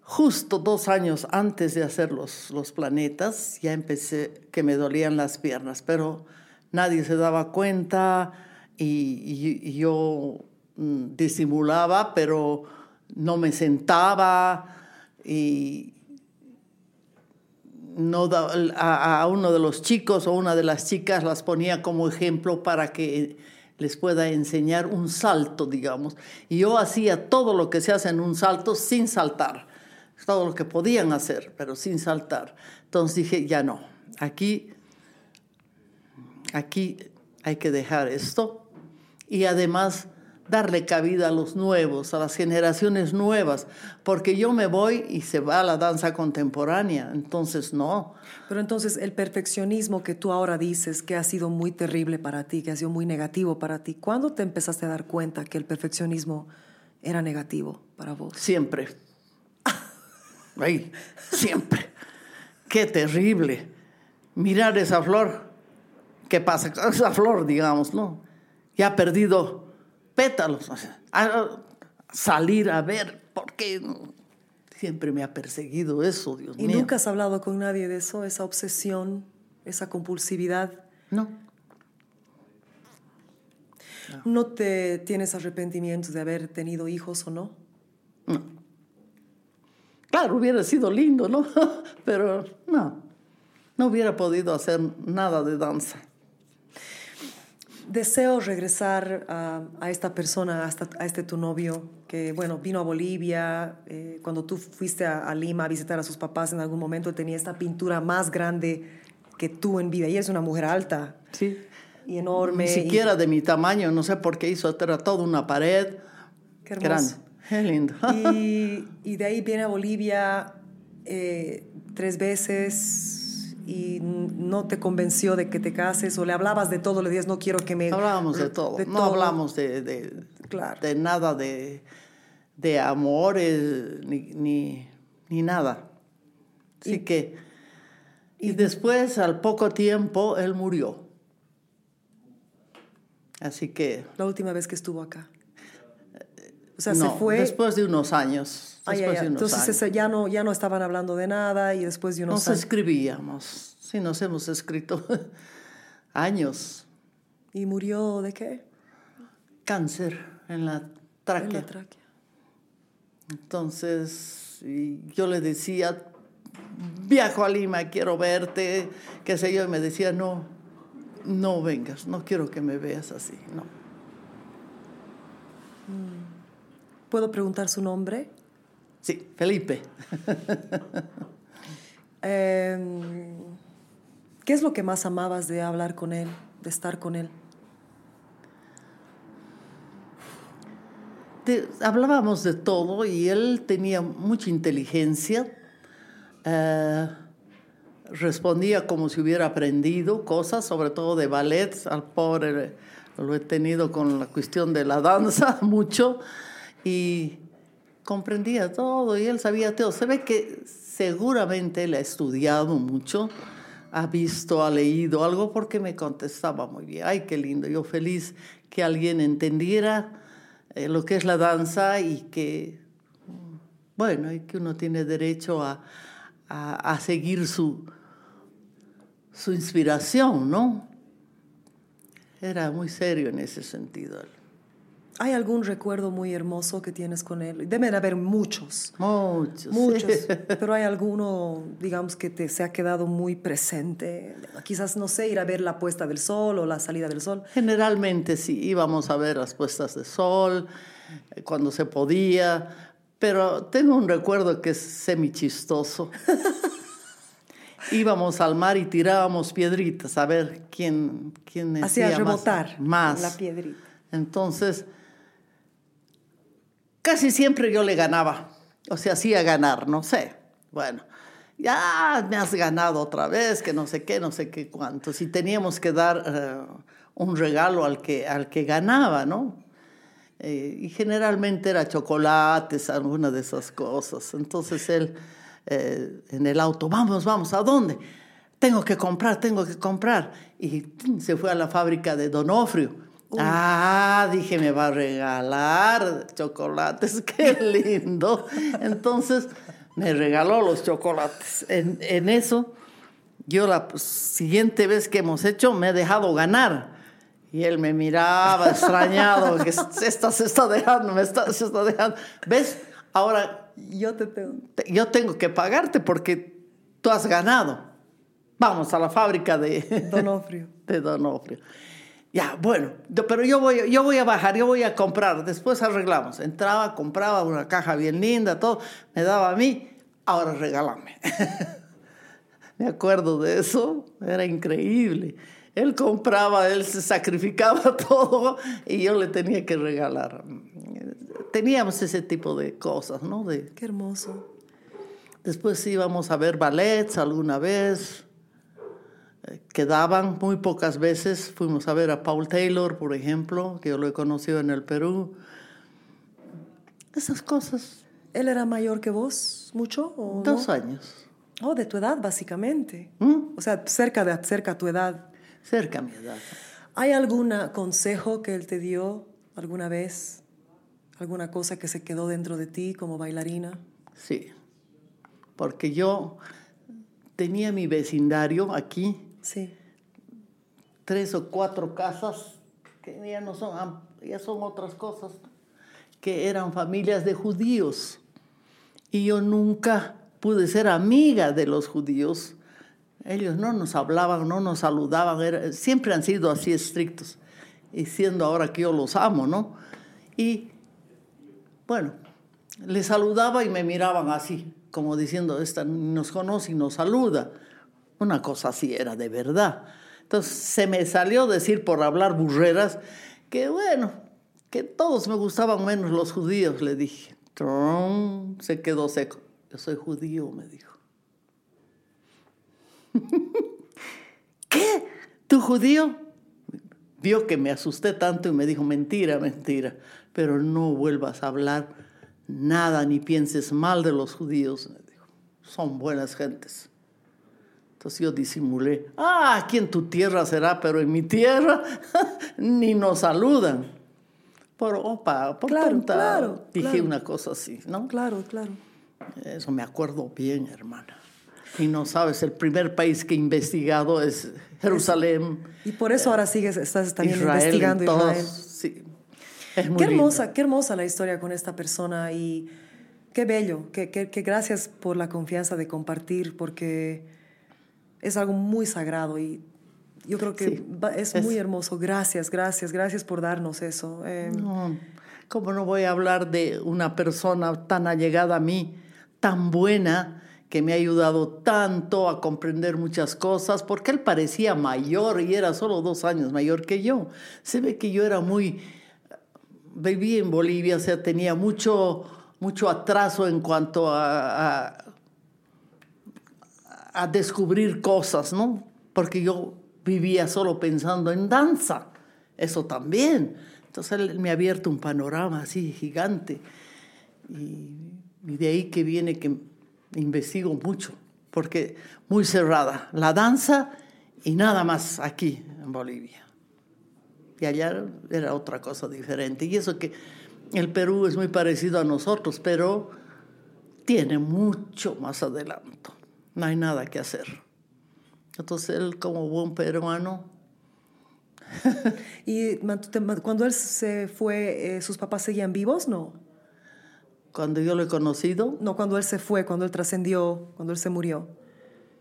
Speaker 1: Justo dos años antes de hacer los, los planetas, ya empecé que me dolían las piernas, pero nadie se daba cuenta y, y- y yo mm, disimulaba, pero no me sentaba y no a, a uno de los chicos o una de las chicas las ponía como ejemplo para que les pueda enseñar un salto, digamos. Y yo hacía todo lo que se hace en un salto sin saltar, todo lo que podían hacer, pero sin saltar. Entonces dije, ya no, aquí, aquí hay que dejar esto y además darle cabida a los nuevos, a las generaciones nuevas, porque yo me voy y se va a la danza contemporánea, entonces no.
Speaker 4: Pero entonces el perfeccionismo que tú ahora dices que ha sido muy terrible para ti, que ha sido muy negativo para ti, ¿cuándo te empezaste a dar cuenta que el perfeccionismo era negativo para vos?
Speaker 1: Siempre. Ay, siempre. Qué terrible. Mirar esa flor. ¿Qué pasa? Esa flor, digamos, ¿no? Ya ha perdido pétalos. O sea, a- salir a ver, ¿por qué? Siempre me ha perseguido eso, Dios
Speaker 4: ¿Y
Speaker 1: mío.
Speaker 4: nunca has hablado con nadie de eso, esa obsesión, esa compulsividad?
Speaker 1: No.
Speaker 4: ¿No te tienes arrepentimientos de haber tenido hijos o no?
Speaker 1: Claro, hubiera sido lindo, ¿no? Pero no. No hubiera podido hacer nada de danza.
Speaker 4: Deseo regresar a, a esta persona, hasta, a este tu novio, que bueno, vino a Bolivia, eh, cuando tú fuiste a, a Lima a visitar a sus papás en algún momento, tenía esta pintura más grande que tú en vida. Y es una mujer alta
Speaker 1: Sí.
Speaker 4: y enorme.
Speaker 1: Ni
Speaker 4: y-
Speaker 1: siquiera de mi tamaño, no sé por qué hizo, era toda una pared
Speaker 4: Qué hermoso.
Speaker 1: grande. Qué lindo.
Speaker 4: Y, y de ahí viene a Bolivia eh, tres veces y no te convenció de que te cases o le hablabas de todo, le decías, no quiero que me...
Speaker 1: Hablábamos de todo, no hablamos de, de,
Speaker 4: Claro.
Speaker 1: de nada de, de amores ni, ni, ni nada. Así que, y después, al poco tiempo, él murió. Así que,
Speaker 4: La última vez que estuvo acá. O sea,
Speaker 1: no,
Speaker 4: se fue...
Speaker 1: después de unos años.
Speaker 4: Ya.
Speaker 1: de unos
Speaker 4: Entonces
Speaker 1: años.
Speaker 4: ese- ya, no, ya no estaban hablando de nada y después de unos
Speaker 1: Nos
Speaker 4: años...
Speaker 1: escribíamos, sí, nos hemos escrito años.
Speaker 4: ¿Y murió de qué?
Speaker 1: Cáncer en la
Speaker 4: En
Speaker 1: tráquea.
Speaker 4: la tráquea.
Speaker 1: Entonces, yo le decía, viajo a Lima, quiero verte, qué sé yo, y me decía, no, no vengas, no quiero que me veas así, no.
Speaker 4: ¿Puedo preguntar su nombre?
Speaker 1: Sí, Felipe.
Speaker 4: Eh, ¿Qué es lo que más amabas de hablar con él, de estar con él?
Speaker 1: De- hablábamos de todo y él tenía mucha inteligencia, eh, respondía como si hubiera aprendido cosas, sobre todo de ballet, al pobre lo he tenido con la cuestión de la danza mucho, y comprendía todo y él sabía todo. Se ve que seguramente él ha estudiado mucho, ha visto, ha leído algo porque me contestaba muy bien. Ay, qué lindo, yo feliz que alguien entendiera eh, lo que es la danza y que, bueno, y que uno tiene derecho a, a- a seguir su, su inspiración, ¿no? Era muy serio en ese sentido.
Speaker 4: ¿Hay algún recuerdo muy hermoso que tienes con él? Deben haber muchos,
Speaker 1: Muchos.
Speaker 4: muchos,
Speaker 1: sí.
Speaker 4: pero hay alguno, digamos, que te se ha quedado muy presente. Quizás, no sé, ir a ver la puesta del sol o la salida del sol.
Speaker 1: Generalmente sí, íbamos a ver las puestas de sol eh, cuando se podía, pero tengo un recuerdo que es semi-chistoso. íbamos al mar y tirábamos piedritas a ver quién, quién
Speaker 4: Hacía rebotar
Speaker 1: más.
Speaker 4: la piedrita.
Speaker 1: Entonces, casi siempre yo le ganaba, o sea, hacía ganar, no sé. Bueno, ya me has ganado otra vez, que no sé qué, no sé qué cuántos. Y teníamos que dar eh, un regalo al que, al que ganaba, ¿no? Eh, y generalmente era chocolates, alguna de esas cosas. Entonces él eh, en el auto, vamos, vamos, ¿a dónde? Tengo que comprar, tengo que comprar. Y se fue a la fábrica de Donofrio. Ah, dije, me va a regalar chocolates, qué lindo. Entonces, me regaló los chocolates. En, en eso, yo la siguiente vez que hemos hecho, me he dejado ganar. Y él me miraba extrañado, que esta se está dejando, me está, se está dejando. ¿Ves? Ahora
Speaker 4: Yo te tengo.
Speaker 1: te- yo tengo que pagarte porque tú has ganado. Vamos a la fábrica de,
Speaker 4: Donofrio.
Speaker 1: de Donofrio. Ya, bueno, pero yo voy, yo voy a bajar, yo voy a comprar, después arreglamos. Entraba, compraba una caja bien linda, todo, me daba a mí, ahora regálame. me acuerdo de eso, era increíble. Él compraba, él se sacrificaba todo y yo le tenía que regalar. Teníamos ese tipo de cosas, ¿no? De,
Speaker 4: Qué hermoso.
Speaker 1: Después íbamos a ver ballets alguna vez. Quedaban muy pocas veces. Fuimos a ver a Paul Taylor, por ejemplo, que yo lo he conocido en el Perú. Esas cosas.
Speaker 4: ¿Él era mayor que vos? ¿Mucho? O
Speaker 1: Dos
Speaker 4: no?
Speaker 1: años.
Speaker 4: Oh, de tu edad, básicamente.
Speaker 1: ¿Mm?
Speaker 4: O sea, cerca de cerca a tu edad.
Speaker 1: Cerca a mi edad.
Speaker 4: ¿Hay algún consejo que él te dio alguna vez? ¿Alguna cosa que se quedó dentro de ti como bailarina?
Speaker 1: Sí. Porque yo tenía mi vecindario aquí,
Speaker 4: Sí.
Speaker 1: tres o cuatro casas que ya no son, ya son otras cosas, que eran familias de judíos. Y yo nunca pude ser amiga de los judíos. Ellos no nos hablaban, no nos saludaban, siempre han sido así estrictos. Y siendo ahora que yo los amo, ¿no? Y bueno, les saludaba y me miraban así, como diciendo, esta nos conoce y nos saluda. Una cosa así era de verdad. Entonces se me salió decir por hablar burreras que bueno, que todos me gustaban menos los judíos, le dije. Tron, se quedó seco. Yo soy judío, me dijo. ¿Qué? ¿Tú judío? Vio que me asusté tanto y me dijo, mentira, mentira, pero no vuelvas a hablar nada ni pienses mal de los judíos. Me dijo, son buenas gentes. Entonces yo disimulé, ah, aquí en tu tierra será, pero en mi tierra ni nos saludan. Por opa, por
Speaker 4: Claro, claro,
Speaker 1: dije
Speaker 4: claro.
Speaker 1: una cosa así, ¿no?
Speaker 4: Claro, claro.
Speaker 1: Eso me acuerdo bien, hermana. Y no sabes, el primer país que he investigado es Jerusalén.
Speaker 4: Y por eso ahora sigues, estás también
Speaker 1: Israel,
Speaker 4: investigando
Speaker 1: todos,
Speaker 4: Israel.
Speaker 1: sí. Es muy
Speaker 4: Qué
Speaker 1: lindo.
Speaker 4: hermosa, qué hermosa la historia con esta persona y qué bello, que- que gracias por la confianza de compartir porque es algo muy sagrado y yo creo que
Speaker 1: Sí,
Speaker 4: es,
Speaker 1: es-
Speaker 4: muy hermoso. Gracias, gracias, gracias por darnos eso. Eh,
Speaker 1: No, ¿Cómo no voy a hablar de una persona tan allegada a mí, tan buena, que me ha ayudado tanto a comprender muchas cosas? Porque él parecía mayor y era solo dos años mayor que yo. Se ve que yo era muy... Viví en Bolivia, o sea, tenía mucho, mucho atraso en cuanto a- a a descubrir cosas, ¿no? Porque yo vivía solo pensando en danza, eso también. Entonces él me ha abierto un panorama así gigante. Y, y de ahí que viene que investigo mucho, porque muy cerrada, la danza y nada más aquí en Bolivia. Y allá era otra cosa diferente. Y eso que el Perú es muy parecido a nosotros, pero tiene mucho más adelanto. No hay nada que hacer. Entonces él como buen peruano,
Speaker 4: y cuando él se fue, eh, ¿sus papás seguían vivos? No.
Speaker 1: cuando yo lo he conocido,
Speaker 4: No, cuando él se fue, cuando él trascendió, cuando él se murió.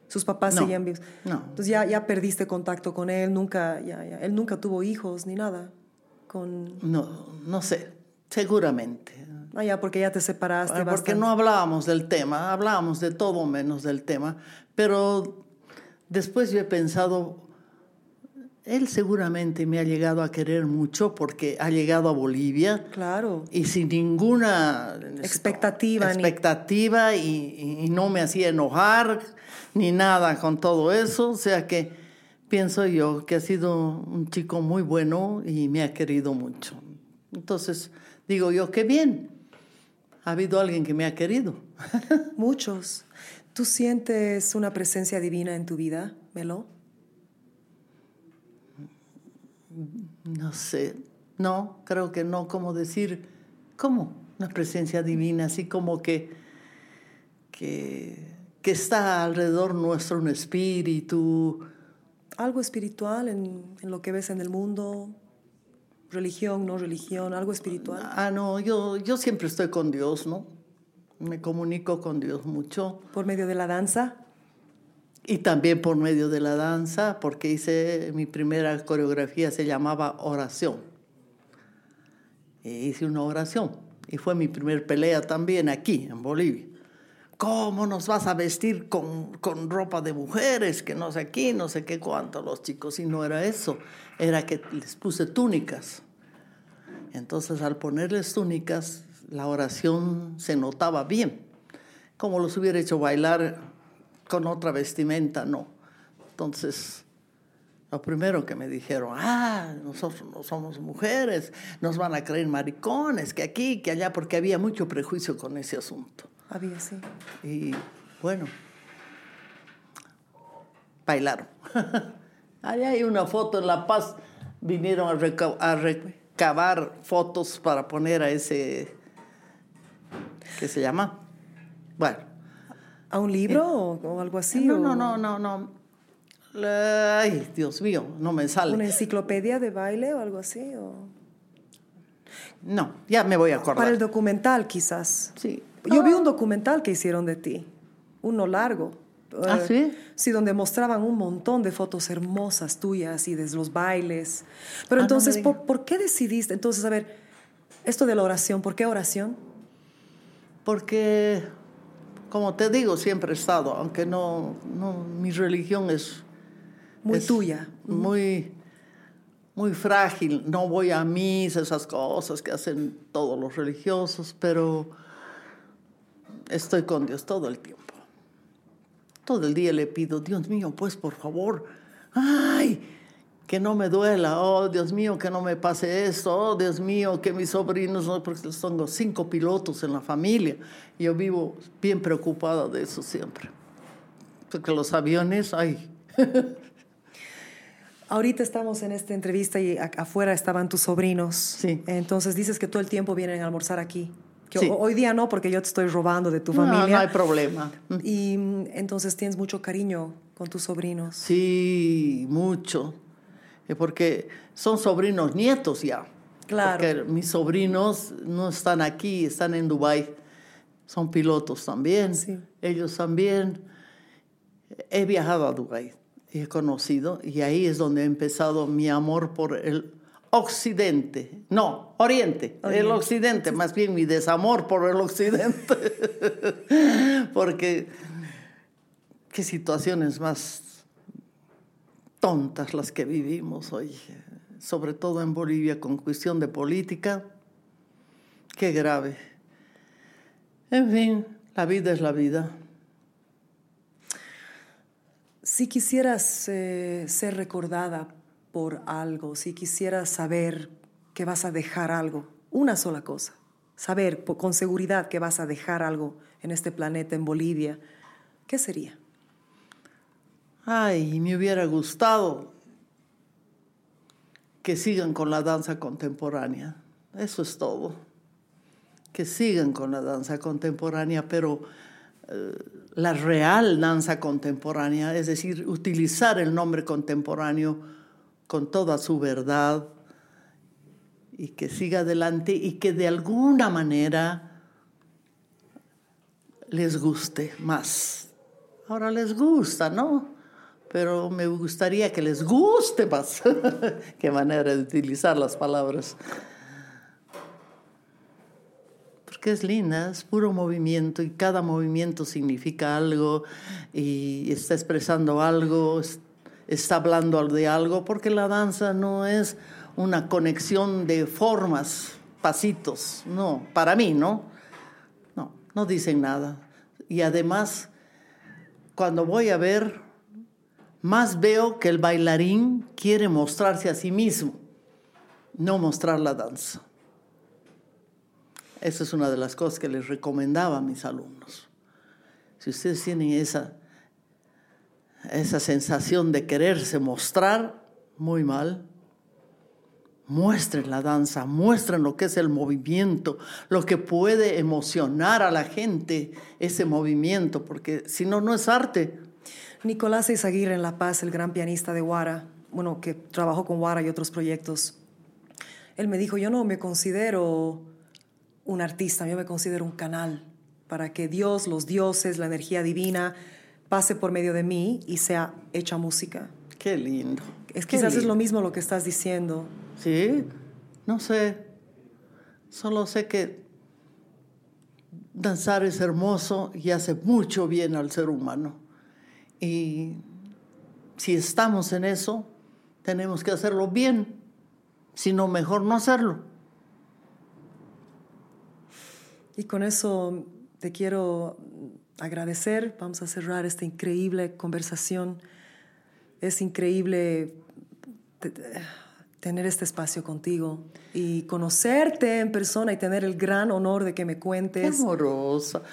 Speaker 4: Sus papás
Speaker 1: No,
Speaker 4: seguían vivos.
Speaker 1: no.
Speaker 4: Entonces ya, ya perdiste contacto con él, nunca, ya, ya- él nunca tuvo hijos ni nada. Con,
Speaker 1: no, no sé, seguramente.
Speaker 4: Ah, ya, porque ya te separaste.
Speaker 1: Ah, Porque no hablábamos del tema, hablábamos de todo menos del tema, pero después yo he pensado, él seguramente me ha llegado a querer mucho porque ha llegado a Bolivia
Speaker 4: Claro.
Speaker 1: y sin ninguna
Speaker 4: Expectativa, ni-
Speaker 1: expectativa y, y- y no me hacía enojar ni nada con todo eso, o sea que pienso yo que ha sido un chico muy bueno y me ha querido mucho. Entonces digo yo, qué bien, ha habido alguien que me ha querido.
Speaker 4: Muchos. ¿Tú sientes una presencia divina en tu vida, Melo?
Speaker 1: No sé, no, creo que no, como decir, ¿cómo? Una presencia divina, así como que, que, que está alrededor nuestro un espíritu.
Speaker 4: Algo espiritual en, en lo que ves en el mundo, religión, no religión, algo espiritual.
Speaker 1: Ah, no, yo, yo siempre estoy con Dios, ¿no? Me comunico con Dios mucho.
Speaker 4: Por medio de la danza.
Speaker 1: Y también por medio de la danza, porque hice mi primera coreografía, se llamaba oración. E hice una oración. Y fue mi primer pelea también aquí, en Bolivia. ¿Cómo nos vas a vestir con, con ropa de mujeres? Que no sé aquí, no sé qué cuánto los chicos. Y no era eso, era que les puse túnicas. Entonces al ponerles túnicas, la oración se notaba bien. Como los hubiera hecho bailar con otra vestimenta, no. Entonces, lo primero que me dijeron, ah, nosotros no somos mujeres, nos van a creer maricones, que aquí, que allá, porque había mucho prejuicio con ese asunto.
Speaker 4: Había, sí.
Speaker 1: Y bueno, bailaron. Allá hay una foto en La Paz, vinieron a, a recabar fotos para poner a ese, ¿qué se llama? Bueno.
Speaker 4: ¿A un libro o, o algo así?
Speaker 1: No,
Speaker 4: o
Speaker 1: no, no, no, no. Ay, Dios mío, no me sale.
Speaker 4: ¿Una enciclopedia de baile o algo así? o-
Speaker 1: No, ya me voy a acordar.
Speaker 4: Para el documental, quizás.
Speaker 1: Sí.
Speaker 4: Yo vi un documental que hicieron de ti, uno largo.
Speaker 1: ¿Ah,
Speaker 4: Eh,
Speaker 1: sí?
Speaker 4: Sí, donde mostraban un montón de fotos hermosas tuyas y de los bailes. Pero
Speaker 1: Ah, no
Speaker 4: entonces,
Speaker 1: me
Speaker 4: ¿por, por qué decidiste? Entonces, a ver, esto de la oración, ¿por qué oración?
Speaker 1: Porque, como te digo, siempre he estado, aunque no, no mi religión es
Speaker 4: Muy
Speaker 1: es
Speaker 4: tuya.
Speaker 1: Muy, muy frágil. No voy a misa, esas cosas que hacen todos los religiosos, pero estoy con Dios todo el tiempo. Todo el día le pido, Dios mío, pues por favor, ay, que no me duela, oh Dios mío, que no me pase esto, oh Dios mío, que mis sobrinos, no, porque tengo cinco pilotos en la familia. Yo vivo bien preocupada de eso siempre. Porque los aviones, ay,
Speaker 4: Ahorita estamos en esta entrevista y afuera estaban tus sobrinos.
Speaker 1: Sí.
Speaker 4: Entonces dices que todo el tiempo vienen a almorzar aquí.
Speaker 1: Sí.
Speaker 4: Hoy día no, porque yo te estoy robando de tu
Speaker 1: no,
Speaker 4: familia.
Speaker 1: no hay problema.
Speaker 4: Y entonces tienes mucho cariño con tus sobrinos.
Speaker 1: Sí, mucho. Porque son sobrinos nietos ya.
Speaker 4: Claro.
Speaker 1: Porque mis sobrinos no están aquí, están en Dubái. Son pilotos también.
Speaker 4: Sí.
Speaker 1: Ellos también. He viajado a Dubái y he conocido, y ahí es donde he empezado mi amor por el occidente. No, oriente. El occidente, más bien mi desamor por el occidente. Porque qué situaciones más tontas las que vivimos hoy, sobre todo en Bolivia con cuestión de política. Qué grave. En fin, la vida es la vida.
Speaker 4: Si quisieras eh, ser recordada por algo, si quisieras saber que vas a dejar algo, una sola cosa, saber con seguridad que vas a dejar algo en este planeta, en Bolivia, ¿qué sería?
Speaker 1: Ay, me hubiera gustado que sigan con la danza contemporánea. Eso es todo. Que sigan con la danza contemporánea, pero eh, la real danza contemporánea, es decir, utilizar el nombre contemporáneo con toda su verdad y que siga adelante y que de alguna manera les guste más. Ahora les gusta, ¿no? Pero me gustaría que les guste más. Qué manera de utilizar las palabras. Porque es linda, es puro movimiento y cada movimiento significa algo y está expresando algo, está hablando de algo, porque la danza no es una conexión de formas, pasitos, no, para mí, ¿no? No, no dicen nada. Y además, cuando voy a ver, más veo que el bailarín quiere mostrarse a sí mismo, no mostrar la danza. Esa es una de las cosas que les recomendaba a mis alumnos. Si ustedes tienen esa, esa sensación de quererse mostrar, muy mal, muestren la danza, muestren lo que es el movimiento, lo que puede emocionar a la gente ese movimiento, porque si no, no es arte.
Speaker 4: Nicolás Eizaguirre en La Paz, el gran pianista de Guara, bueno, que trabajó con Guara y otros proyectos, él me dijo, yo no me considero un artista, yo me considero un canal para que Dios, los dioses, la energía divina pase por medio de mí y sea hecha música.
Speaker 1: Qué lindo.
Speaker 4: Es,
Speaker 1: qué
Speaker 4: quizás es lo mismo lo que estás diciendo.
Speaker 1: Sí, no sé. Solo sé que danzar es hermoso y hace mucho bien al ser humano. Y si estamos en eso, tenemos que hacerlo bien. Si no, mejor no hacerlo.
Speaker 4: Y con eso te quiero agradecer. Vamos a cerrar esta increíble conversación. Es increíble te- te- tener este espacio contigo y conocerte en persona y tener el gran honor de que me
Speaker 1: Qué
Speaker 4: cuentes.
Speaker 1: amorosa.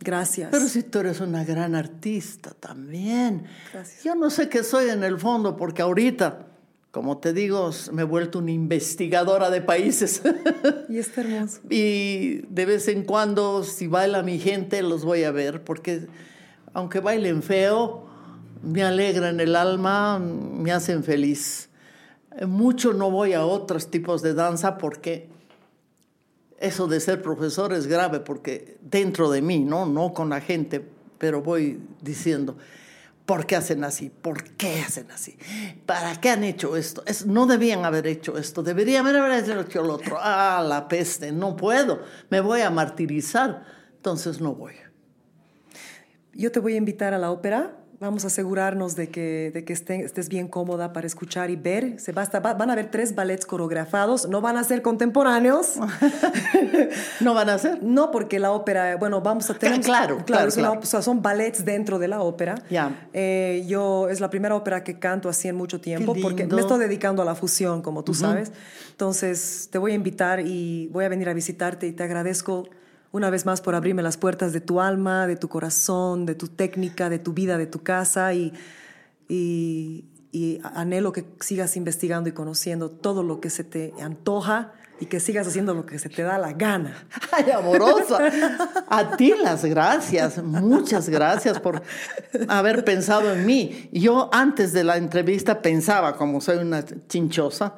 Speaker 4: Gracias.
Speaker 1: Pero si tú eres una gran artista también.
Speaker 4: Gracias.
Speaker 1: Yo no sé qué soy en el fondo, porque ahorita, como te digo, me he vuelto una investigadora de países.
Speaker 4: Y está hermoso.
Speaker 1: y de vez en cuando, si baila mi gente, los voy a ver, porque aunque bailen feo, me alegran el alma, me hacen feliz. Eh, Mucho no voy a otros tipos de danza porque eso de ser profesor es grave porque dentro de mí, ¿no? No con la gente, pero voy diciendo, ¿por qué hacen así? ¿Por qué hacen así? ¿Para qué han hecho esto? Es, no debían haber hecho esto, deberían haber hecho lo otro. Ah, la peste, no puedo, me voy a martirizar, entonces no voy.
Speaker 4: Yo te voy a invitar a la ópera. Vamos a asegurarnos de que, de que esté- estés bien cómoda para escuchar y ver. Se basta, va- van a haber tres ballets coreografados. No van a ser contemporáneos.
Speaker 1: ¿No van a hacer?
Speaker 4: No, porque la ópera, bueno, vamos a tener.
Speaker 1: claro, claro,
Speaker 4: una
Speaker 1: claro.
Speaker 4: op- o sea, son ballets dentro de la ópera.
Speaker 1: Ya.
Speaker 4: Eh, yo, es la primera ópera que canto así en mucho tiempo, porque me estoy dedicando a la fusión, como tú sabes. Entonces, te voy a invitar y voy a venir a visitarte y te agradezco una vez más por abrirme las puertas de tu alma, de tu corazón, de tu técnica, de tu vida, de tu casa y, anhelo que sigas investigando y conociendo todo lo que se te antoja y que sigas haciendo lo que se te da la gana.
Speaker 1: Ay, amorosa. A ti las gracias, muchas gracias por haber pensado en mí. Yo antes de la entrevista pensaba, como soy una chinchosa,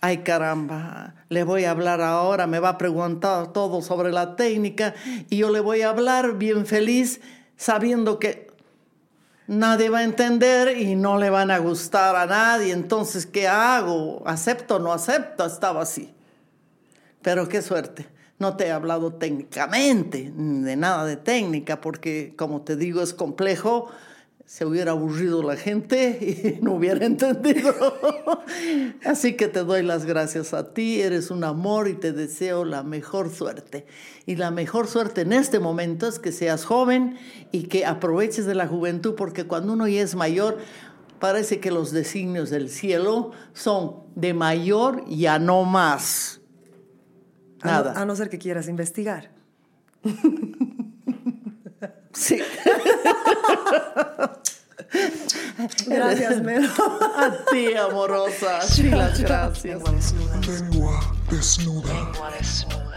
Speaker 1: ay caramba, le voy a hablar ahora, me va a preguntar todo sobre la técnica y yo le voy a hablar bien feliz sabiendo que nadie va a entender y no le van a gustar a nadie. Entonces, ¿qué hago? ¿Acepto o no acepto? Estaba así. Pero qué suerte. No te he hablado técnicamente, de nada de técnica, porque como te digo, es complejo. Se hubiera aburrido la gente y no hubiera entendido. Así que te doy las gracias a ti, eres un amor y te deseo la mejor suerte. Y la mejor suerte en este momento es que seas joven y que aproveches de la juventud, porque cuando uno ya es mayor, parece que los designios del cielo son de mayor y a no más.
Speaker 4: A no-
Speaker 1: Nada.
Speaker 4: a no ser que quieras investigar.
Speaker 1: Sí.
Speaker 4: Gracias, Melo.
Speaker 1: A ti, amorosa. Sí, las gracias.
Speaker 2: Lengua desnuda.
Speaker 3: Lengua desnuda.
Speaker 2: Lengua desnuda.